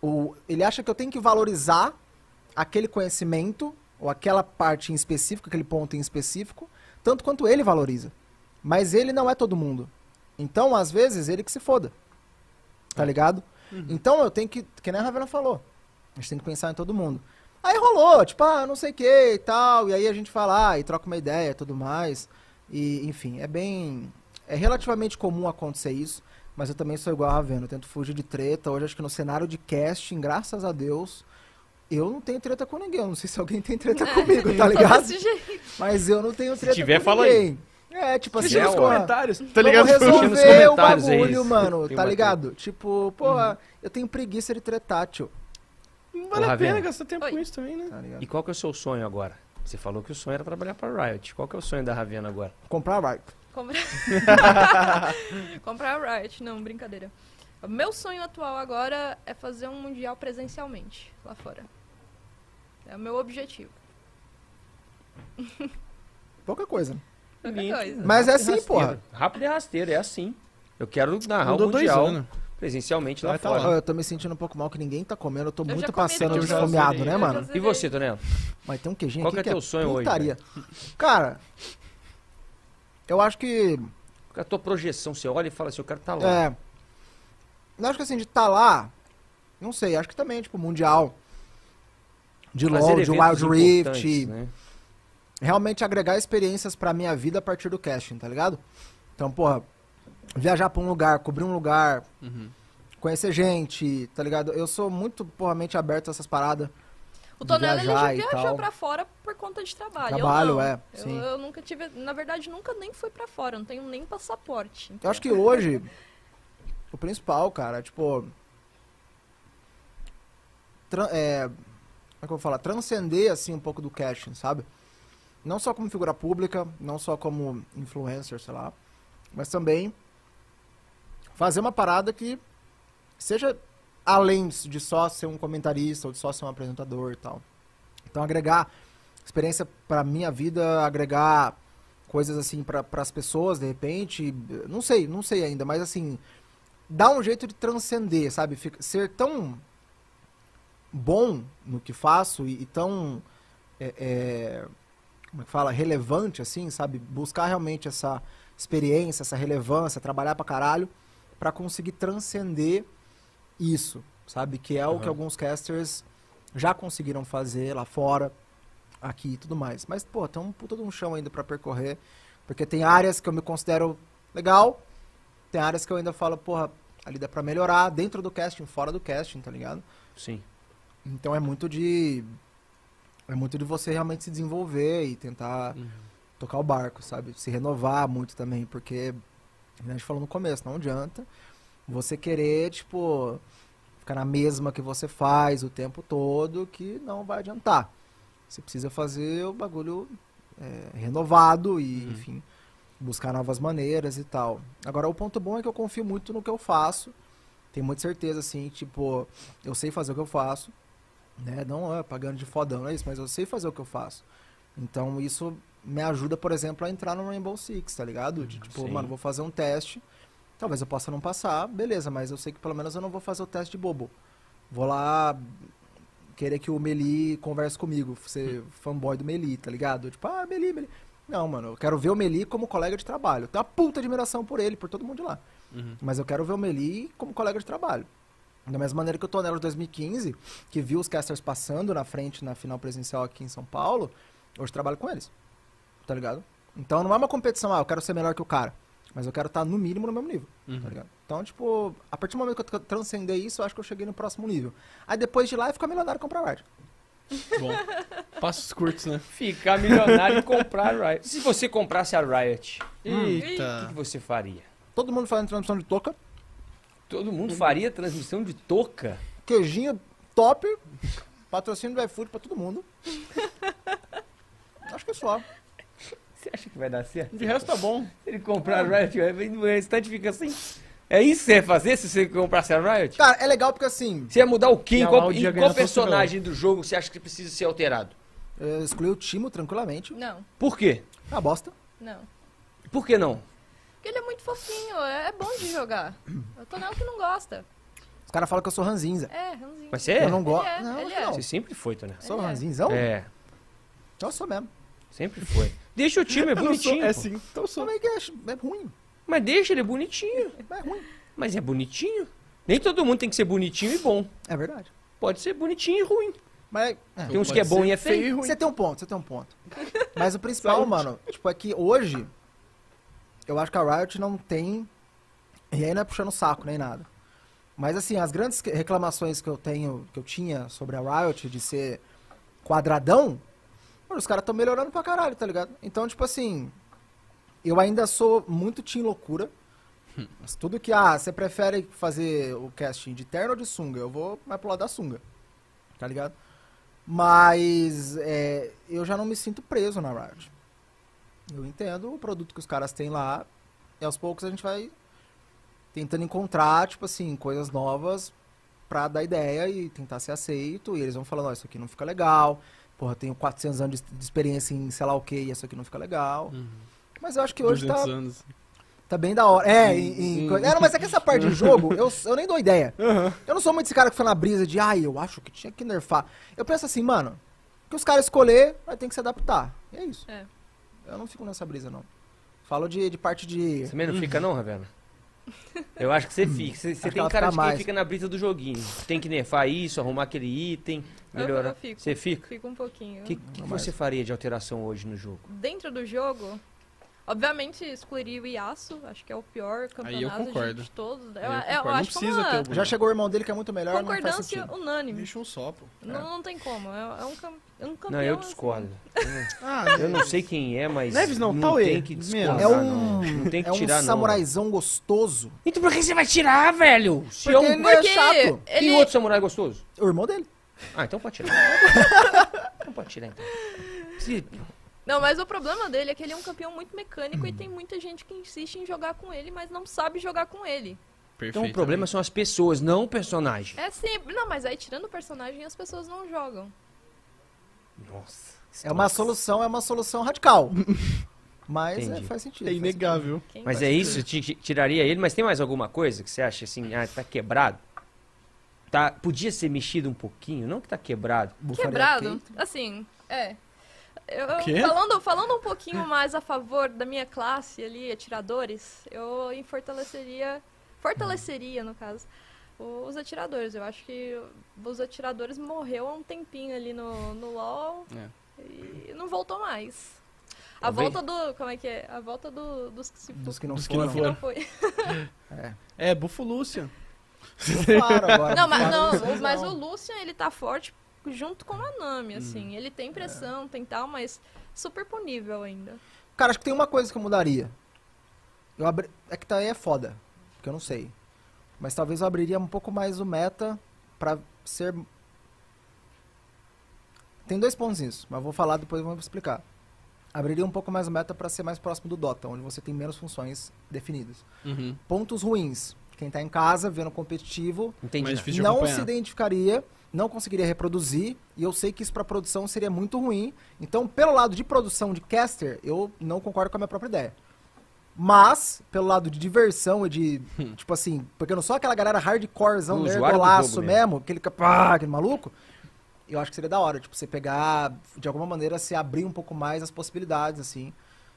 o, ele acha que eu tenho que valorizar aquele conhecimento, ou aquela parte em específico, aquele ponto em específico, tanto quanto ele valoriza. Mas ele não é todo mundo. Então, às vezes, ele que se foda. Tá ligado? Então eu tenho que, que nem a Ravena falou, a gente tem que pensar em todo mundo. Aí rolou, tipo, ah, não sei o que e tal, e aí a gente fala, ah, e troca uma ideia e tudo mais. E, enfim, é bem. É relativamente comum acontecer isso, mas eu também sou igual a Ravena, eu tento fugir de treta. Hoje acho que no cenário de casting, graças a Deus, eu não tenho treta com ninguém. Eu não sei se alguém tem treta comigo, tá ligado? Desse jeito. Mas eu não tenho treta tiver, com fala aí. ninguém. É, tipo assim, nos comentários, tá ligado? Nos resolver o comentários aí bagulho, isso. mano, tá ligado? Tipo, pô, eu tenho preguiça de tretar, tio. Não vale Ô, a pena Ravena. gastar tempo Oi. com isso também, né? Tá ligado? E qual que é o seu sonho agora? Você falou que o sonho era trabalhar para Riot. Qual que é o sonho da Ravena agora? Comprar vai. Comprar... Comprar a Riot, não, brincadeira. O meu sonho atual agora é fazer um mundial presencialmente, lá fora. É o meu objetivo. Pouca coisa. Lindo. coisa. Mas é assim, porra. Rápido e rasteiro, é assim. Eu quero narrar Mudou o dois Mundial anos. Presencialmente lá Vai tá fora. lá. Ó, Eu tô me sentindo um pouco mal que ninguém tá comendo. Eu tô Eu muito passando tudo. de Eu já esfomeado, zerei. né, mano? E você, Tonelo? Mas tem um queijinho Qual aqui que é teu sonho hoje, putaria. Cara, eu acho que... Qual é a tua projeção? Você olha e fala assim, eu quero estar lá. É... Eu acho que assim, de estar lá... Não sei, acho que também, tipo, mundial. De LoL, de Wild Rift... né? realmente agregar experiências pra minha vida a partir do casting, tá ligado? Então, porra, viajar pra um lugar, cobrir um lugar, Uhum. conhecer gente, tá ligado? Eu sou muito, porra, mente aberta a essas paradas. O Tonelo ele já viajar viajou tal. pra fora por conta de trabalho. Trabalho, eu não. é, Eu, sim. eu nunca tive. Na verdade, nunca nem fui pra fora. Não tenho nem passaporte. Eu acho que hoje, o principal, cara, é, tipo. tran- é, como é que eu vou falar? Transcender, assim, um pouco do casting, sabe? Não só como figura pública, não só como influencer, sei lá, mas também fazer uma parada que seja além de só ser um comentarista ou de só ser um apresentador e tal. Então, agregar experiência pra minha vida, agregar coisas assim para as pessoas, de repente, não sei, não sei ainda, mas assim, dá um jeito de transcender, sabe? Fica- ser tão bom no que faço e, e tão é, é, como é que fala, relevante, assim, sabe? Buscar realmente essa experiência, essa relevância, trabalhar pra caralho, pra conseguir transcender isso, sabe? Que é o Aham. que alguns casters já conseguiram fazer lá fora, aqui e tudo mais. Mas, pô, tem um puta de um chão ainda pra percorrer, porque tem áreas que eu me considero legal, tem áreas que eu ainda falo, porra, ali dá pra melhorar dentro do casting, fora do casting, tá ligado? Sim. Então é muito de. É muito de você realmente se desenvolver e tentar Uhum. tocar o barco, sabe? Se renovar muito também, porque, a gente falou no começo, não adianta você querer, tipo, ficar na mesma que você faz o tempo todo, que não vai adiantar. Você precisa fazer o bagulho é, renovado e, Uhum. enfim, buscar novas maneiras e tal. Agora, o ponto bom é que eu confio muito no que eu faço. Tenho muita certeza, assim, tipo, eu sei fazer o que eu faço, né? Não é pagando de fodão, não é isso, mas eu sei fazer o que eu faço. Então, isso me ajuda, por exemplo, a entrar no Rainbow Six, tá ligado? De, tipo, sim. mano, vou fazer um teste, talvez eu possa não passar, beleza, mas eu sei que pelo menos eu não vou fazer o teste de bobo. Vou lá querer que o Meli converse comigo, ser fanboy do Meli, tá ligado? Tipo, ah, Meli, Meli. Não, mano, eu quero ver o Meli como colega de trabalho. Eu tenho uma puta admiração por ele, por todo mundo de lá. Uhum. Mas eu quero ver o Meli como colega de trabalho. Da mesma maneira que o Tonelo de 2015, que viu os casters passando na frente na final presencial aqui em São Paulo, hoje trabalho com eles. Tá ligado? Então não é uma competição, ah, eu quero ser melhor que o cara. Mas eu quero estar no mínimo no mesmo nível. Uhum. Tá ligado? Então, tipo, a partir do momento que eu transcender isso, eu acho que eu cheguei no próximo nível. Aí depois de lá, eu fico milionário e comprar Riot. Bom. Passos curtos, né? Ficar milionário e comprar a Riot. Se você comprasse a Riot, o que, Eita. que você faria? Todo mundo fazendo transmissão de toca, Todo mundo faria transmissão de touca? queijinho top, patrocínio do iFood pra todo mundo. Acho que é só. Você acha que vai dar certo? De resto tá bom. Se ele comprar a Riot, aí no instante fica assim. É isso que você ia fazer se você comprasse a Riot? Cara, é legal porque assim, Você ia mudar o? Em lá qual, o em qual personagem do jogo você acha que precisa ser alterado? eu excluí o Timo tranquilamente. Não, Por quê? É uma bosta. não. Por que não? Porque ele é muito fofinho, é é bom de jogar. Eu tô nela que não gosta. Os caras falam que eu sou ranzinza. É, ranzinho. Mas você é? Eu não gosto. é, não, ele acho é. não. Você sempre foi, Tonel. Sou é. ranzinzão? É, Eu sou mesmo. Sempre foi. Deixa o time, é não sou- bonitinho. É pô. sim, então sou. Como é que é? É ruim. Mas deixa ele bonitinho. É ruim. Mas é bonitinho. Nem todo mundo tem que ser bonitinho e bom. É verdade. Pode ser bonitinho e ruim. Mas é. Tem uns que é bom e é feio e feio. ruim. Você tem um ponto, você tem um ponto. Mas o principal, mano, tipo, é que hoje eu acho que a Riot não tem. E aí não é puxando o saco nem nada. Mas assim, as grandes reclamações que eu tenho, que eu tinha sobre a Riot de ser quadradão, mano, os caras estão melhorando pra caralho, tá ligado? Então, tipo assim, eu ainda sou muito Team Loucura. Mas tudo que, ah, você prefere fazer o casting de terno ou de sunga? Eu vou mais pro lado da sunga. Tá ligado? Mas é, eu já não me sinto preso na Riot. Eu entendo o produto que os caras têm lá. E aos poucos a gente vai tentando encontrar, tipo assim, coisas novas pra dar ideia e tentar ser aceito. E eles vão falando, ó, isso aqui não fica legal. Porra, tenho 400 anos de, de experiência em sei lá o que e isso aqui não fica legal. Mas eu acho que hoje 200 tá, anos. tá bem da hora. É, em, em coisa- é, não, mas é que essa parte de jogo, eu, eu nem dou ideia. Eu não sou muito esse cara que fica na brisa de, ai, eu acho que tinha que nerfar. Eu penso assim, mano, que os caras escolher, vai ter que se adaptar. E é isso. É. Eu não fico nessa brisa, não. Falo de, de parte de. Você também não fica não, Ravena? Eu acho que você fica. Você, você tem cara de quem mais. fica na brisa do joguinho. Tem que nerfar isso, arrumar aquele item, Eu- melhorar. eu fico. Você fica? Fica um pouquinho. O que, que você faria de alteração hoje no jogo? Dentro do jogo, obviamente excluiria o Yasuo, acho que é o pior Aí eu campeonato concordo. de, todos. Eu, eu eu concordo. Não acho que é precisa uma Já chegou o irmão dele que é muito melhor, não concordância unânime. Deixa um só, pô. Não, não tem como, é, é um, cam- é um campeão. Não, eu assim. discordo. Ah, Eu não sei quem é, mas. Neves não, não tem que discordar. É não. um, Não tem que é um tirar, não. samuraizão gostoso. Então por que você vai tirar, velho? Se é Porque um... ele é Porque chato. Tem ele... outro samurai gostoso? O irmão dele. Ah, então pode tirar. então pode tirar, então. Se- Não, mas o problema dele é que ele é um campeão muito mecânico e tem muita gente que insiste em jogar com ele, mas não sabe jogar com ele. Então o problema são as pessoas, não o personagem. É sempre. Não, mas aí tirando o personagem as pessoas não jogam. Nossa. É uma solução, é uma solução radical. Mas é, faz sentido. É inegável. Mas é isso? Ti- ti- Tiraria ele, mas tem mais alguma coisa que você acha assim, ah, tá quebrado? Tá, podia ser mexido um pouquinho, não que tá quebrado. Quebrado? Assim, é. Eu, falando, falando um pouquinho mais a favor da minha classe ali, atiradores, eu fortaleceria, fortaleceria no caso, os atiradores. Eu acho que os atiradores morreu há um tempinho ali no, no LoL É. e não voltou mais. A Talvez- volta do. Como é que é? A volta do, dos que se Dos que não Dos que não foram. que não foi. É. É, Bufo Lucian. Claro, agora. Não, mas, não, mas o Lucian, ele tá forte junto com a Nami, assim. Ele tem pressão, tem tal, mas super punível ainda. Cara, acho que tem uma coisa que eu mudaria. Eu abri... É que tá aí é foda. Porque eu não sei. Mas talvez eu abriria um pouco mais o meta pra ser. Tem dois pontos nisso, mas eu vou falar depois vou explicar. Abriria um pouco mais o meta pra ser mais próximo do Dota, onde você tem menos funções definidas. Uhum. Pontos ruins. Quem tá em casa vendo competitivo Entendi. Não se identificaria, não conseguiria reproduzir, e eu sei que isso pra produção seria muito ruim. Então, pelo lado de produção de caster, eu não concordo com a minha própria ideia. Mas, pelo lado de diversão e de, tipo assim, porque eu não sou aquela galera hardcorezão, O usuário do nerdolaço jogo mesmo, mesmo. aquele, que- pá, aquele maluco, eu acho que seria da hora, tipo, você pegar, de alguma maneira, se abrir um pouco mais as possibilidades, assim.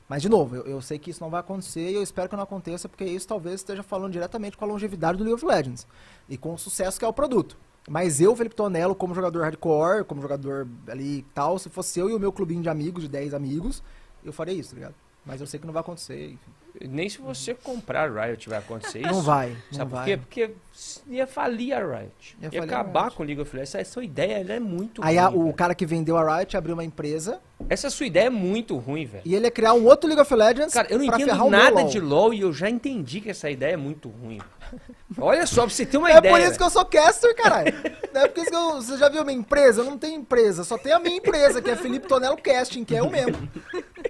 Mas, de novo, eu, eu sei que isso não vai acontecer e eu espero que não aconteça, porque isso talvez esteja falando diretamente com a longevidade do League of Legends e com o sucesso que é o produto. Mas eu, Felipe Tonello, como jogador hardcore, como jogador ali e tal, se fosse eu e o meu clubinho de amigos, de 10 amigos, eu faria isso, tá ligado? Mas eu sei que não vai acontecer, enfim. Nem se você comprar a Riot vai acontecer isso. Não vai, não Sabe por vai. quê? Porque ia falir a Riot. Ia Ia, acabar Riot. com o League of Legends. Essa sua ideia é muito Aí ruim. o velho. cara que vendeu a Riot abriu uma empresa Essa sua ideia é muito ruim, velho. e ele ia criar um outro League of Legends Cara, eu não entendo o nada LoL. de LoL e eu já entendi que essa ideia é muito ruim. Olha só, pra você ter uma É ideia. por isso que eu sou caster, caralho. Não é por isso que eu, você já viu minha empresa? Eu não tenho empresa, só tem a minha empresa, que é Felipe Tonello Casting, que é eu mesmo.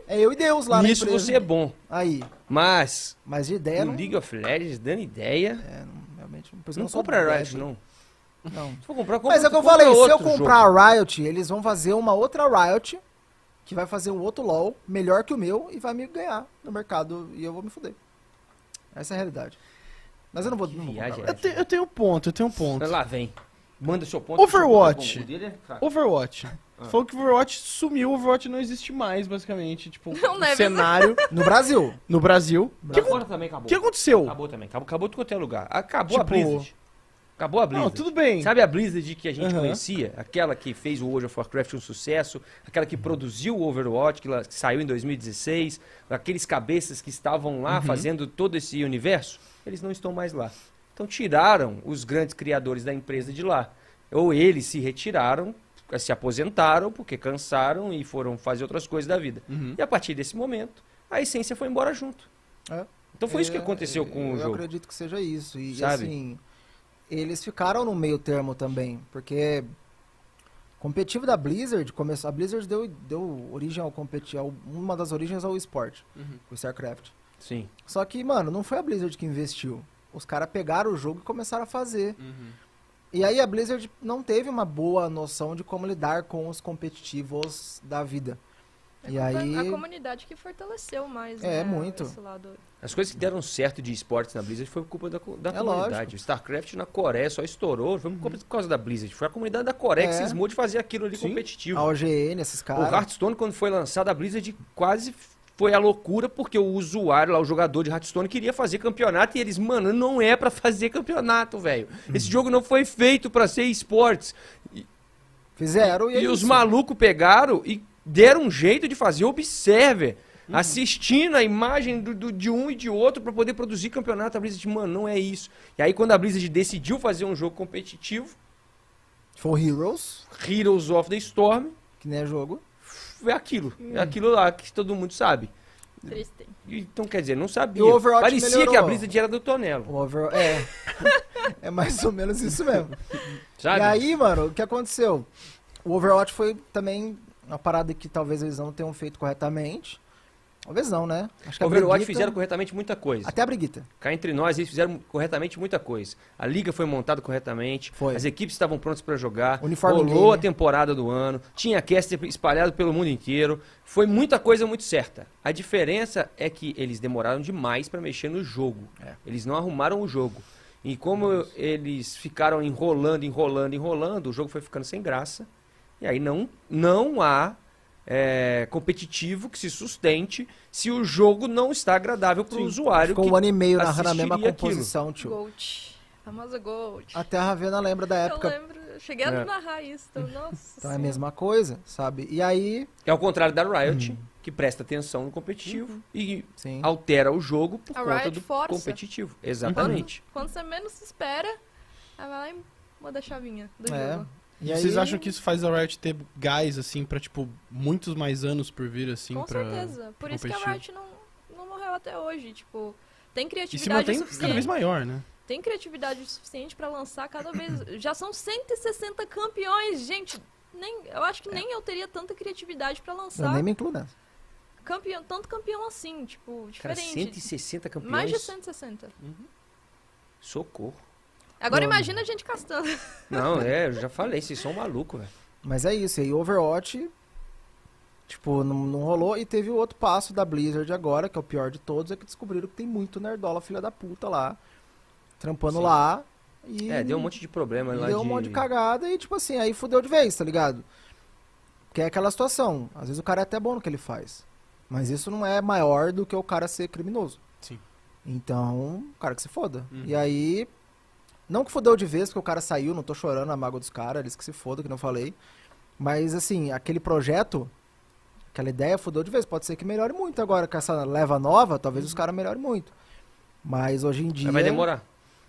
É eu e Deus lá Nisso na empresa. você é bom. Aí, Mas, mas de ideia no não... League of Legends, dando ideia, É, não, realmente, por isso não não compra a Riot, não. Não. Se for comprar, compra Mas é o que eu falei, se eu comprar jogo. a Riot, eles vão fazer uma outra Riot, que vai fazer um outro LoL, melhor que o meu, e vai me ganhar no mercado, e eu vou me fuder. Essa é a realidade. Mas eu não vou... Não vou viagem comprar Eu, te- eu tenho um ponto, eu tenho um ponto. Lá vem. Manda seu ponto. Overwatch. É. Overwatch. Ah. Falou que Overwatch sumiu, Overwatch não existe mais, basicamente. Tipo, Não, o né, cenário No Brasil. no Brasil. O que, Lá fora também acabou. que aconteceu? Acabou também. Acabou, acabou de qualquer lugar. Acabou a Tipo- Blizzard. Acabou a Blizzard. Não, tudo bem. Sabe a Blizzard que a gente Aham. conhecia? Aquela que fez o World of Warcraft um sucesso, aquela que produziu o Overwatch, que, lá- que saiu em 2016, aqueles cabeças que estavam lá Uhum. fazendo todo esse universo, eles não estão mais lá. Então tiraram os grandes criadores da empresa de lá. Ou eles se retiraram, se aposentaram porque cansaram e foram fazer outras coisas da vida. Uhum. E a partir desse momento, a essência foi embora junto. É. Então foi isso que É, aconteceu com eu o jogo. acredito que seja isso. E Sabe? assim, eles ficaram no meio termo também, porque competitivo da Blizzard, começou, a Blizzard deu, deu origem ao competitivo, uma das origens ao esporte, Uhum. o StarCraft. Sim. Só que, mano, não foi a Blizzard que investiu. Os caras pegaram o jogo e começaram a fazer. Uhum. E aí a Blizzard não teve uma boa noção de como lidar com os competitivos da vida. E aí A comunidade que fortaleceu mais, É, né, muito. esse lado. As coisas que deram certo de esportes na Blizzard foi por culpa da, da É comunidade. lógico. O StarCraft na Coreia só estourou, foi por causa da Blizzard. Foi a comunidade da Coreia que É. cismou de fazer aquilo ali Sim. competitivo. a OGN, esses O caras. Hearthstone, quando foi lançado, a Blizzard quase foi a loucura, porque o usuário lá, o jogador de Hearthstone, queria fazer campeonato e eles, mano, não é pra fazer campeonato, velho. Esse Uhum. jogo não foi feito pra ser esportes. Fizeram e, é E os isso. malucos pegaram e deram um jeito de fazer observer, Uhum. assistindo a imagem do, do- de um e de outro pra poder produzir campeonato. A Blizzard, mano, não é isso. E aí, quando a Blizzard decidiu fazer um jogo competitivo, Foi o Heroes, Heroes of the Storm, que nem é jogo. É aquilo. Hum. É aquilo lá que todo mundo sabe. Triste. Então, quer dizer, não sabia. Parecia melhorou. que a Blizzard era do Tonelo, O over... É. é mais ou menos isso mesmo. sabe? E aí, mano, o que aconteceu? O Overwatch foi também uma parada que talvez eles não tenham feito corretamente. Talvez não, né? Acho que Overwatch Brigitte- fizeram corretamente muita coisa. Até a Briguita. Cá entre nós, eles fizeram corretamente muita coisa. A liga foi montada corretamente, Foi. as equipes estavam prontas para jogar, Uniforme rolou game. a temporada do ano, tinha caster espalhado pelo mundo inteiro, foi muita coisa muito certa. A diferença é que eles demoraram demais para mexer no jogo. É. Eles não arrumaram o jogo. E como eles ficaram enrolando, enrolando, enrolando, o jogo foi ficando sem graça. E aí não, não há é, competitivo que se sustente se o jogo não está agradável para o usuário. Ficou que um ano e meio narrando a mesma assistiria aquilo. composição, tio. Gold. Famosa Gold. Até a Ravena lembra da Eu época. lembro, eu cheguei a É. narrar isso, então, nossa. Então é a mesma coisa, sabe? E aí, É ao contrário da Riot, Hum. que presta atenção no competitivo e sim. altera o jogo por A conta Riot do força. competitivo. Exatamente. Quando você menos se espera, aí vai lá e muda a chavinha do É. jogo. E Vocês aí- acham que isso faz a Riot ter gás, assim, pra, tipo, muitos mais anos por vir, assim, Com pra... certeza. Por isso que a. Riot não, não morreu até hoje. Tipo, tem E se criatividade mantém o cada vez suficiente. maior, né? Tem criatividade o suficiente pra lançar cada vez. Já são 160 campeões, gente. Nem, eu acho que nem eu teria tanta criatividade pra Eu lançar nem me incluo nessa. campeão, tanto campeão assim, tipo, Cara, diferente. 160 campeões. Mais de 160. Socorro. Agora Não. imagina a gente castando. Não, é, eu já falei, vocês são malucos, velho. Mas é isso, e aí Overwatch, tipo, não, não rolou. E teve o outro passo da Blizzard agora, que é o pior de todos, é que descobriram que tem muito nerdola filha da puta lá, trampando Sim. lá. E É, deu um monte de problema lá deu de... um monte de cagada e, tipo assim, aí fudeu de vez, tá ligado? Que é aquela situação. Às vezes o cara é até bom no que ele faz. Mas isso não é maior do que o cara ser criminoso. Sim. Então, o cara que se foda. Uhum. E aí. Não que fudeu de vez, porque o cara saiu, não tô chorando a mágoa dos caras, eles que se foda, que não falei. Mas assim, aquele projeto, aquela ideia fudeu de vez. Pode ser que melhore muito agora com essa leva nova, talvez os caras melhorem muito. Mas hoje em dia. Mas vai demorar.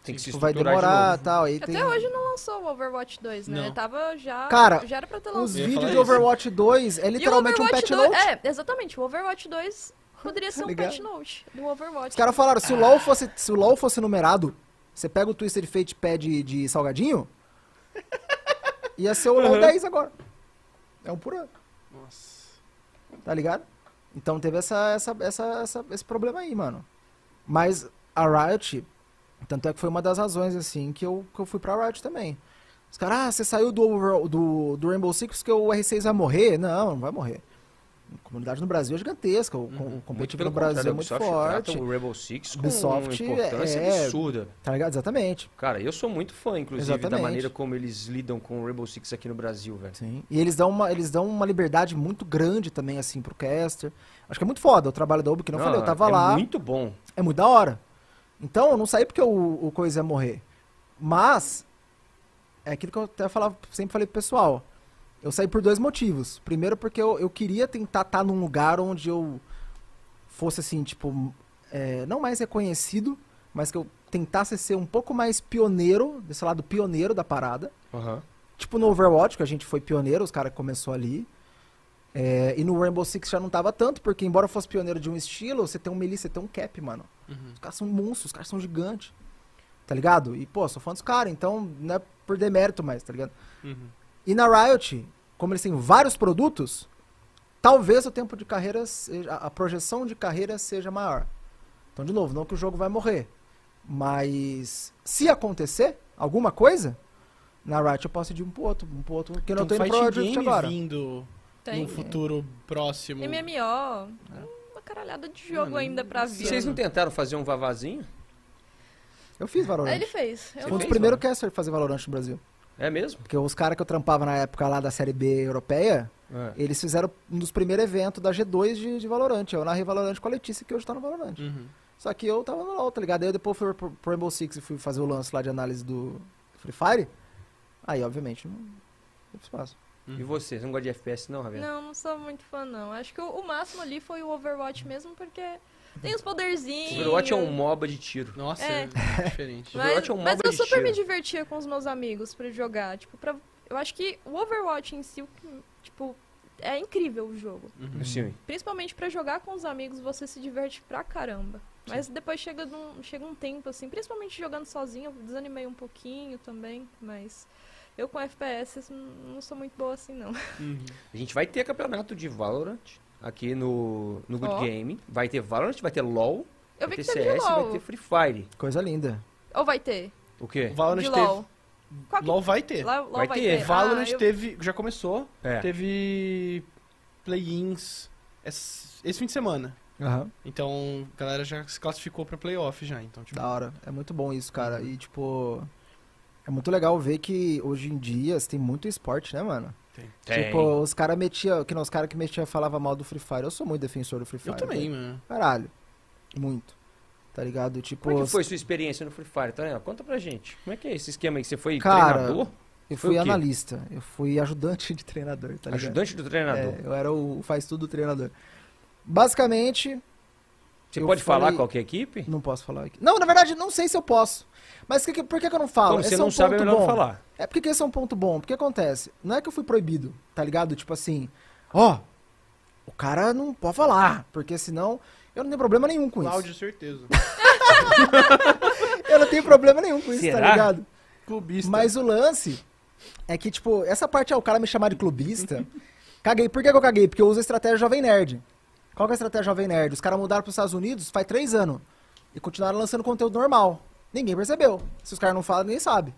Tem que se tipo, vai demorar de e novo. tal. Aí Até tem... hoje não lançou o Overwatch 2, né? Não. Tava já. Cara, já era pra ter Os lançado. ia vídeos de isso. Overwatch 2 é E o literalmente um Overwatch patch 2 note. É, exatamente. O Overwatch 2 poderia ser um ligado? patch note do Overwatch. Os caras falaram, se o LoL fosse, se o LoL fosse numerado, você pega o Twisted Fate pad de salgadinho, ia ser o LoL Uhum. 10 agora. É um por ano, Nossa. tá ligado? Então teve essa, essa, essa, essa- esse problema aí, mano. Mas a Riot, tanto é que foi uma das razões, assim, que eu, que eu fui pra Riot também. Os caras, ah, você saiu do, do, do Rainbow Six porque o R6 vai morrer? Não, não vai morrer. A comunidade no Brasil é gigantesca, o, o Muito competitivo no Brasil é muito Ubisoft forte. o Rainbow Six com Ubisoft uma importância é- absurda. Tá ligado? Exatamente. Cara, eu sou muito fã, inclusive, da Exatamente. maneira como eles lidam com o Rainbow Six aqui no Brasil, velho. Sim. E eles dão, uma, eles dão uma liberdade muito grande também, assim, pro caster. Acho que é muito foda o trabalho da Ubi, que não, falei, eu tava é lá, muito bom. é muito da hora. Então, eu não saí porque o, o Coisa ia morrer. Mas, é aquilo que eu até falava, sempre falei pro pessoal. Eu saí por dois motivos. Primeiro, porque eu, eu queria tentar estar num lugar onde eu fosse, assim, tipo, é, não mais reconhecido, mas que eu tentasse ser um pouco mais pioneiro, desse lado pioneiro da parada. Aham. Tipo no Overwatch, que a gente foi pioneiro, os caras começou ali. É, e no Rainbow Six já não tava tanto, porque embora fosse pioneiro de um estilo, você tem um melee, você tem um cap, mano. Uhum. Os caras são monstros, os caras são gigantes. Tá ligado? E, pô, sou fã dos caras, então não é por demérito mais, tá ligado? Uhum. E na Riot, como eles têm vários produtos, talvez o tempo de carreira, seja, a projeção de carreira seja maior. Então, de novo, não que o jogo vai morrer. Mas se acontecer alguma coisa, na Riot eu posso ir de um pro outro, um pro outro, porque eu não tô indo pro game agora. vindo Tem num futuro próximo. MMO. Uma caralhada de jogo Mano, ainda pra vir. Vocês não tentaram fazer um vavazinho? Eu fiz Valorant. Ele fez. Eu um dos primeiros casters fazer Valorant no Brasil. É mesmo? Porque os caras que eu trampava na época lá da Série B europeia, É. eles fizeram um dos primeiros eventos da G2 de, de Valorant. Eu narrei Valorant com a Letícia, que hoje tá no Valorant. Uhum. Só que eu tava no LoL, tá ligado? Aí eu depois fui pro, pro Rainbow Six e fui fazer o lance lá de análise do Free Fire. Aí, obviamente, não teve espaço. E você? Você não gosta de FPS não, Ravena? Não, não sou muito fã, não. Acho que o, o máximo ali foi o Overwatch mesmo, porque tem os poderzinhos. Overwatch é um MOBA de tiro. Nossa, É. é, diferente. Mas, Overwatch é um mas eu de super tiro. me divertia com os meus amigos pra jogar. Tipo, pra, eu acho que o Overwatch em si, tipo, é incrível o jogo. Uhum. Sim. Principalmente pra jogar com os amigos, você se diverte pra caramba. Mas depois chega, num, chega um tempo, assim, principalmente jogando sozinho, eu desanimei um pouquinho também, mas eu com FPS não sou muito boa assim, não. Uhum. A gente vai ter campeonato de Valorant aqui no, no Good Ó. Game. Vai ter Valorant, vai ter LoL, Eu vai vi ter CS, vai LoL. ter Free Fire. Coisa linda. Ou vai ter? O quê? O Valorant de teve. LoL. Qual que- LoL vai ter. LoL Vai vai, ter. ter. Valorant Ah, eu- teve. Já começou. É. Teve play-ins esse, esse fim de semana. Aham. Então, a galera já se classificou pra playoff já. Então, tipo. Da hora. É muito bom isso, cara. Uhum. E, tipo... É muito legal ver que hoje em dia você tem muito esporte, né, mano? Tem. Tipo, os caras metiam, que não, os caras que metiam falava mal do Free Fire. Eu sou muito defensor do Free Fire. Eu também, velho. mano. Caralho. Muito. Tá ligado? Tipo, Como é que foi sua experiência no Free Fire, Tonela? Conta pra gente. Como é que é esse esquema aí? Você foi Cara, treinador? eu fui analista. Eu fui ajudante de treinador, tá ligado? Ajudante do treinador. É, eu era o faz tudo treinador. Basicamente, Você pode falar falei- qual que é equipe? não posso falar aqui. Não, na verdade, não sei se eu posso. Mas que, que- por que, que eu não falo? Como você Esse não é um sabe, é melhor não bom. falar. É porque que esse é um ponto bom. Porque acontece? Não é que eu fui proibido, tá ligado? Tipo assim, ó, o cara não pode falar, porque senão eu não tenho problema nenhum com Cláudio, isso. certeza. Eu não tenho problema nenhum com isso, tá Será? ligado? Clubista. Mas o lance é que, tipo, essa parte é o cara me chamar de clubista. caguei. Por que, que eu caguei? Porque eu uso a estratégia Jovem Nerd. Qual que é a estratégia Jovem Nerd? Os caras mudaram pros Estados Unidos faz três anos. E continuaram lançando conteúdo normal. Ninguém percebeu. Se os caras não falam, ninguém sabe.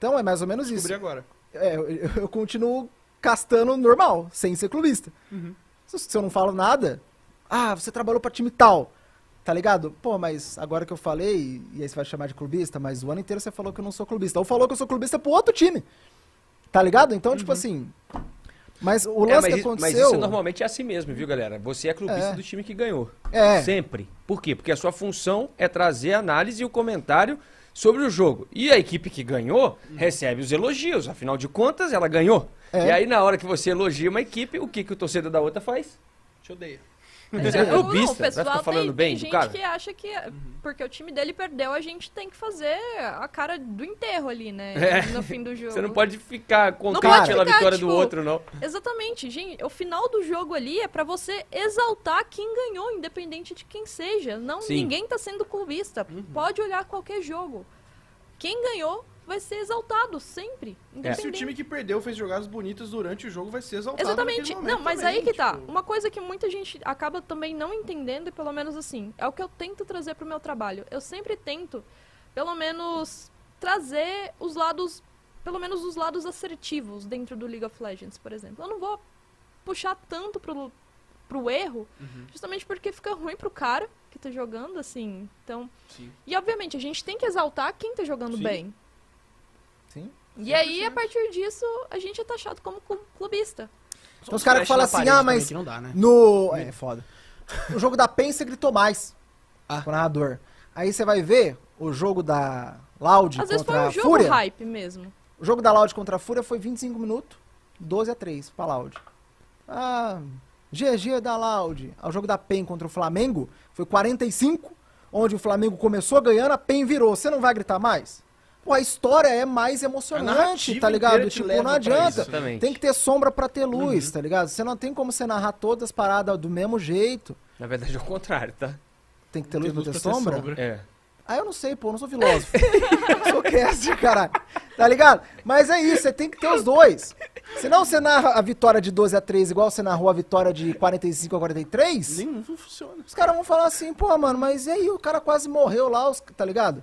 Então é mais ou menos isso. Descobri agora. É, eu, eu continuo castando normal, sem ser clubista. Uhum. Se, se eu não falo nada, ah, você trabalhou pra time tal. Tá ligado? Pô, mas agora que eu falei, e aí você vai chamar de clubista, mas o ano inteiro você falou que eu não sou clubista. Ou falou que eu sou clubista pro outro time. Tá ligado? Então, tipo assim. Mas o lance É, mas, que isso, mas aconteceu. isso normalmente é assim mesmo, viu, galera? Você é clubista É. do time que ganhou. É. Sempre. Por quê? Porque a sua função é trazer análise e o comentário sobre o jogo. E a equipe que ganhou recebe os elogios. Afinal de contas, ela ganhou. É. E aí, na hora que você elogia uma equipe, o que, que o torcedor da outra faz? Te odeio. É Não, não, clubista, o vai pessoal ficar falando tem, bem tem do gente cara? que acha que porque o time dele perdeu, a gente tem que fazer a cara do enterro ali, né? É. No fim do jogo. Você não pode ficar contente pela vitória do tipo, outro, não. Exatamente, gente. O final do jogo ali é pra você exaltar quem ganhou, independente de quem seja. Não, Sim. ninguém tá sendo clubista. Pode olhar qualquer jogo. Quem ganhou vai ser exaltado sempre, Se o time que perdeu fez jogadas bonitas durante o jogo, vai ser exaltado. Exatamente. Não, mas também, aí que tá. tipo, Uma coisa que muita gente acaba também não entendendo, e pelo menos assim, é o que eu tento trazer pro meu trabalho. Eu sempre tento, pelo menos, trazer os lados, pelo menos os lados assertivos dentro do League of Legends, por exemplo. Eu não vou puxar tanto pro, pro erro, Uhum. justamente porque fica ruim pro cara que tá jogando, assim. Então. Sim. E obviamente, a gente tem que exaltar quem tá jogando Sim. bem. Sim. E aí, a partir disso, a gente é taxado como clu- clubista. Então os caras que falam assim, ah, mas dá, né? no. É, foda. No jogo da PEN você gritou mais. Ah. Com o narrador. Aí você vai ver o jogo da Loud Às vezes foi contra um a jogo Fúria. hype mesmo. O jogo da Loud contra a Fúria foi 25 minutos, 12 a 3 pra Loud. Ah, GG da Loud. O jogo da PEN contra o Flamengo foi 45, onde o Flamengo começou ganhando, a PEN virou. Você não vai gritar mais? Pô, a história é mais emocionante, tá ligado? Tipo, não adianta. isso. Tem que ter sombra pra ter luz, tá ligado? Você não tem como você narrar todas as paradas do mesmo jeito. Na verdade, é o contrário, tá? Tem que ter luz Tem pra luz ter pra ter sombra? sombra. É. Ah, eu não sei, pô, eu não sou filósofo. eu sou cast, caralho. Tá ligado? Mas é isso, você tem que ter os dois. Senão você narra a vitória de 12 a 3 igual você narrou a vitória de 45 a 43. Nem não funciona. Os caras vão falar assim, pô, mano, mas e aí? O cara quase morreu lá, os- tá ligado?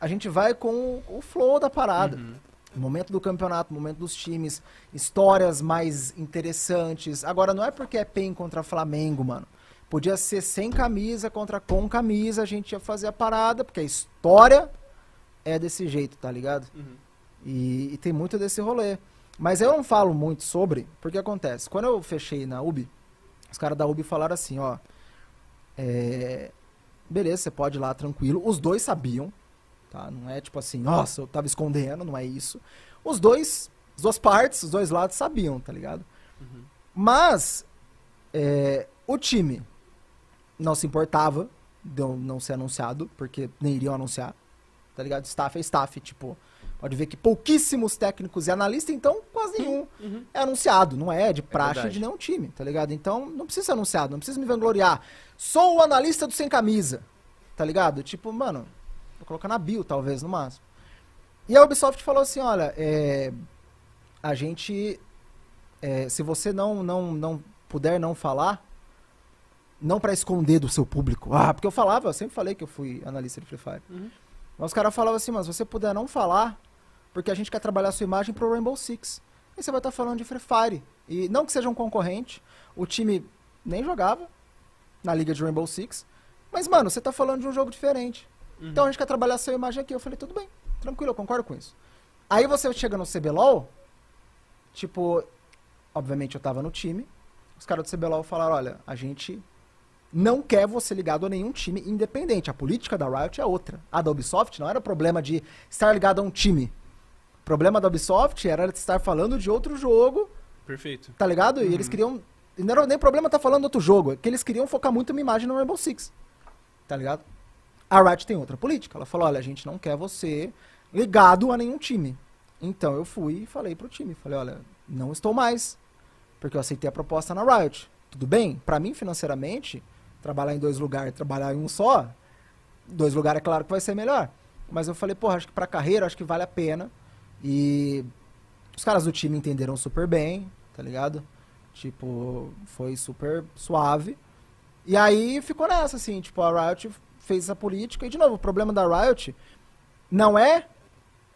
A gente vai com o, flow da parada. O momento do campeonato, momento dos times, histórias mais interessantes. Agora, não é porque é PEN contra Flamengo, mano. Podia ser sem camisa contra com camisa, a gente ia fazer a parada, porque a história é desse jeito, tá ligado? E, e tem muito desse rolê. Mas eu não falo muito sobre, porque acontece. Quando eu fechei na UB, os caras da UB falaram assim, ó. É, beleza, você pode ir lá tranquilo. Os dois sabiam, tá? Não é tipo assim, nossa, eu tava escondendo, não é isso. Os dois, as duas partes, os dois lados sabiam, tá ligado? Mas é, o time não se importava de eu não ser anunciado, porque nem iriam anunciar, tá ligado? Staff é staff, tipo, pode ver que pouquíssimos técnicos e analistas, então quase nenhum é anunciado, não é de praxe verdade. de nenhum time, tá ligado? Então não precisa ser anunciado, não precisa me vangloriar. Sou o analista do sem camisa, tá ligado? Tipo, mano, colocar na bio, talvez, no máximo. E a Ubisoft falou assim, olha, é, a gente, é, se você não, não, não puder não falar, não pra esconder do seu público, ah, porque eu falava, eu sempre falei que eu fui analista de Free Fire. Uhum. Mas os caras falavam assim, mas se você puder não falar, porque a gente quer trabalhar a sua imagem pro Rainbow Six. E você vai estar falando de Free Fire. E não que seja um concorrente, o time nem jogava na liga de Rainbow Six. Mas, mano, você tá falando de um jogo diferente. Uhum. Então a gente quer trabalhar a sua imagem aqui. Eu falei, tudo bem, tranquilo, eu concordo com isso. Aí você chega no CBLOL, tipo, obviamente eu tava no time. Os caras do CBLOL falaram, olha, a gente não quer você ligado a nenhum time independente. A política da Riot é outra. A da Ubisoft não era problema de estar ligado a um time. O problema da Ubisoft era estar falando de outro jogo, Perfeito. tá ligado? E eles queriam. Não era nem problema estar falando de outro jogo, é que eles queriam focar muito uma imagem no Rainbow Six. Tá ligado? A Riot tem outra política. Ela falou: olha, a gente não quer você ligado a nenhum time. Então eu fui e falei pro time: falei, olha, não estou mais. Porque eu aceitei a proposta na Riot. Tudo bem? Pra mim, financeiramente, trabalhar em dois lugares, trabalhar em um só, dois lugares é claro que vai ser melhor. Mas eu falei, porra, acho que pra carreira, acho que vale a pena. E os caras do time entenderam super bem, tá ligado? Tipo, foi super suave. E aí ficou nessa, assim, tipo, a Riot fez essa política. E, de novo, o problema da Riot não é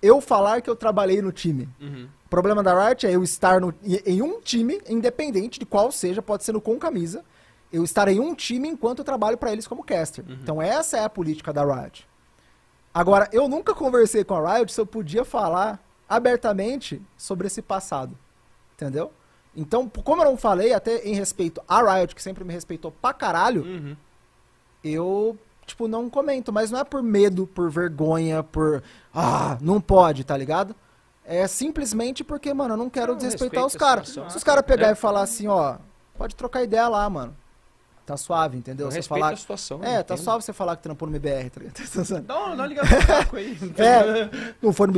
eu falar que eu trabalhei no time. Uhum. O problema da Riot é eu estar no- em um time, independente de qual seja, pode ser no com camisa, eu estar em um time enquanto eu trabalho pra eles como caster. Então essa é a política da Riot. Agora, eu nunca conversei com a Riot se eu podia falar abertamente sobre esse passado. Entendeu? Então, como eu não falei, até em respeito à Riot, que sempre me respeitou pra caralho, Uhum. eu, tipo, não comento. Mas não é por medo, por vergonha, por. Ah, não pode, tá ligado? É simplesmente porque, mano, eu não quero Não, desrespeitar os caras. Se os caras pegar É. e falar assim, ó, pode trocar ideia lá, mano. Tá suave, entendeu? Eu Você falar. a situação. É, tá entendo. suave você falar que trampou no MBR, tá dá uma ligação no saco aí. É, não foi no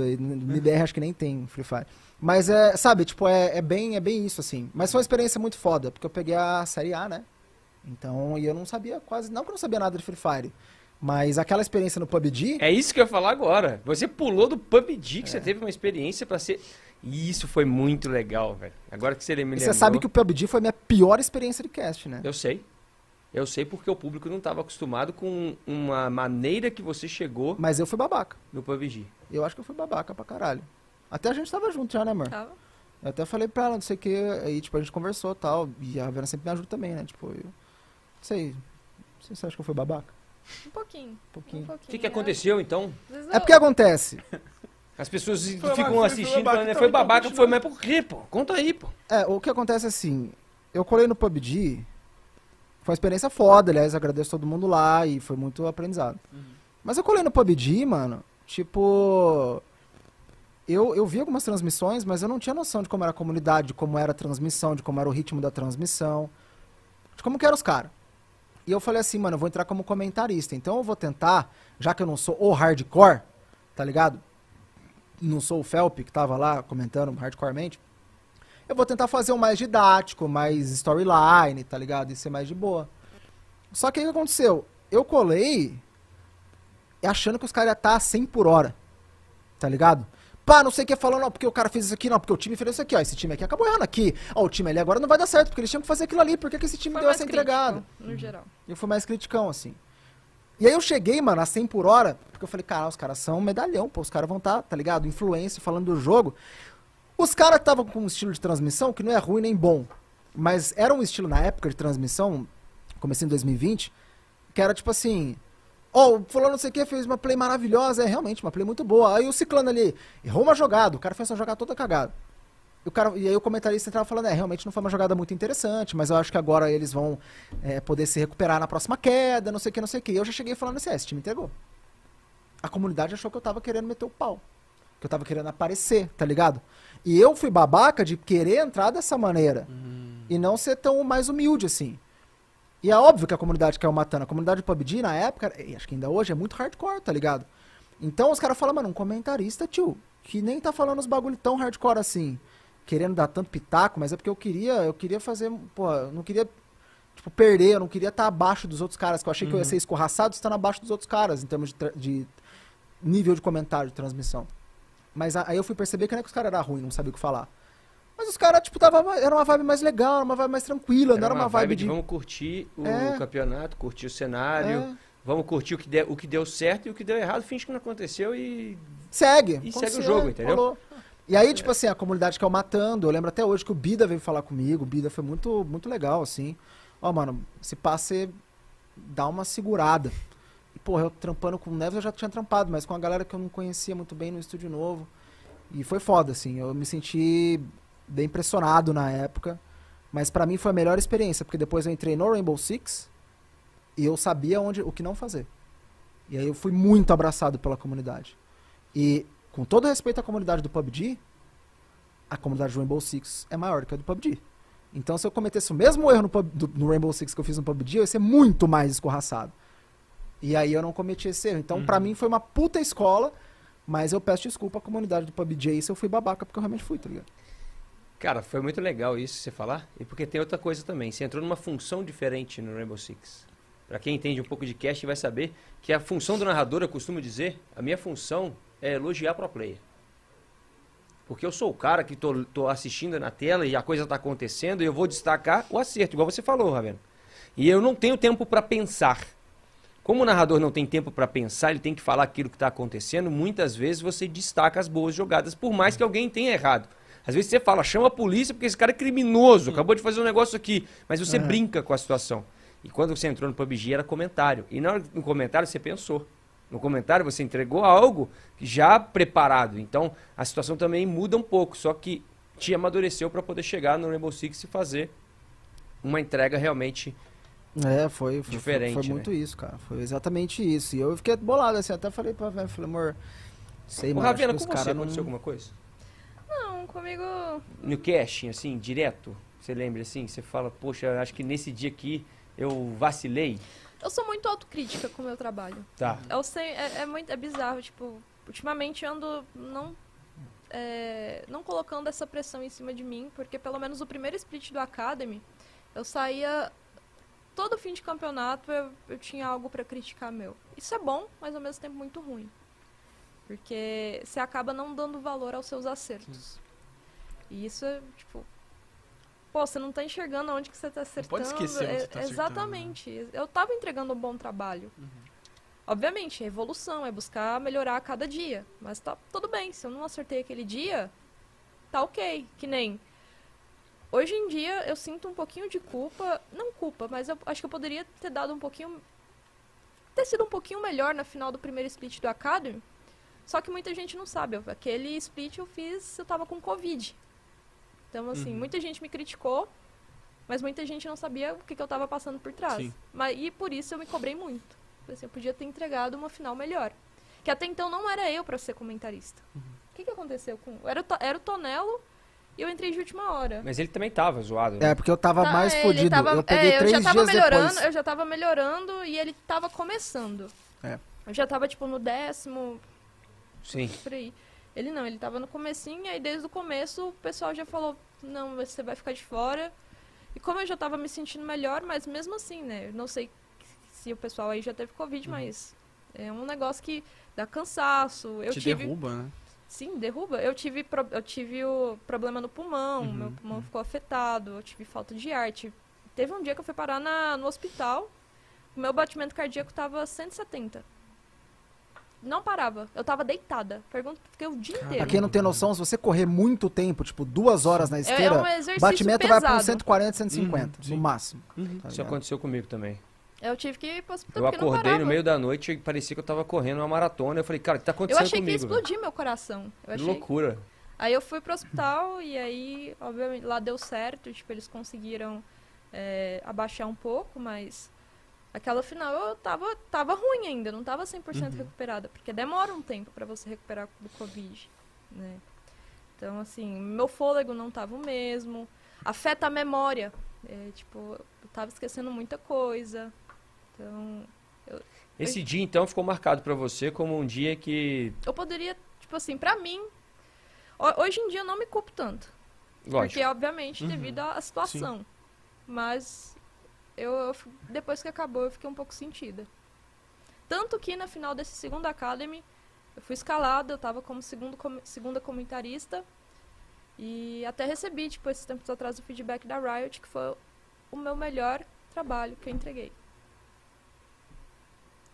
way. no BBR acho que nem tem Free Fire. Mas é, sabe, tipo, é, é bem, é bem isso, assim. Mas foi uma experiência muito foda, porque eu peguei a série A, né? Então, e eu não sabia quase, não que eu não sabia nada de Free Fire. Mas aquela experiência no PUBG, É isso que eu ia falar agora. Você pulou do PUBG, É. que você teve uma experiência pra ser. E isso foi muito legal, velho. Agora que você me e lembrou. você sabe que o PUBG foi a minha pior experiência de cast, né? Eu sei. Eu sei porque o público não estava acostumado com uma maneira que você chegou Mas eu fui babaca. no PUBG. Eu acho que eu fui babaca pra caralho. Até a gente tava junto já, né, amor? Tava. Eu até falei pra ela, não sei o que, aí, tipo, a gente conversou e tal. E a Vera sempre me ajuda também, né? Tipo, eu. Não sei. Não sei se você acha que eu fui babaca. Um pouquinho. Um pouquinho. Um pouquinho. O que, que aconteceu então? É porque acontece. As pessoas Foi ficam babaca, foi assistindo babaca, falando, né? então, Foi babaca, continua. foi, mas por quê, pô? Conta aí, pô. É, o que acontece é assim, eu colei no PUBG, foi uma experiência foda, aliás, agradeço todo mundo lá e foi muito aprendizado. Mas eu colei no PUBG, mano, tipo, eu, eu vi algumas transmissões, mas eu não tinha noção de como era a comunidade, de como era a transmissão, de como era o ritmo da transmissão, de como que eram os caras. E eu falei assim, mano, eu vou entrar como comentarista, então eu vou tentar, já que eu não sou o hardcore, tá ligado? Não sou o Felp que tava lá comentando hardcoremente, eu vou tentar fazer um mais didático, mais storyline, tá ligado? E ser mais de boa. Só que o que aconteceu? Eu colei achando que os caras iam estar a 100 por hora, tá ligado? Pá, não sei o que falando, não, porque o cara fez isso aqui, não, porque o time fez isso aqui, ó, esse time aqui acabou errando aqui. Ó, o time ali agora não vai dar certo, porque eles tinham que fazer aquilo ali, por que, que esse time Foi deu essa crítico, entregada? No geral. Eu fui mais criticão, assim. E aí eu cheguei, mano, a 100 por hora, porque eu falei, cara, os caras são medalhão, pô, os caras vão estar, tá, tá ligado? Influência, falando do jogo. Os caras estavam com um estilo de transmissão que não é ruim nem bom, mas era um estilo na época de transmissão, comecei em 2020, que era tipo assim, ó, o fulano não sei o que fez uma play maravilhosa, é realmente uma play muito boa. Aí o ciclano ali errou uma jogada, o cara fez uma jogada toda cagada. E, o cara, e aí o comentarista entrava falando, é, realmente não foi uma jogada muito interessante, mas eu acho que agora eles vão é, poder se recuperar na próxima queda, não sei o que, não sei o que. Eu já cheguei falando assim, é, esse time entregou. A comunidade achou que eu tava querendo meter o pau. Que eu tava querendo aparecer, tá ligado? E eu fui babaca de querer entrar dessa maneira. E não ser tão mais humilde assim. E é óbvio que a comunidade caiu matando. A comunidade de PUBG, na época, e acho que ainda hoje, é muito hardcore, tá ligado? Então os caras falam, mano, um comentarista, tio, que nem tá falando os bagulho tão hardcore assim, querendo dar tanto pitaco, mas é porque eu queria, eu queria fazer, pô, eu não queria, tipo, perder, eu não queria estar abaixo dos outros caras, que eu achei que eu ia ser escorraçado estando abaixo dos outros caras, em termos de, de nível de comentário, de transmissão. Mas aí eu fui perceber que não é que os caras eram ruins, não sabiam o que falar. Mas os caras, tipo, tava, era uma vibe mais legal, era uma vibe mais tranquila, não era uma vibe de... vamos curtir o É. campeonato, curtir o cenário, É. vamos curtir o que, deu, o que deu certo e o que deu errado, finge que não aconteceu e. Segue. E segue o jogo, entendeu? falou. E aí, tipo assim, a comunidade que eu matando, eu lembro até hoje que o Bida veio falar comigo, o Bida foi muito, muito legal, assim. Ó, mano, se passa, você dá uma segurada. E, porra, eu trampando com o Neves, eu já tinha trampado, mas com a galera que eu não conhecia muito bem no estúdio novo. E foi foda, assim, eu me senti bem impressionado na época. Mas pra mim foi a melhor experiência, porque depois eu entrei no Rainbow Six e eu sabia onde, o que não fazer. E aí eu fui muito abraçado pela comunidade. E com todo respeito à comunidade do PUBG, a comunidade do Rainbow Six é maior que a do PUBG. Então se eu cometesse o mesmo erro no, pub- do- no Rainbow Six que eu fiz no PUBG, eu ia ser muito mais escorraçado. E aí eu não cometi esse erro. Então pra mim foi uma puta escola, mas eu peço desculpa à comunidade do PUBG se eu fui babaca, porque eu realmente fui, tá ligado? Cara, foi muito legal isso você falar. E porque tem outra coisa também. Você entrou numa função diferente no Rainbow Six. Pra quem entende um pouco de cast vai saber que a função do narrador, eu costumo dizer, a minha função é elogiar pro player. Porque eu sou o cara que tô, tô assistindo na tela e a coisa tá acontecendo e eu vou destacar o acerto, igual você falou, Ravena. E eu não tenho tempo pra pensar. Como o narrador não tem tempo pra pensar, ele tem que falar aquilo que tá acontecendo, muitas vezes você destaca as boas jogadas, por mais que alguém tenha errado. Às vezes você fala, chama a polícia porque esse cara é criminoso, acabou de fazer um negócio aqui. Mas você Aham. brinca com a situação. E quando você entrou no PUBG era comentário. E na hora- no comentário você pensou. No comentário você entregou algo já preparado. Então a situação também muda um pouco. Só que te amadureceu para poder chegar no Rainbow Six e fazer uma entrega realmente. É, foi, foi, Diferente, foi, foi muito isso, cara. Foi exatamente isso. E eu fiquei bolado, assim, até falei pra velho, falei, amor, sei, acho Ravena, com você caras não... aconteceu alguma coisa? Não, comigo. No casting, assim, direto? Você lembra assim? Você fala, poxa, acho que nesse dia aqui eu vacilei. Eu sou muito autocrítica com o meu trabalho. Tá. Eu sei, é, é muito é bizarro, tipo, ultimamente eu ando não é, não colocando essa pressão em cima de mim, porque pelo menos o primeiro split do Academy, eu saía todo fim de campeonato eu, eu tinha algo pra criticar meu. Isso é bom, mas ao mesmo tempo muito ruim. Porque você acaba não dando valor aos seus acertos. E isso é, tipo, pô, você não tá enxergando onde que você tá acertando. pode esquecer onde É- você tá acertando, né? Exatamente. Eu tava entregando um bom trabalho. Obviamente, é evolução, é buscar melhorar a cada dia. Mas tá tudo bem, se eu não acertei aquele dia, tá ok. Que nem. Hoje em dia eu sinto um pouquinho de culpa. Não culpa, mas eu acho que eu poderia ter dado um pouquinho. ter sido um pouquinho melhor na final do primeiro split do Academy. Só que muita gente não sabe. Aquele split eu fiz, eu tava com Covid. Então, assim, Uhum. muita gente me criticou, mas muita gente não sabia o que, que eu tava passando por trás. Sim. Mas, e por isso eu me cobrei muito. Assim, eu podia ter entregado uma final melhor. Que até então não era eu pra ser comentarista. Uhum. O que, que aconteceu com. Era o, era o Tonelo e eu entrei de última hora. Mas ele também tava zoado. né? É, porque eu tava Tá, mais ele fudido. tava- eu peguei é, eu três já tava dias melhorando, depois. eu já tava melhorando e ele tava começando. É. Eu já tava, tipo, no décimo, Sim. por aí. Ele não, ele tava no comecinho, aí desde o começo o pessoal já falou, não, você vai ficar de fora. E como eu já tava me sentindo melhor, mas mesmo assim, né, eu não sei se o pessoal aí já teve Covid, Uhum. mas é um negócio que dá cansaço. Eu Te tive... derruba, né? Sim, derruba. Eu tive, pro- eu tive o problema no pulmão, Uhum, meu pulmão uhum. ficou afetado, eu tive falta de ar. tive- Teve um dia que eu fui parar na, no hospital, o meu batimento cardíaco tava 170. Não parava, eu tava deitada. Pergunto, fiquei o dia Pra inteiro. quem não tem noção, se você correr muito tempo, tipo duas horas na É, é esteira, um o exercício batimento vai pesado. pra uns 140, 150, Uhum, no máximo. Uhum. tá Isso ligado? aconteceu comigo também. Eu tive que ir pro hospital Eu acordei no meio da noite e parecia que eu tava correndo uma maratona. Eu falei, cara, o que tá Eu acontecendo achei que ia comigo? velho? explodir meu coração. Eu Que achei... loucura. Aí eu fui pro hospital e aí, obviamente, lá deu certo, tipo, eles conseguiram é, abaixar um pouco, mas aquela final eu tava, tava ruim ainda, não tava 100% recuperada, porque demora um tempo pra você recuperar do Covid, né? Então, assim, meu fôlego não tava o mesmo, afeta a memória, é, tipo, eu tava esquecendo muita coisa, então Esse dia, então, ficou marcado pra você como um dia que... eu poderia, tipo assim, pra mim, ho- hoje em dia eu não me culpo tanto. Lógico. Porque, obviamente, Uhum. devido à situação. Mas eu, eu depois que acabou, eu fiquei um pouco sentida. Tanto que na final desse segundo Academy, eu fui escalada, eu tava como segundo, com- segunda comentarista. E até recebi, tipo, esses tempos atrás, o feedback da Riot, que foi o meu melhor trabalho que eu entreguei.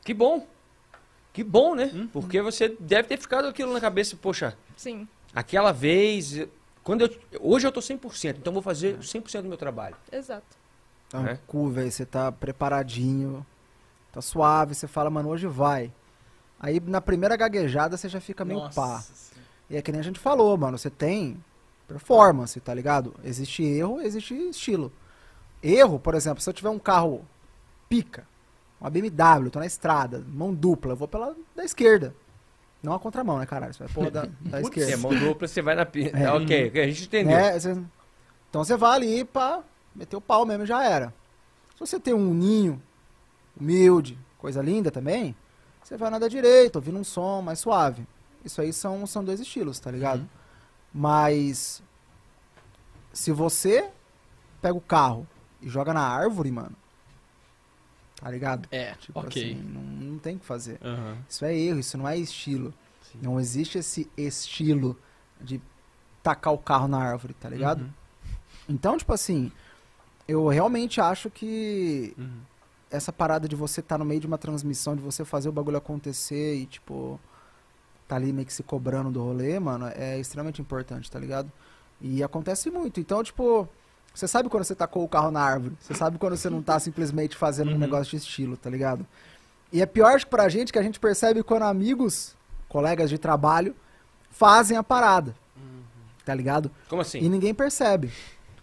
Que bom. Que bom, né? Uhum. Porque você deve ter ficado aquilo na cabeça, poxa, Sim, aquela vez... Quando eu, hoje eu tô 100%, então vou fazer 100% do meu trabalho. exato. É um É. cu, velho. Você tá preparadinho, tá suave, você fala, mano, hoje vai. Aí na primeira gaguejada você já fica meio Nossa pá. E é que nem a gente falou, mano. Você tem performance, tá ligado? Existe erro, existe estilo. Erro, por exemplo, se eu tiver um carro pica, uma BMW, tô na estrada, mão dupla, eu vou pela da esquerda. Não a contramão, né, caralho? Você vai pôr da, da Se é esquerda. mão dupla, você vai na pista. É. ok, a gente entendeu. Né? Então você vai ali pra meter o pau mesmo e já era. Se você tem um ninho humilde, coisa linda também, você vai na da direita, ouvindo um som mais suave. Isso aí são, são dois estilos, tá ligado? Mas se você pega o carro e joga na árvore, mano, tá ligado? É, Tipo ok. assim, não, não tem o que fazer. Aham. Isso é erro, isso não é estilo. Sim. Não existe esse estilo de tacar o carro na árvore, tá ligado? Uhum. Então, tipo assim, eu realmente acho que Uhum. essa parada de você estar no meio de uma transmissão, de você fazer o bagulho acontecer e, tipo, tá ali meio que se cobrando do rolê, mano, é extremamente importante, tá ligado? E acontece muito. Então, tipo, você sabe quando você tacou o carro na árvore. Você sabe quando você não tá simplesmente fazendo um Uhum. negócio de estilo, tá ligado? E é pior acho pra gente que a gente percebe quando amigos, colegas de trabalho, fazem a parada. Tá ligado? Como assim? E ninguém percebe.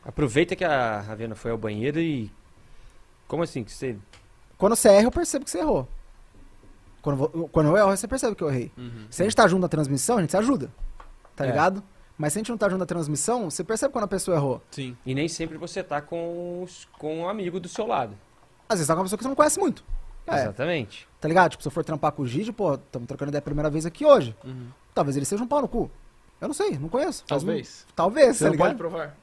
Aproveita que a Ravena foi ao banheiro e. Como assim? Que você. Quando você erra, eu percebo que você errou. Quando, vo- quando eu erro, você percebe que eu errei. Uhum. Se a gente tá junto na transmissão, a gente se ajuda. Tá É. ligado? Mas se a gente não tá junto na transmissão, você percebe quando a pessoa errou. Sim. E nem sempre você tá com, os- com um amigo do seu lado. Às vezes tá com uma pessoa que você não conhece muito. É, Exatamente. tá ligado? Tipo, se eu for trampar com o Gigi, pô, estamos trocando ideia a primeira vez aqui hoje. Uhum. Talvez ele seja um pau no cu. Eu não sei, não conheço. Um- Talvez. Talvez, Você tá não pode ligado? provar.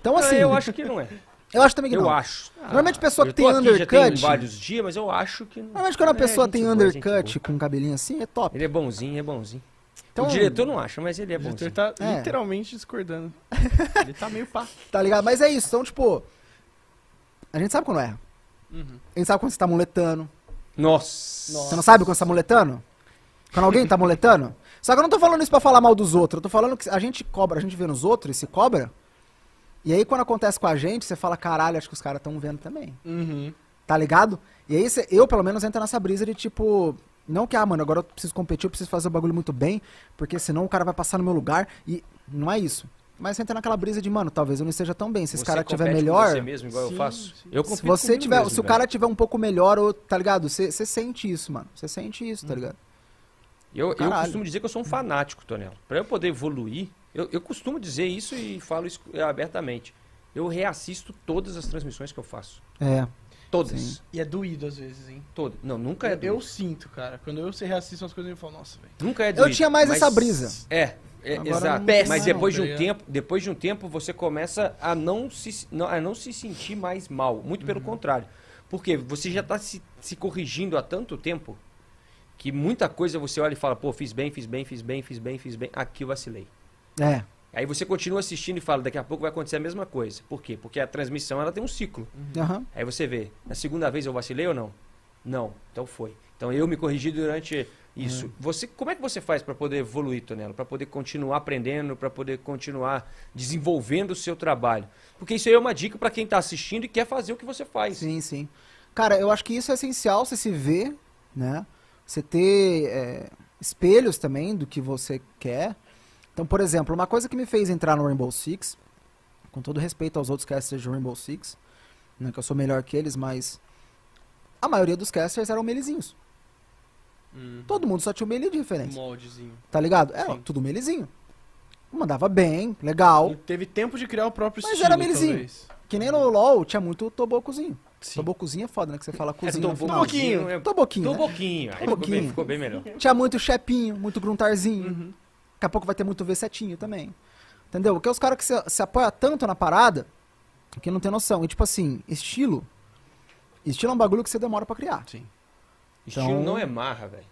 Então, assim, eu acho que não é. eu acho também que Eu não. acho. Normalmente pessoa eu que tem aqui já tem undercut- vários dias, mas eu acho que não. Normalmente quando a É, pessoa gente tem boa, undercut boa. com um cabelinho assim, é top. Ele é bonzinho, é bonzinho. Então, o diretor não acha, mas ele é O diretor bonzinho. tá É. literalmente discordando. Ele tá meio pá. Tá ligado? Mas é isso. Então, tipo, a gente sabe quando erra. Uhum. A gente sabe quando você tá muletando. Nossa. Você não sabe quando você tá muletando? Quando alguém tá muletando? Só que eu não tô falando isso pra falar mal dos outros. Eu tô falando que a gente cobra, a gente vê nos outros e se cobra. E aí quando acontece com a gente, você fala, caralho, acho que os caras tão vendo também. Uhum. Tá ligado? E aí cê- eu, pelo menos, entro nessa brisa de tipo. Não que, ah, mano, agora eu preciso competir, eu preciso fazer o bagulho muito bem, porque senão o cara vai passar no meu lugar. E não é isso. Mas você entra naquela brisa de, mano, talvez eu não esteja tão bem. Se esse Você cara tiver melhor. Você mesmo, igual Sim, eu faço. sim. Eu Se você tiver. mesmo, se o cara tiver um pouco melhor, ou, tá ligado? Você sente isso, mano. Você sente isso, tá ligado? Eu, eu costumo dizer que eu sou um fanático, Tonelo. Pra eu poder evoluir, eu, eu costumo dizer isso e falo isso eh, abertamente. Eu reassisto todas as transmissões que eu faço. É. Todas. Sim. E é doído às vezes, hein? Todas. Não, nunca é eu, eu doído. sinto, cara. Quando eu se reassisto as coisas, eu falo, nossa, velho. Nunca é Eu doído. tinha mais mas- essa brisa. É, é, exato. Mas mais depois de não, um tá tempo, depois de um tempo, você começa a não se, não, a não se sentir mais mal. Muito Uhum. pelo contrário. Porque você já está se, se corrigindo há tanto tempo que muita coisa você olha e fala, pô, fiz bem, fiz bem, fiz bem, fiz bem, fiz bem. Aqui eu vacilei. É. Aí você continua assistindo e fala, daqui a pouco vai acontecer a mesma coisa. Por quê? Porque a transmissão ela tem um ciclo. Aham. Aí você vê, na segunda vez eu vacilei ou não? Não, então foi. Então eu me corrigi durante isso. Você, como é que você faz para poder evoluir, Tonelo? Para poder continuar aprendendo, para poder continuar desenvolvendo o seu trabalho? Porque isso aí é uma dica para quem está assistindo e quer fazer o que você faz. Sim, sim. Cara, eu acho que isso é essencial, você se ver, né? Você ter é, espelhos também do que você quer. Então, por exemplo, uma coisa que me fez entrar no Rainbow Six, com todo respeito aos outros casters de Rainbow Six, não é que eu sou melhor que eles, mas a maioria dos casters eram melizinhos. Uhum. Todo mundo só tinha um melee de referência, moldezinho. tá ligado? Era Sim. tudo melizinho. Mandava bem, legal. Não teve tempo de criar o próprio Mas estilo, era melizinho. talvez. Que nem no LoL tinha muito tobocozinho. Sim. Tobocozinho é foda, né? Que você fala É, cozinha final. toboquinho, é- Toboquinho, né? Toboquinho. Aí ficou bem, Toboquinho. ficou bem melhor. Tinha muito chepinho, muito gruntarzinho. Uhum. Daqui a pouco vai ter muito V7 também. Entendeu? Porque os caras que se, se apoiam tanto na parada que não tem noção. E tipo assim, estilo. Estilo é um bagulho que você demora pra criar. Sim. Estilo Então- não é marra, velho.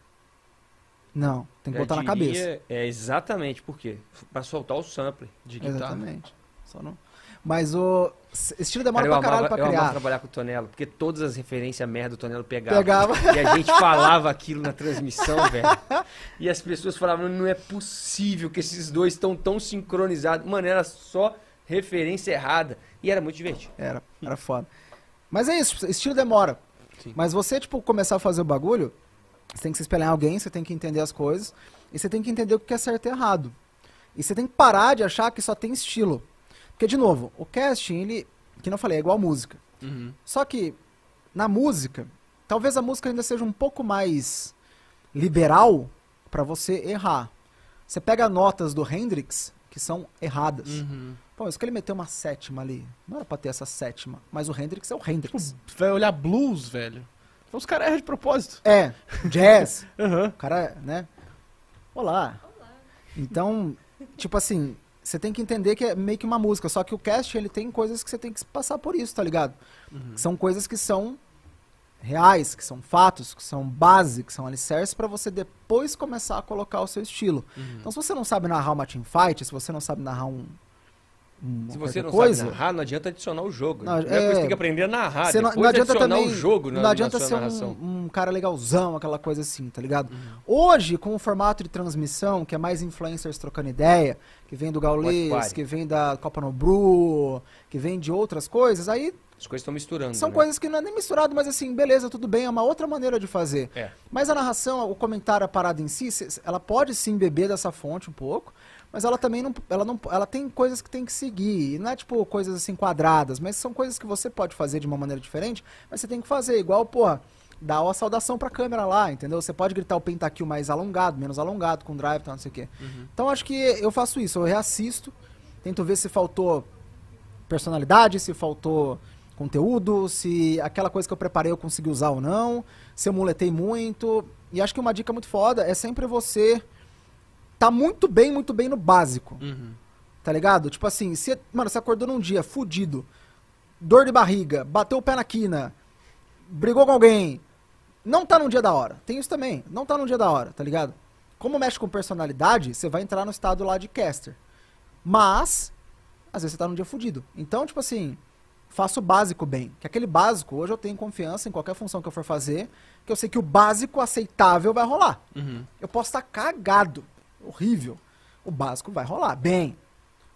Não, tem que Já botar na diria- cabeça. É exatamente por quê? Pra soltar o sample. De guitarra. Exatamente. Só não... Mas o estilo demora Cara, eu pra caralho amava, pra eu amava criar. trabalhar com o Tonelo, porque todas as referências merda o Tonelo pegava. Pegava. E a gente falava aquilo na transmissão, velho. E as pessoas falavam, não é possível que esses dois estão tão sincronizados. Mano, era só referência errada. E era muito divertido. Era, era foda. Mas é isso, estilo demora. Sim. Mas você, tipo, começar a fazer o bagulho, você tem que se espelhar em alguém, você tem que entender as coisas, e você tem que entender o que é certo e errado. E você tem que parar de achar que só tem estilo. Porque, de novo, o casting, ele, que não falei, é igual música. Uhum. Só que na música, talvez a música ainda seja um pouco mais liberal pra você errar. Você pega notas do Hendrix que são erradas. Uhum. Pô, isso que ele meteu uma sétima ali. Não era pra ter essa sétima. Mas o Hendrix é o Hendrix. Você vai olhar blues, velho. Os caras erram de propósito. É, jazz. Aham. O cara, né? Olá. Então, tipo assim, você tem que entender que é meio que uma música. Só que o cast, ele tem coisas que você tem que passar por isso, tá ligado? São coisas que são reais, que são fatos, que são base, que são alicerces pra você depois começar a colocar o seu estilo. Então, se você não sabe narrar uma teamfight, se você não sabe narrar um. Um Se você não coisa, sabe narrar, não adianta adicionar o jogo. Não, é- você tem que aprender a narrar, Você não, não adianta adicionar também. o jogo na, não adianta na ser um, um cara legalzão, aquela coisa assim, tá ligado? Hoje, com o formato de transmissão, que é mais influencers trocando ideia, que vem do Gaules, Party. que vem da Copa no Bru, que vem de outras coisas, aí As coisas estão misturando. são né? coisas que não é nem misturado, mas assim, beleza, tudo bem, é uma outra maneira de fazer. É. Mas a narração, o comentário, a parada em si, ela pode sim beber dessa fonte um pouco, mas ela também não, ela não, ela tem coisas que tem que seguir, e não é tipo coisas assim quadradas, mas são coisas que você pode fazer de uma maneira diferente, mas você tem que fazer igual, porra, dar uma saudação pra câmera lá, entendeu? Você pode gritar o pentakill mais alongado, menos alongado, com drive, tal, não sei o quê. Então acho que eu faço isso, eu reassisto, tento ver se faltou personalidade, se faltou conteúdo, se aquela coisa que eu preparei eu consegui usar ou não, se eu muletei muito. E acho que uma dica muito foda é sempre você tá muito bem, muito bem no básico, Uhum. tá ligado? Tipo assim, se, mano, você acordou num dia fudido, dor de barriga, bateu o pé na quina, brigou com alguém, não tá num dia da hora. Tem isso também, não tá num dia da hora, tá ligado? Como mexe com personalidade, você vai entrar no estado lá de caster. Mas, às vezes você tá num dia fudido. Então, tipo assim, faço o básico bem. Que aquele básico, hoje eu tenho confiança em qualquer função que eu for fazer, que eu sei que o básico aceitável vai rolar. Uhum. Eu posso estar cagado, horrível. O básico vai rolar bem.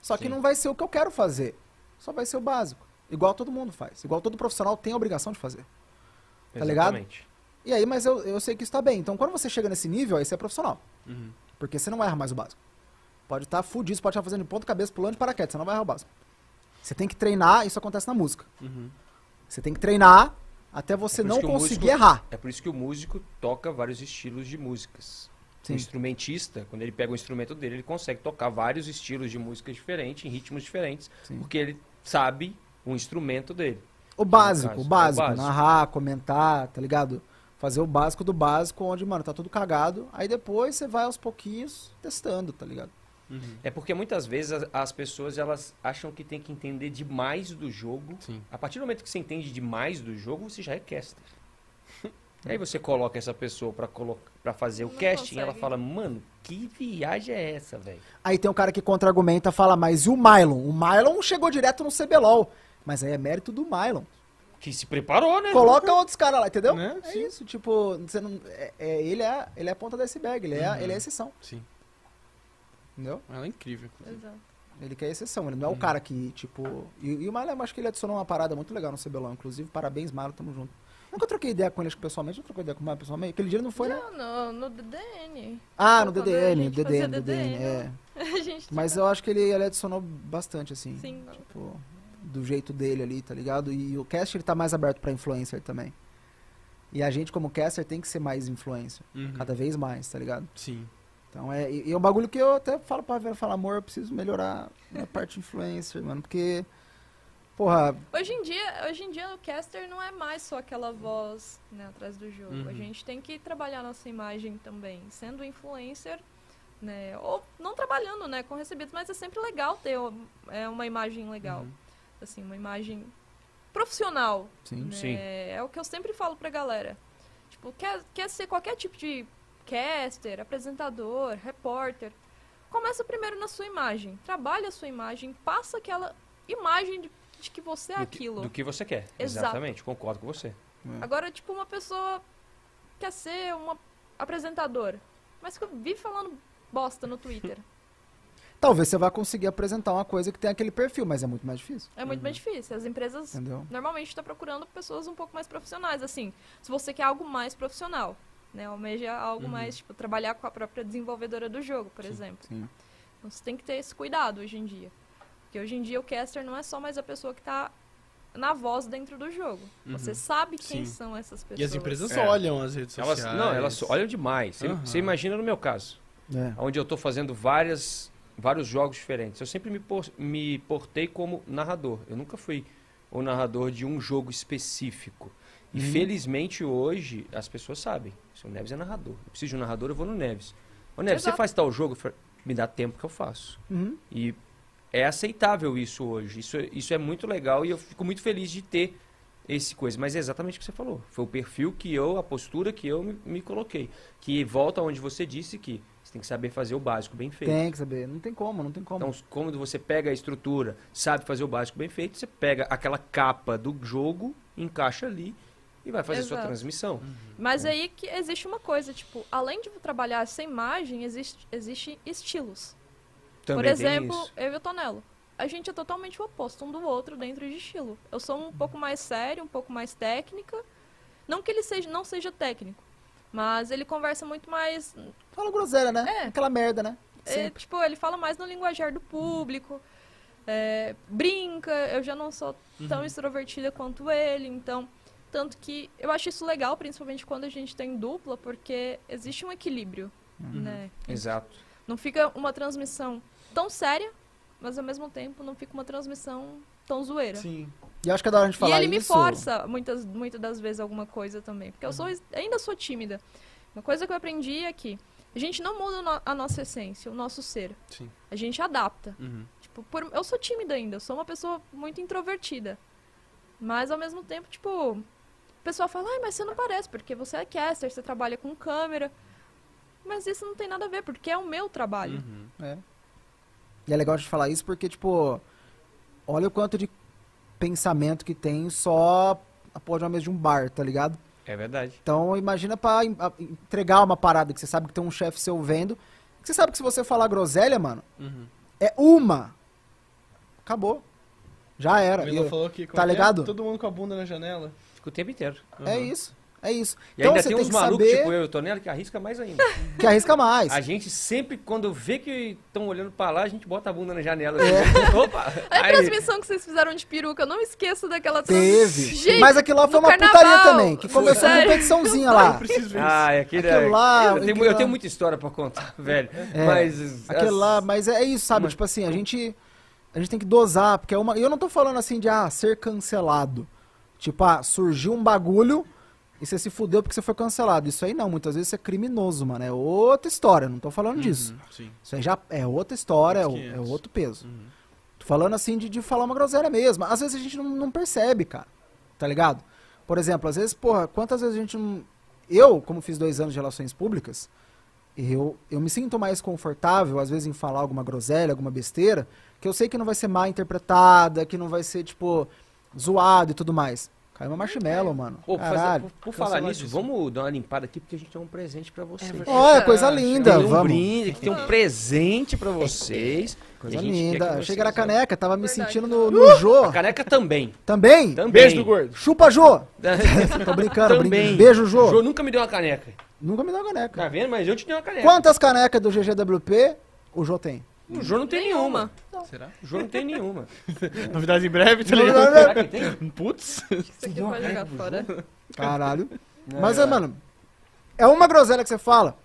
Só que Sim. não vai ser o que eu quero fazer. Só vai ser o básico. Igual todo mundo faz. Igual todo profissional tem a obrigação de fazer. tá ligado? Exatamente. E aí, mas eu, eu sei que isso tá bem. Então, quando você chega nesse nível, aí você é profissional. Uhum. Porque você não vai errar mais o básico. Pode estar fudido, você pode estar fazendo de ponta cabeça, pulando de paraquedas, você não vai errar o básico. Você tem que treinar, isso acontece na música. Uhum. Você tem que treinar até você É não conseguir músico- errar. É por isso que o músico toca vários estilos de músicas. Sim. O instrumentista, quando ele pega o instrumento dele, ele consegue tocar vários estilos de música diferentes, em ritmos diferentes, Sim. porque ele sabe o instrumento dele. O básico, o é o básico, básico. narrar, comentar, tá ligado? Fazer o básico do básico, onde, mano, tá tudo cagado. Aí depois você vai aos pouquinhos testando, tá ligado? Uhum. É porque muitas vezes as, as pessoas elas acham que tem que entender demais do jogo. Sim. A partir do momento que você entende demais do jogo, você já é caster. E aí você coloca essa pessoa pra, pra fazer o Não casting, ela consegue. fala, mano, que viagem é essa, velho? Aí tem um cara que contra-argumenta fala, mas e o Mylon? O Mylon chegou direto no CBLOL. Mas aí é mérito do Mylon. Que se preparou, né? Coloca outros caras lá, entendeu? Né? É Sim. isso, tipo, você não, é, é- ele, é, ele é a ponta do iceberg, ele, é, ele é a exceção, Sim. entendeu? Ela é incrível. Exato. Ele que é a exceção, ele não é o cara que, tipo... E, e o Mylon, eu acho que ele adicionou uma parada muito legal no CBLOL, inclusive, parabéns, Mylon, tamo junto. Nunca troquei ideia com ele acho que pessoalmente, não troquei ideia com o Mylon pessoalmente, aquele dia ele não foi, né? Não, no, DDN. Ah, no a DDN, DDN, DDN, DDN, é. A gente Mas eu acho que ele, ele adicionou bastante, assim. Sim. Tipo, do jeito dele ali, tá ligado? E o caster ele tá mais aberto pra influencer também. E a gente, como caster, tem que ser mais influencer. Uhum. Cada vez mais, tá ligado? Sim. Então é, e, e é um bagulho que eu até falo pra Vera, falo, amor, eu preciso melhorar minha parte influencer, mano. Porque, porra, Hoje em dia, hoje em dia o caster não é mais só aquela voz né, atrás do jogo. Uhum. A gente tem que trabalhar nossa imagem também, sendo influencer, né? Ou não trabalhando, né, com recebidos, mas é sempre legal ter é, uma imagem legal, Uhum. assim, uma imagem profissional. sim. né? Sim. É o que eu sempre falo pra galera. Tipo, quer, quer ser qualquer tipo de caster, apresentador, repórter. Começa primeiro na sua imagem. Trabalha a sua imagem, passa aquela imagem de, de que você é do, que, aquilo. do que você quer. Exato. Exatamente, concordo com você. Agora, tipo, uma pessoa quer ser uma apresentadora, mas que vive falando bosta no Twitter. Talvez você vá conseguir apresentar uma coisa que tem aquele perfil, mas é muito mais difícil. É muito mais difícil. As empresas Entendeu? normalmente estão procurando pessoas um pouco mais profissionais. Assim, se você quer algo mais profissional, né? Almeja algo mais, tipo, trabalhar com a própria desenvolvedora do jogo, por exemplo. Sim. Então você tem que ter esse cuidado hoje em dia. Porque hoje em dia o caster não é só mais a pessoa que está na voz dentro do jogo. Você sabe quem Uhum. Sim. são essas pessoas. E as empresas É. olham as redes Elas, sociais. não, elas olham demais. Você- Aham. Você imagina no meu caso, É. onde eu estou fazendo várias, vários jogos diferentes. Eu sempre me, por- me portei como narrador. Eu nunca fui o narrador de um jogo específico. E Uhum. felizmente hoje as pessoas sabem. Se o Neves é narrador. Eu preciso de um narrador, eu vou no Neves. Ô Neves, você Exato. faz tal jogo? Me dá tempo que eu faço. Uhum. E é aceitável isso hoje. Isso, é- isso é muito legal e eu fico muito feliz de ter esse coisa. Mas é exatamente o que você falou. Foi o perfil que eu, a postura que eu me, me coloquei. Que volta onde você disse que você tem que saber fazer o básico bem feito. Tem que saber. Não tem como, não tem como. Então, quando você pega a estrutura, sabe fazer o básico bem feito, você pega aquela capa do jogo, encaixa ali e vai fazer a sua Exato. transmissão. Mas aí que existe uma coisa, tipo, além de trabalhar essa imagem, existe, existe estilos. Também Por exemplo, eu e o Tonelo. A gente é totalmente o oposto um do outro dentro de estilo. Eu sou um pouco mais sério, um pouco mais técnica. Não que ele seja, não seja técnico, mas ele conversa muito mais. Fala groselha, né? É. Aquela merda, né? é, tipo, ele fala mais no linguajar do público. é, brinca, eu já não sou tão extrovertida quanto ele, então. Tanto que eu acho isso legal, principalmente quando a gente tem dupla, porque existe um equilíbrio, né? Exato. Não fica uma transmissão tão séria, mas ao mesmo tempo não fica uma transmissão tão zoeira. Sim. E acho que é da hora de E falar ele me isso. força muitas, muitas das vezes alguma coisa também. Porque eu sou, ainda sou tímida. Uma coisa que eu aprendi é que a gente não muda a nossa essência, o nosso ser. Sim. A gente adapta. Uhum. Tipo, por- eu sou tímida ainda, eu sou uma pessoa muito introvertida. Mas ao mesmo tempo, tipo, o pessoal fala, ai, mas você não parece, porque você é caster, você trabalha com câmera. Mas isso não tem nada a ver, porque é o meu trabalho. Uhum. É. E é legal de falar isso porque, tipo, olha o quanto de pensamento que tem só a porra de uma mesa de um bar, tá ligado? É verdade. Então imagina pra en- a- entregar uma parada que você sabe que tem um chefe seu vendo. que Você sabe que se você falar groselha, mano, Uhum. é uma. Acabou. Já era. Milo E- falou que tá é é? ligado? todo mundo com a bunda na janela. Fica o tempo inteiro. É Uhum. isso. É isso. E então ainda você tem tem uns que malucos, saber tipo eu e o Tonelo, que arrisca mais ainda. que arrisca mais. A gente sempre, quando vê que estão olhando pra lá, a gente bota a bunda na janela. É. assim. Opa! A Aí- transmissão que vocês fizeram de peruca, eu não esqueço daquela Teve. transmissão. Gente, Mas aquilo lá foi uma carnaval. putaria também. Que começou com Sério? competiçãozinha Eu lá. preciso ver isso. Ah, é aquele, Aquilo lá, eu, tenho, eu tenho muita história pra contar, velho. É, Mas. Aquilo lá, mas é isso, sabe? Mas- Tipo assim, a gente. A gente tem que dosar, porque é uma. E eu não tô falando assim de ah, ser cancelado. Tipo, ah, surgiu um bagulho e você se fudeu porque você foi cancelado. Isso aí não, muitas vezes isso é criminoso, mano. É outra história, não tô falando disso. Uhum, Sim. Isso aí já é outra história, é, é 500. outro peso. Uhum. Tô falando assim de, de falar uma groselha mesmo. Às vezes a gente não, não percebe, cara. Tá ligado? Por exemplo, às vezes, porra, quantas vezes a gente não. Eu, como fiz dois anos de relações públicas, eu, eu me sinto mais confortável, às vezes, em falar alguma groselha, alguma besteira, que eu sei que não vai ser mal interpretada, que não vai ser, tipo, zoado e tudo mais. Caiu uma marshmallow, mano. Pô, por, fazer- Caralho. por- por falar nisso, Canceladíssimo. vamos dar uma limpada aqui, porque a gente tem um presente pra vocês. Olha, coisa linda, tem um vamos. brinde, aqui tem um presente pra vocês. Coisa linda. que vocês- que era caneca, tava me Verdade. sentindo no, no Jô. A caneca também. Também? Também. Beijo do gordo. Chupa, Jô! Tô brincando, também. brincando. Beijo, Jô. Jô nunca me deu uma caneca. Nunca me deu uma caneca. Tá vendo? Mas eu te dei uma caneca. Quantas canecas do GGWP o Jô tem? O Jô não tem nenhuma. Será? O Jô não tem nenhuma. Novidades em breve, tá ligado? Será que tem? Putz. Isso aqui pode jogar fora. Caralho. Mas, é, mano, é uma groselha que você fala,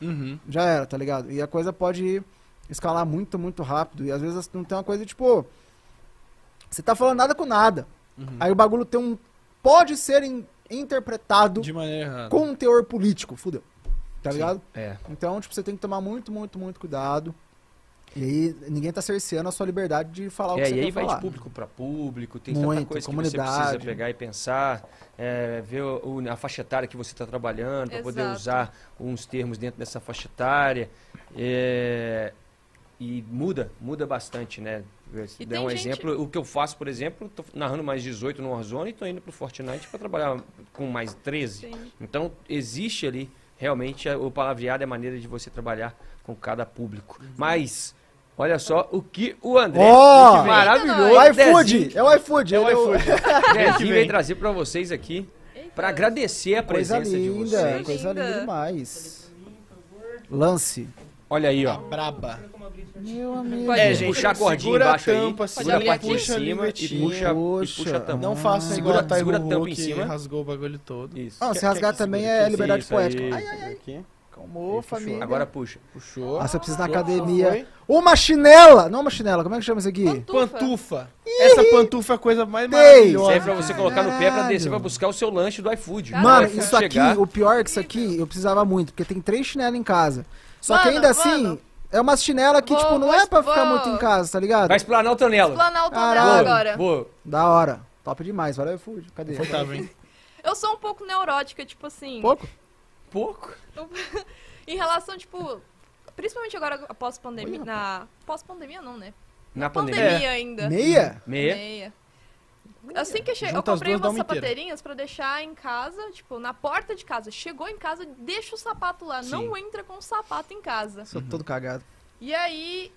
Uhum. já era, tá ligado? E a coisa pode escalar muito, muito rápido. E às vezes não tem uma coisa tipo. Você tá falando nada com nada. Uhum. Aí o bagulho tem um. Pode ser in- interpretado De maneira errada. com um teor político. Fudeu. Tá Sim. ligado? É. Então, tipo, você tem que tomar muito, muito, muito cuidado. E aí, ninguém tá cerceando a sua liberdade de falar o que É, você e aí quer vai falar. de público para público, tem tanta Muito, coisa que você precisa pegar e pensar, é, ver o- a faixa etária que você está trabalhando, para poder usar uns termos dentro dessa faixa etária. é, e muda, muda bastante, né? Se der um gente- exemplo, o que eu faço, por exemplo, tô narrando mais 18 no Warzone e tô indo pro Fortnite para trabalhar com mais 13. Sim. Então, existe ali realmente o palavreado é a maneira de você trabalhar com cada público. Mas, olha só o que o André, Ó! esse maravilhoso O iFood! É o iFood! É o iFood. Dezinho vem. veio trazer para vocês aqui, para agradecer a Coisa presença de linda, vocês. coisa linda Linda. demais. Lance. Olha aí, ó. braba. Meu amigo. É, gente, puxar a cordinha segura embaixo a aí, tampa, segura a segura parte em puxa a cima e linguetinha. puxa, e Puxa. puxa a tampa. Não faça Ah. igual Segura a tampa em cima. rasgou o bagulho todo. Isso. Não, se Quer- rasgar também é liberdade Isso aí. poética. Ai, ai, ai. Calmou, família. Agora puxa. Puxou. Eu preciso ir na academia. Foi. Uma chinela! Não uma chinela, como é que chama isso aqui? Pantufa. Pantufa. Essa pantufa é a coisa mais Dei. maravilhosa. Serve pra você colocar no pé pra descer Caralho. pra buscar o seu lanche do iFood. Caralho. Mano, isso aqui, o pior é que isso aqui eu precisava muito, porque tem três chinelas em casa. Só que Mano, ainda assim, mano. é uma chinela que, Vou- tipo, não vou- é pra ficar vou- muito em casa, tá ligado? Vai explanar o Tonelo. Planar o tonel Caralho. agora. Boa. Da hora. Top demais, valeu, iFood. Cadê? Hein? Eu sou um pouco neurótica, tipo assim. Pouco? Pouco. Em relação, tipo. Principalmente agora após pandemia. Na. Pós-pandemia não, né? Na pandemia. Pandemia ainda. Meia? Meia. Assim que che... eu comprei duas, umas sapateirinhas pra deixar em casa, tipo, na porta de casa. Chegou em casa, deixa o sapato lá. Sim. Não entra com o sapato em casa. Sou todo cagado. E aí,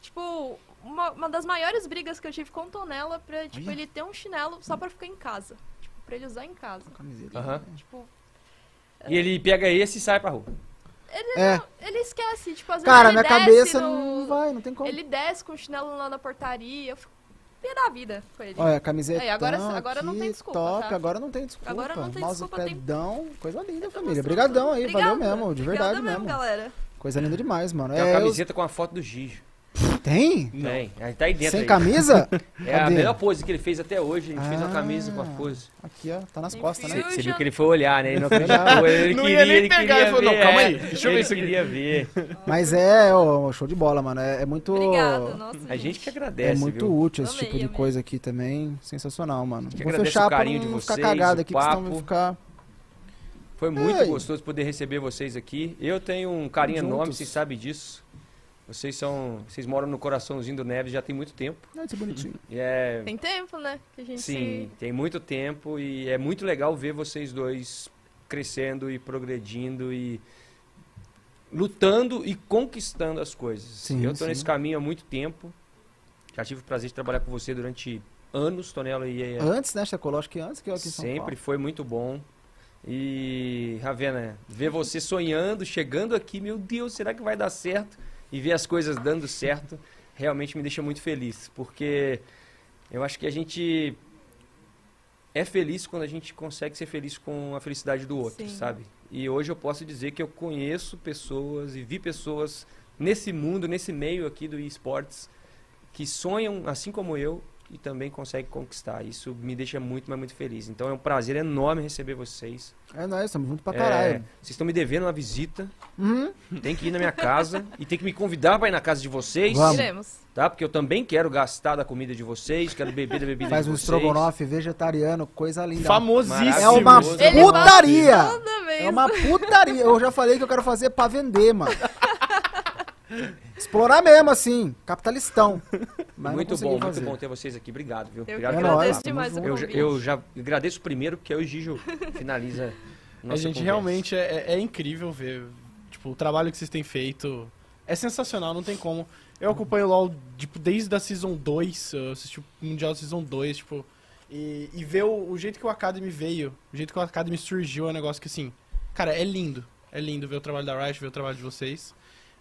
tipo, uma, uma das maiores brigas que eu tive com o Tonela pra, tipo, Olha. ele ter um chinelo só pra ficar em casa. Tipo, pra ele usar em casa. Camiseta. Aham. Tipo, E ele pega esse e sai pra rua. É. ele esquece, tipo, às vezes Cara, ele minha desce cabeça no- não vai, não tem como. Ele desce com o chinelo lá na portaria. Eu fico pé da vida com ele. Olha, camiseta. Aí, agora- agora não tem desculpa, Top, tá? agora não tem desculpa. Agora não tem Mouse desculpa, tem- pedão, coisa linda, família. Obrigadão aí, valeu Obrigada. mesmo, de verdade mesmo. galera. Coisa linda demais, mano. Tem uma É, eu- camiseta com a foto do Gijo. Tem? Tem. Aí tá aí dentro. Sem aí. camisa? É a Cadê? melhor pose que ele fez até hoje. A gente fez uma Ah. camisa com a pose. Aqui, ó, tá nas Tem costas, né? Você viu que ele foi olhar, né? Ele não acreditou. Ele Não queria, ia nem ele pegar, queria ele falou, ver. "Não, calma é, aí, deixa eu ver isso aqui." queria ver. Mas é, ó, show de bola, mano. É, é muito. Obrigada, nossa. A gente que É agradece, muito viu? útil esse Amei, tipo de amei. coisa aqui também. Sensacional, mano. gente Vou agradece fechar o pra carinho não de ficar vocês, cagado aqui, porque senão vai papo. ficar. Foi muito Ei. gostoso poder receber vocês aqui. Eu tenho um carinho Juntos. enorme, vocês sabem disso. Vocês são. Vocês moram no coraçãozinho do Neves já tem muito tempo. Ai, que bonitinho. E é. Tem tempo, né? Que a gente Sim, tem muito tempo e é muito legal ver vocês dois crescendo e progredindo e lutando e conquistando as coisas. Sim, Eu tô sim. nesse caminho há muito tempo. Já tive o prazer de trabalhar com você durante anos, Tonelo, e é- Antes, né, Chacoló? Acho que antes que eu aqui em São sempre Paulo. foi muito bom. E, Ravena, ver você sonhando, chegando aqui, meu Deus, será que vai dar certo? E ver as coisas dando certo, realmente me deixa muito feliz. Porque eu acho que a gente é feliz quando a gente consegue ser feliz com a felicidade do outro, Sim. sabe? E hoje eu posso dizer que eu conheço pessoas e vi pessoas nesse mundo, nesse meio aqui do esportes, que sonham assim como eu e também conseguem conquistar. Isso me deixa muito, mas muito feliz. Então é um prazer enorme receber vocês. É nóis, estamos juntos pra É, caralho. vocês estão me devendo uma visita. Uhum. Tem que ir na minha casa e tem que me convidar para ir na casa de vocês, Vamos. Iremos. tá? Porque eu também quero gastar da comida de vocês, quero beber da bebida Faz de um vocês. estrogonofe vegetariano, coisa linda. Famosíssimo. É uma putaria! Toda vez. É uma putaria. Eu já falei que eu quero fazer pra vender, mano. Explorar mesmo, assim. Capitalistão. Muito bom, fazer. muito bom ter vocês aqui. Obrigado, viu? Eu Obrigado É agradeço demais. Eu, eu já agradeço primeiro porque aí o Gijo finaliza A nossa gente conversa. realmente é, é- é incrível ver. Tipo, o trabalho que vocês têm feito é sensacional, não tem como. Eu acompanho o LoL, tipo, desde a Season 2, eu assisti o Mundial Season 2, tipo, e, e ver o, o jeito que o Academy veio, o jeito que o Academy surgiu é um negócio que, assim, cara, é lindo. É lindo ver o trabalho da Riot, ver o trabalho de vocês.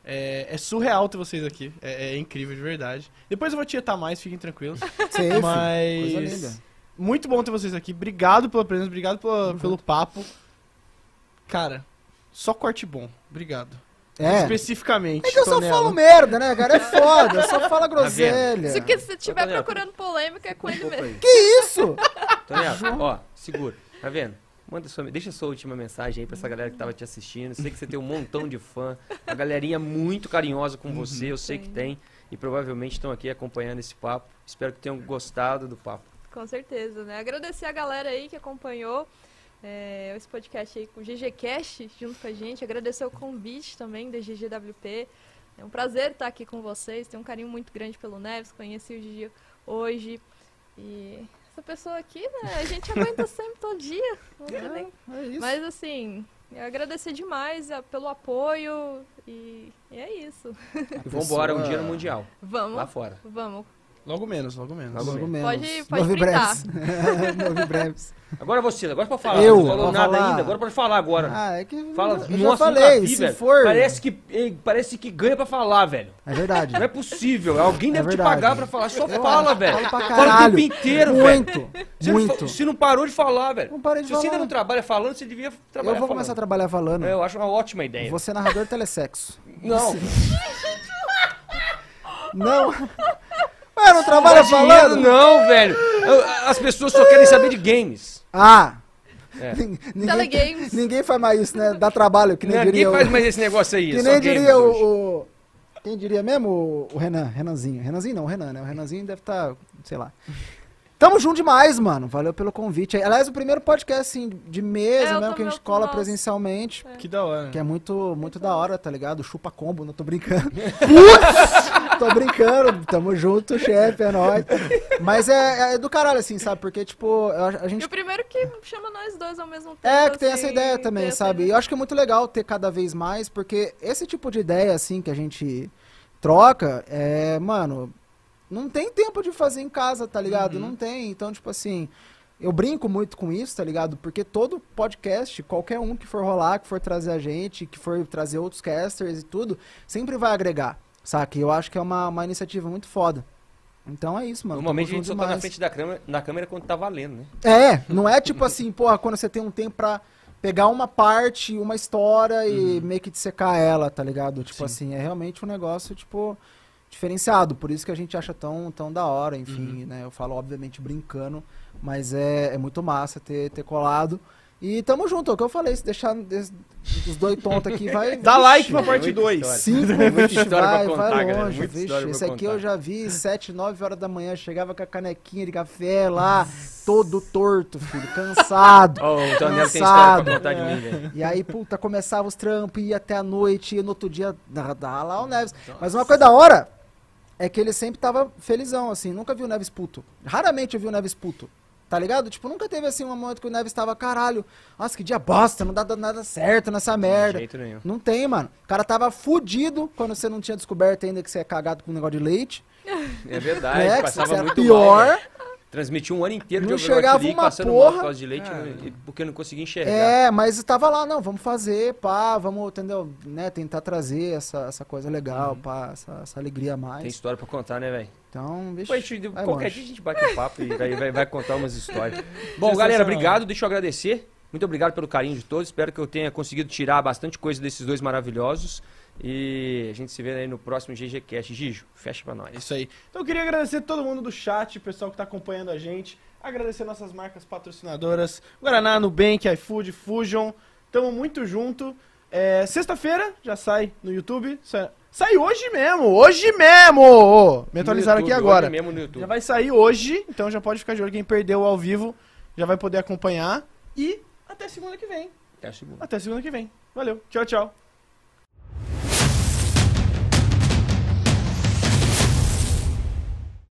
É, é surreal ter vocês aqui, é, é incrível de verdade. Depois eu vou tietar mais, fiquem tranquilos. Safe. Mas. Coisa linda. Muito bom ter vocês aqui. Obrigado pela presença, obrigado pela- pelo papo. Cara, só corte bom. Obrigado. É. Especificamente. É que eu só falo merda, né, cara? É foda. Eu só falo groselha. Se que você estiver procurando polêmica, é com ele mesmo. Que isso? Tonelo, ó, segura. Tá vendo? Manda sua, deixa sua última mensagem aí pra essa galera que tava te assistindo. Sei que você tem um montão de fã. A galerinha muito carinhosa com você, eu sei que tem. E provavelmente estão aqui acompanhando esse papo. Espero que tenham gostado do papo. Com certeza, né? Agradecer a galera aí que acompanhou é, esse podcast aí com o GGCast junto com a gente. Agradecer o convite também da GGWP. É um prazer estar aqui com vocês. Tenho um carinho muito grande pelo Neves. Conheci o Gigi hoje. E essa pessoa aqui, né? A gente aguenta sempre todo dia. Tem nem- É isso. Mas assim, eu agradecer demais ah, pelo apoio. E, e é isso. E vambora um dia no Mundial, Vamos, lá fora. vamos. Logo menos, logo menos. Logo Logo menos. menos. Pode- pode e printar. breves. Breves. Agora você, agora pode falar. Eu, Não falou nada falar. ainda, agora pode falar agora. Ah, é que Fala, eu já nossa, falei, nunca vi, se velho. for... Parece que, parece que ganha pra falar, velho. É verdade. Não é possível. Alguém É deve te verdade. pagar pra falar. Só Eu fala, velho. pra Fala o tempo inteiro, velho. Muito, Você não, muito. você não parou de falar, velho. Não parei de Se você ainda falar. não trabalha falando, você devia Eu trabalhar vou começar a falando. trabalhar falando. É, Eu acho uma ótima ideia. Vou ser narrador telesexo. Não. Não. Ué, não trabalha dinheiro, falando? não, velho. As pessoas só querem saber de games. Ah. É. Ninguém, ninguém faz mais isso, né? Dá trabalho, que nem Ninguém diria faz o... mais esse negócio aí. Que nem diria o, o- Quem diria mesmo? O, o Renan, Renanzinho. Renanzinho não, o Renan, né? O Renanzinho deve estar, sei lá. Tamo junto demais, mano. Valeu pelo convite. Aliás, o primeiro podcast, assim, de mesa É, mesmo, que a gente cola nossa. presencialmente. Que da hora. Que é muito, muito da hora, tá ligado? Chupa combo, não tô brincando. Putz! tô brincando, tamo junto, chefe, é nóis. Mas é, é do caralho, assim, sabe? Porque, tipo, a, a E gente o primeiro que chama nós dois ao mesmo tempo. é, que tem assim, essa ideia tem também, sabe? E ideia. eu acho que é muito legal ter cada vez mais, porque esse tipo de ideia, assim, que a gente troca, é, mano, não tem tempo de fazer em casa, tá ligado? Não tem. Então, tipo assim, eu brinco muito com isso, tá ligado? Porque todo podcast, qualquer um que for rolar, que for trazer a gente, que for trazer outros casters e tudo, sempre vai agregar, saca? E eu acho que é uma, uma iniciativa muito foda. Então é isso, mano. Normalmente a gente só tá na frente da câmera, na câmera quando tá valendo, né? É, não é tipo assim, porra, quando você tem um tempo pra pegar uma parte, uma história e meio que dissecar ela, tá ligado? Tipo Sim. assim, é realmente um negócio, tipo, diferenciado. Por isso que a gente acha tão, tão da hora, enfim, né? Eu falo, obviamente, brincando, mas é, é muito massa ter, ter colado. E tamo junto, é o que eu falei, se deixar os dois tontos aqui, vai... Dá like pra é parte muita 2. história. Cinco, Muita vixe, história pra vai, contar, vai longe, vixe. Esse aqui contar. eu já vi, sete, nove horas da manhã, chegava com a canequinha de café lá, todo torto, filho, cansado. Ó, o Tonel tem história Cansado. pra contar de mim, velho. E aí, puta, começava os trampos, ia até a noite, e no outro dia, dá, dá lá o Neves. Mas uma coisa da hora é que ele sempre tava felizão, assim, nunca vi o Neves puto. Raramente eu vi o Neves puto. Tá ligado? Tipo, nunca teve assim um momento que o Neves tava, caralho, nossa, que dia bosta, não dá nada certo nessa De merda. jeito nenhum. Não tem, mano. O cara tava fudido quando você não tinha descoberto ainda que você é cagado com um negócio de leite. É verdade, né? Passava você era muito pior. mal. velho. Transmitiu um ano inteiro Não de chegava uma passando porra. mal por causa de leite, Cara. né, porque eu não conseguia enxergar. É, mas tava lá, não, vamos fazer, pá, vamos, entendeu? Né, tentar trazer essa, essa coisa legal, pá, essa, essa alegria a mais. Tem história pra contar, né, velho? Então, bicho, a gente- qualquer longe. dia a gente bate um papo e vai, vai, vai contar umas histórias. Bom, galera, obrigado. Deixa eu agradecer. Muito obrigado pelo carinho de todos. Espero que eu tenha conseguido tirar bastante coisa desses dois maravilhosos. E a gente se vê aí no próximo GGCast. Gijo, fecha pra nós. É Isso aí. Então eu queria agradecer todo mundo do chat, o pessoal que tá acompanhando a gente. Agradecer nossas marcas patrocinadoras, Guaraná, Nubank, iFood, Fusion. Tamo muito junto. É, Sexta-feira já sai no YouTube. Sai, sai hoje mesmo, hoje mesmo! Me atualizaram aqui agora. hoje mesmo no YouTube. Já vai sair hoje, então já pode ficar de olho. Quem perdeu ao vivo já vai poder acompanhar. E até segunda que vem. Até segunda. Até segunda que vem. Valeu. Tchau, tchau.